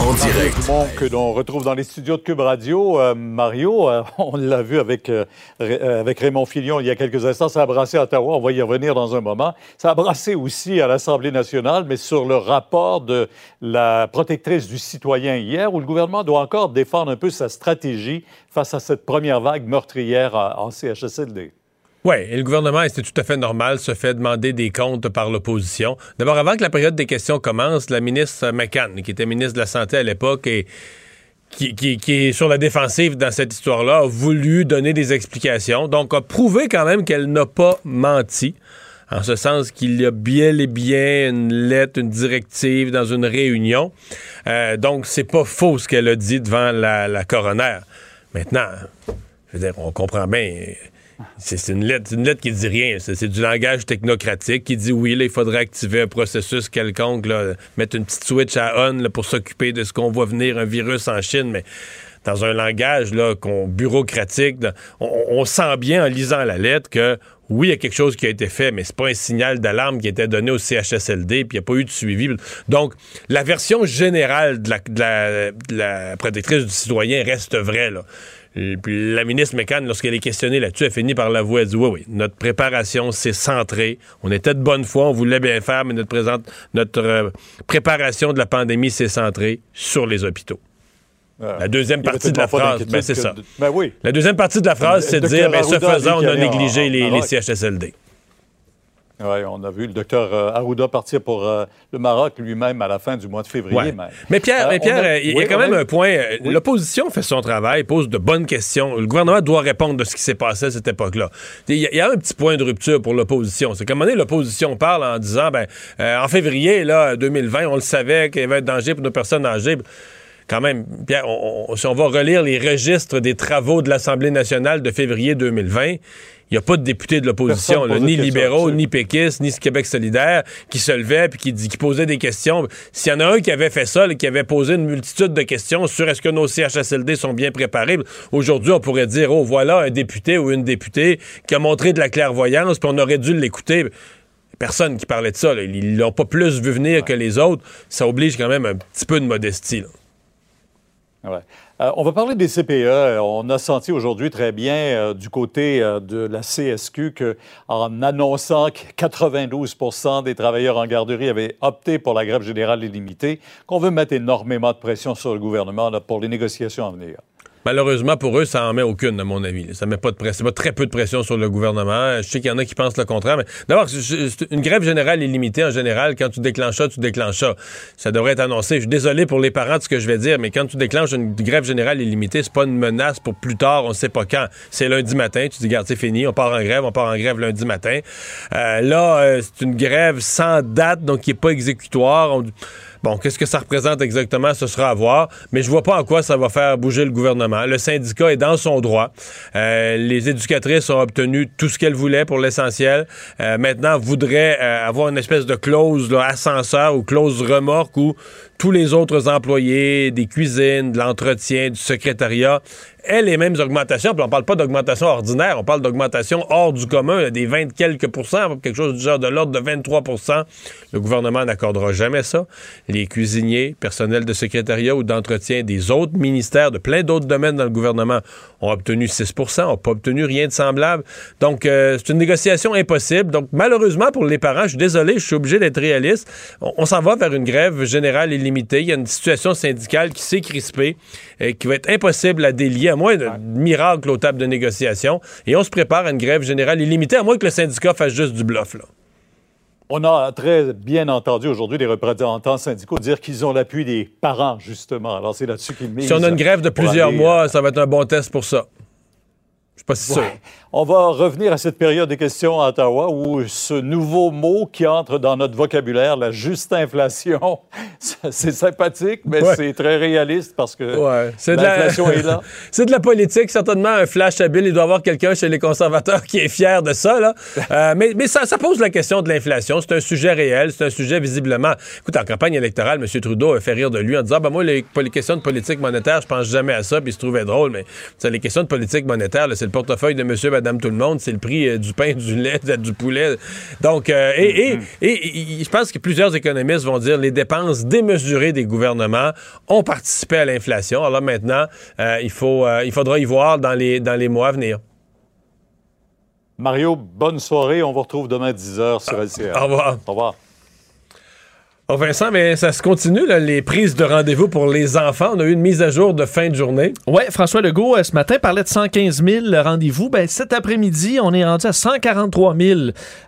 En direct. Dumont que l'on retrouve dans les studios de Cube Radio. Euh, Mario, euh, on l'a vu avec, euh, euh, avec Raymond Filion il y a quelques instants, ça a brassé à Ottawa, on va y revenir dans un moment. Ça a brassé aussi à l'Assemblée nationale, mais sur le rapport de la protectrice du citoyen hier, où le gouvernement doit encore défendre un peu sa stratégie face à cette première vague meurtrière en CHSLD. Oui, et le gouvernement, et c'est tout à fait normal, se fait demander des comptes par l'opposition? D'abord, avant que la période des questions commence, la ministre McCann, qui était ministre de la Santé à l'époque et qui, est sur la défensive dans cette histoire-là, a voulu donner des explications. Donc, a prouvé quand même qu'elle n'a pas menti. En ce sens qu'il y a bien et bien une lettre, une directive dans une réunion. Euh, donc, c'est pas faux ce qu'elle a dit devant la, la coroner. Maintenant, je veux dire, on comprend bien. C'est une lettre, une lettre qui dit rien. C'est du langage technocratique qui dit oui, là, il faudrait activer un processus quelconque, là, mettre une petite switch à on pour s'occuper de ce qu'on voit venir, un virus en Chine, mais dans un langage là, bureaucratique, on, sent bien en lisant la lettre que oui, il y a quelque chose qui a été fait, mais c'est pas un signal d'alarme qui a été donné au CHSLD, puis il n'y a pas eu de suivi. Donc, la version générale de la, de la- de la protectrice du citoyen reste vraie. Là. Et puis la ministre McCann, lorsqu'elle est questionnée là-dessus, elle finit par l'avouer. Elle dit oui, oui, notre préparation, c'est centré. On était de bonne foi, on voulait bien faire, mais notre, présente, notre euh, préparation de la pandémie, c'est centré sur les hôpitaux. La deuxième partie de la phrase, ben, c'est ça. Ben oui. La deuxième partie de la phrase, c'est de dire, ben, ce faisant, on a en- négligé en les, les. CHSLD. Oui, on a vu le docteur euh, Arruda partir pour euh, le Maroc lui-même à la fin du mois de février. Ouais. même. Mais Pierre, Euh, mais Pierre, on a- il y a oui, quand même a- un point. L'opposition fait son travail, pose de bonnes questions. Le gouvernement doit répondre de ce qui s'est passé à cette époque-là. Il y, a- il y a un petit point de rupture pour l'opposition. C'est qu'à un moment donné, l'opposition parle en disant, ben, euh, en février, là, 2020, on le savait qu'il y avait un danger pour nos personnes âgées. Quand même, Pierre, on- on- si on va relire les registres des travaux de l'Assemblée nationale de février 2020, il n'y a pas de députés de l'opposition, ni libéraux, ni péquistes, ni Québec solidaire, qui se levaient puis qui, qui posaient des questions. S'il y en a un qui avait fait ça, là, qui avait posé une multitude de questions sur est-ce que nos CHSLD sont bien préparés, aujourd'hui, on pourrait dire, oh, voilà un député ou une députée qui a montré de la clairvoyance, puis on aurait dû l'écouter. Personne qui parlait de ça. là. Ils l'ont pas plus vu venir que les autres. Ça oblige quand même un petit peu de modestie. là. Ouais. Euh, on va parler des CPE. On a senti aujourd'hui très bien euh, du côté euh, de la CSQ que, en annonçant que 92% des travailleurs en garderie avaient opté pour la grève générale illimitée, qu'on veut mettre énormément de pression sur le gouvernement pour les négociations à venir. Malheureusement pour eux, ça en met aucune, à mon avis. Ça met pas de pression, met très peu de pression sur le gouvernement. Je sais qu'il y en a qui pensent le contraire, mais d'abord, une grève générale illimitée en général. Quand tu déclenches ça, tu déclenches ça. Ça devrait être annoncé. Je suis désolé pour les parents de ce que je vais dire, mais quand tu déclenches une grève générale illimitée, c'est pas une menace pour plus tard. On sait pas quand. C'est lundi matin. Tu dis, regarde, c'est fini. On part en grève. On part en grève lundi matin. Euh, là, euh, c'est une grève sans date, donc qui est pas exécutoire. Bon, qu'est-ce que ça représente exactement, ce sera à voir, mais je vois pas en quoi ça va faire bouger le gouvernement. Le syndicat est dans son droit. Euh, les éducatrices ont obtenu tout ce qu'elles voulaient pour l'essentiel. Euh, maintenant, voudraient euh, avoir une espèce de clause ascenseur ou clause remorque où tous les autres employés des cuisines, de l'entretien, du secrétariat aient les mêmes augmentations. Puis on parle pas d'augmentation ordinaire, on parle d'augmentation hors du commun, des 20 quelques pourcents, quelque chose du genre de l'ordre de 23% Le gouvernement n'accordera jamais ça. Les cuisiniers, personnel de secrétariat ou d'entretien des autres ministères, de plein d'autres domaines dans le gouvernement, ont obtenu 6% n'ont pas obtenu rien de semblable. Donc, euh, c'est une négociation impossible. Donc, malheureusement pour les parents, je suis désolé, je suis obligé d'être réaliste. On, on s'en va vers une grève générale Il y a une situation syndicale qui s'est crispée, et qui va être impossible à délier, à moins de miracle aux tables de négociation. Et on se prépare à une grève générale illimitée, à moins que le syndicat fasse juste du bluff. Là. On a très bien entendu aujourd'hui des représentants syndicaux dire qu'ils ont l'appui des parents, justement. Alors, c'est là-dessus qu'ils misent. Si on a une grève de plusieurs aller, mois, ça va être un bon test pour ça. Je suis pas si sûr. On va revenir à cette période des questions à Ottawa où ce nouveau mot qui entre dans notre vocabulaire, la juste inflation, c'est sympathique, mais Ouais. c'est très réaliste parce que Ouais, la- l'inflation est là. c'est de la politique, certainement un flash habile. Il doit y avoir quelqu'un chez les conservateurs qui est fier de ça. Là. Euh, mais mais ça, ça pose la question de l'inflation. C'est un sujet réel, c'est un sujet visiblement. Écoute, en campagne électorale, M. Trudeau a fait rire de lui en disant ben moi, les, les questions de politique monétaire, je pense jamais à ça, puis il se trouvait drôle. Mais les questions de politique monétaire, c'est le portefeuille de monsieur, madame, tout le monde, c'est le prix euh, du pain, du lait, du poulet. Donc, euh, et, et- et- et je pense que plusieurs économistes vont dire les dépenses démesurées des gouvernements ont participé à l'inflation. Alors là, maintenant, euh, il, faut, euh, il faudra y voir dans les, dans les mois à venir. Mario, bonne soirée. On vous retrouve demain à 10h sur LCR. Au revoir. Au revoir. Oh Vincent, mais ça se continue, là, les prises de rendez-vous pour les enfants. On a eu une mise à jour de fin de journée. Oui, François Legault, euh, ce matin, parlait de 115 000 rendez-vous. Ben, cet après-midi, on est rendu à 143 000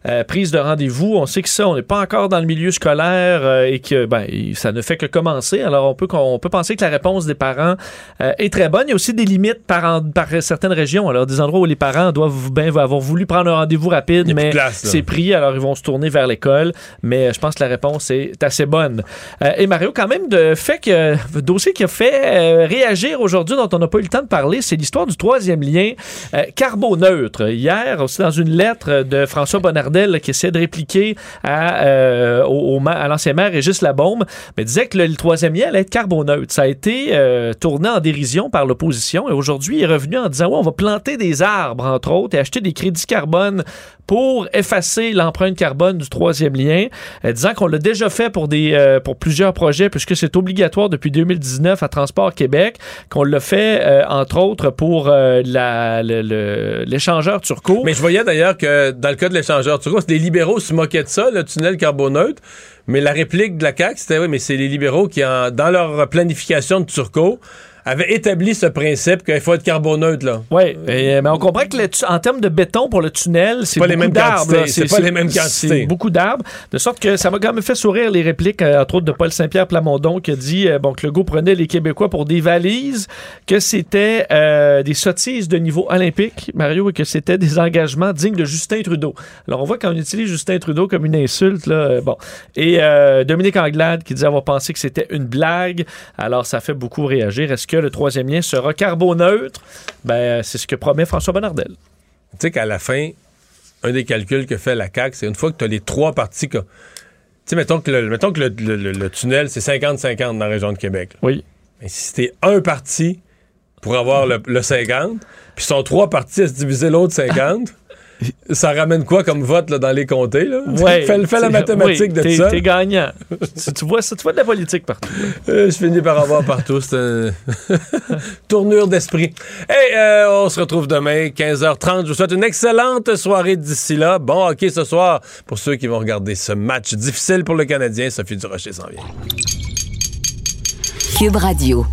euh, prises de rendez-vous. On sait que ça, on n'est pas encore dans le milieu scolaire euh, et que ben, ça ne fait que commencer. Alors, on peut, on peut penser que la réponse des parents est très bonne. Il y a aussi des limites par, en- par certaines régions. Alors, des endroits où les parents doivent ben, avoir voulu prendre un rendez-vous rapide, mais c'est pris, alors ils vont se tourner vers l'école. Mais je pense que la réponse est assez bonne. Euh, et Mario, quand même, de fait que le dossier qui a fait euh, réagir aujourd'hui, dont on n'a pas eu le temps de parler, c'est l'histoire du troisième lien euh, carboneutre. Hier, aussi dans une lettre de François Bonnardel qui essaie de répliquer à, euh, au, à l'ancien maire Régis Labaume, mais disait que le, troisième lien allait être carboneutre. Ça a été tourné en dérision par l'opposition et aujourd'hui, il est revenu en disant ouais, on va planter des arbres, entre autres, et acheter des crédits carbone pour effacer l'empreinte carbone du troisième lien, disant qu'on l'a déjà fait pour, des, euh, pour plusieurs projets, puisque c'est obligatoire depuis 2019 à Transport Québec, qu'on l'a fait, euh, entre autres, pour euh, l'échangeur Turco. Mais je voyais d'ailleurs que dans le cas de l'échangeur Turco, les libéraux se moquaient de ça, le tunnel carboneutre. Mais la réplique de la CAQ, c'était oui, mais c'est les libéraux qui, en- dans leur planification de Turco, avait établi ce principe qu'il faut être carboneutre, là. Oui, mais on comprend que le en termes de béton pour le tunnel, c'est pas beaucoup les mêmes d'arbres. c'est pas les mêmes quantités. Beaucoup d'arbres. De sorte que ça m'a quand même fait sourire les répliques, euh, entre autres, de Paul Saint-Pierre Plamondon, qui a dit euh, bon, que Legault prenait les Québécois pour des valises, que c'était euh, des sottises de niveau olympique, Mario, et que c'était des engagements dignes de Justin Trudeau. Alors, on voit quand on utilise Justin Trudeau comme une insulte, là, euh, bon. Et euh, Dominique Anglade qui disait avoir pensé que c'était une blague. Alors, ça fait beaucoup réagir. Est-ce que le troisième lien sera carboneutre? Ben, c'est ce que promet François Bonnardel. Tu sais qu'à la fin, un des calculs que fait la CAQ, c'est une fois que tu as les trois parties. que- Tu sais, mettons que le, mettons que le, le- le- le tunnel, c'est 50-50 dans la région de Québec. là. Oui. Mais si c'était un parti pour avoir le, le 50, puis sont trois partis à se diviser l'autre 50, ça ramène quoi comme vote là, dans les comtés? Là? Ouais, fais, fais la mathématique oui, de ça. T'es gagnant. tu, tu vois ça, tu vois de la politique partout. Euh, je finis par avoir partout. C'est une tournure d'esprit. Hey, euh, on se retrouve demain, 15h30. Je vous souhaite une excellente soirée d'ici là. Bon hockey ce soir pour ceux qui vont regarder ce match difficile pour le Canadien. Sophie Durocher s'en vient. Cube Radio.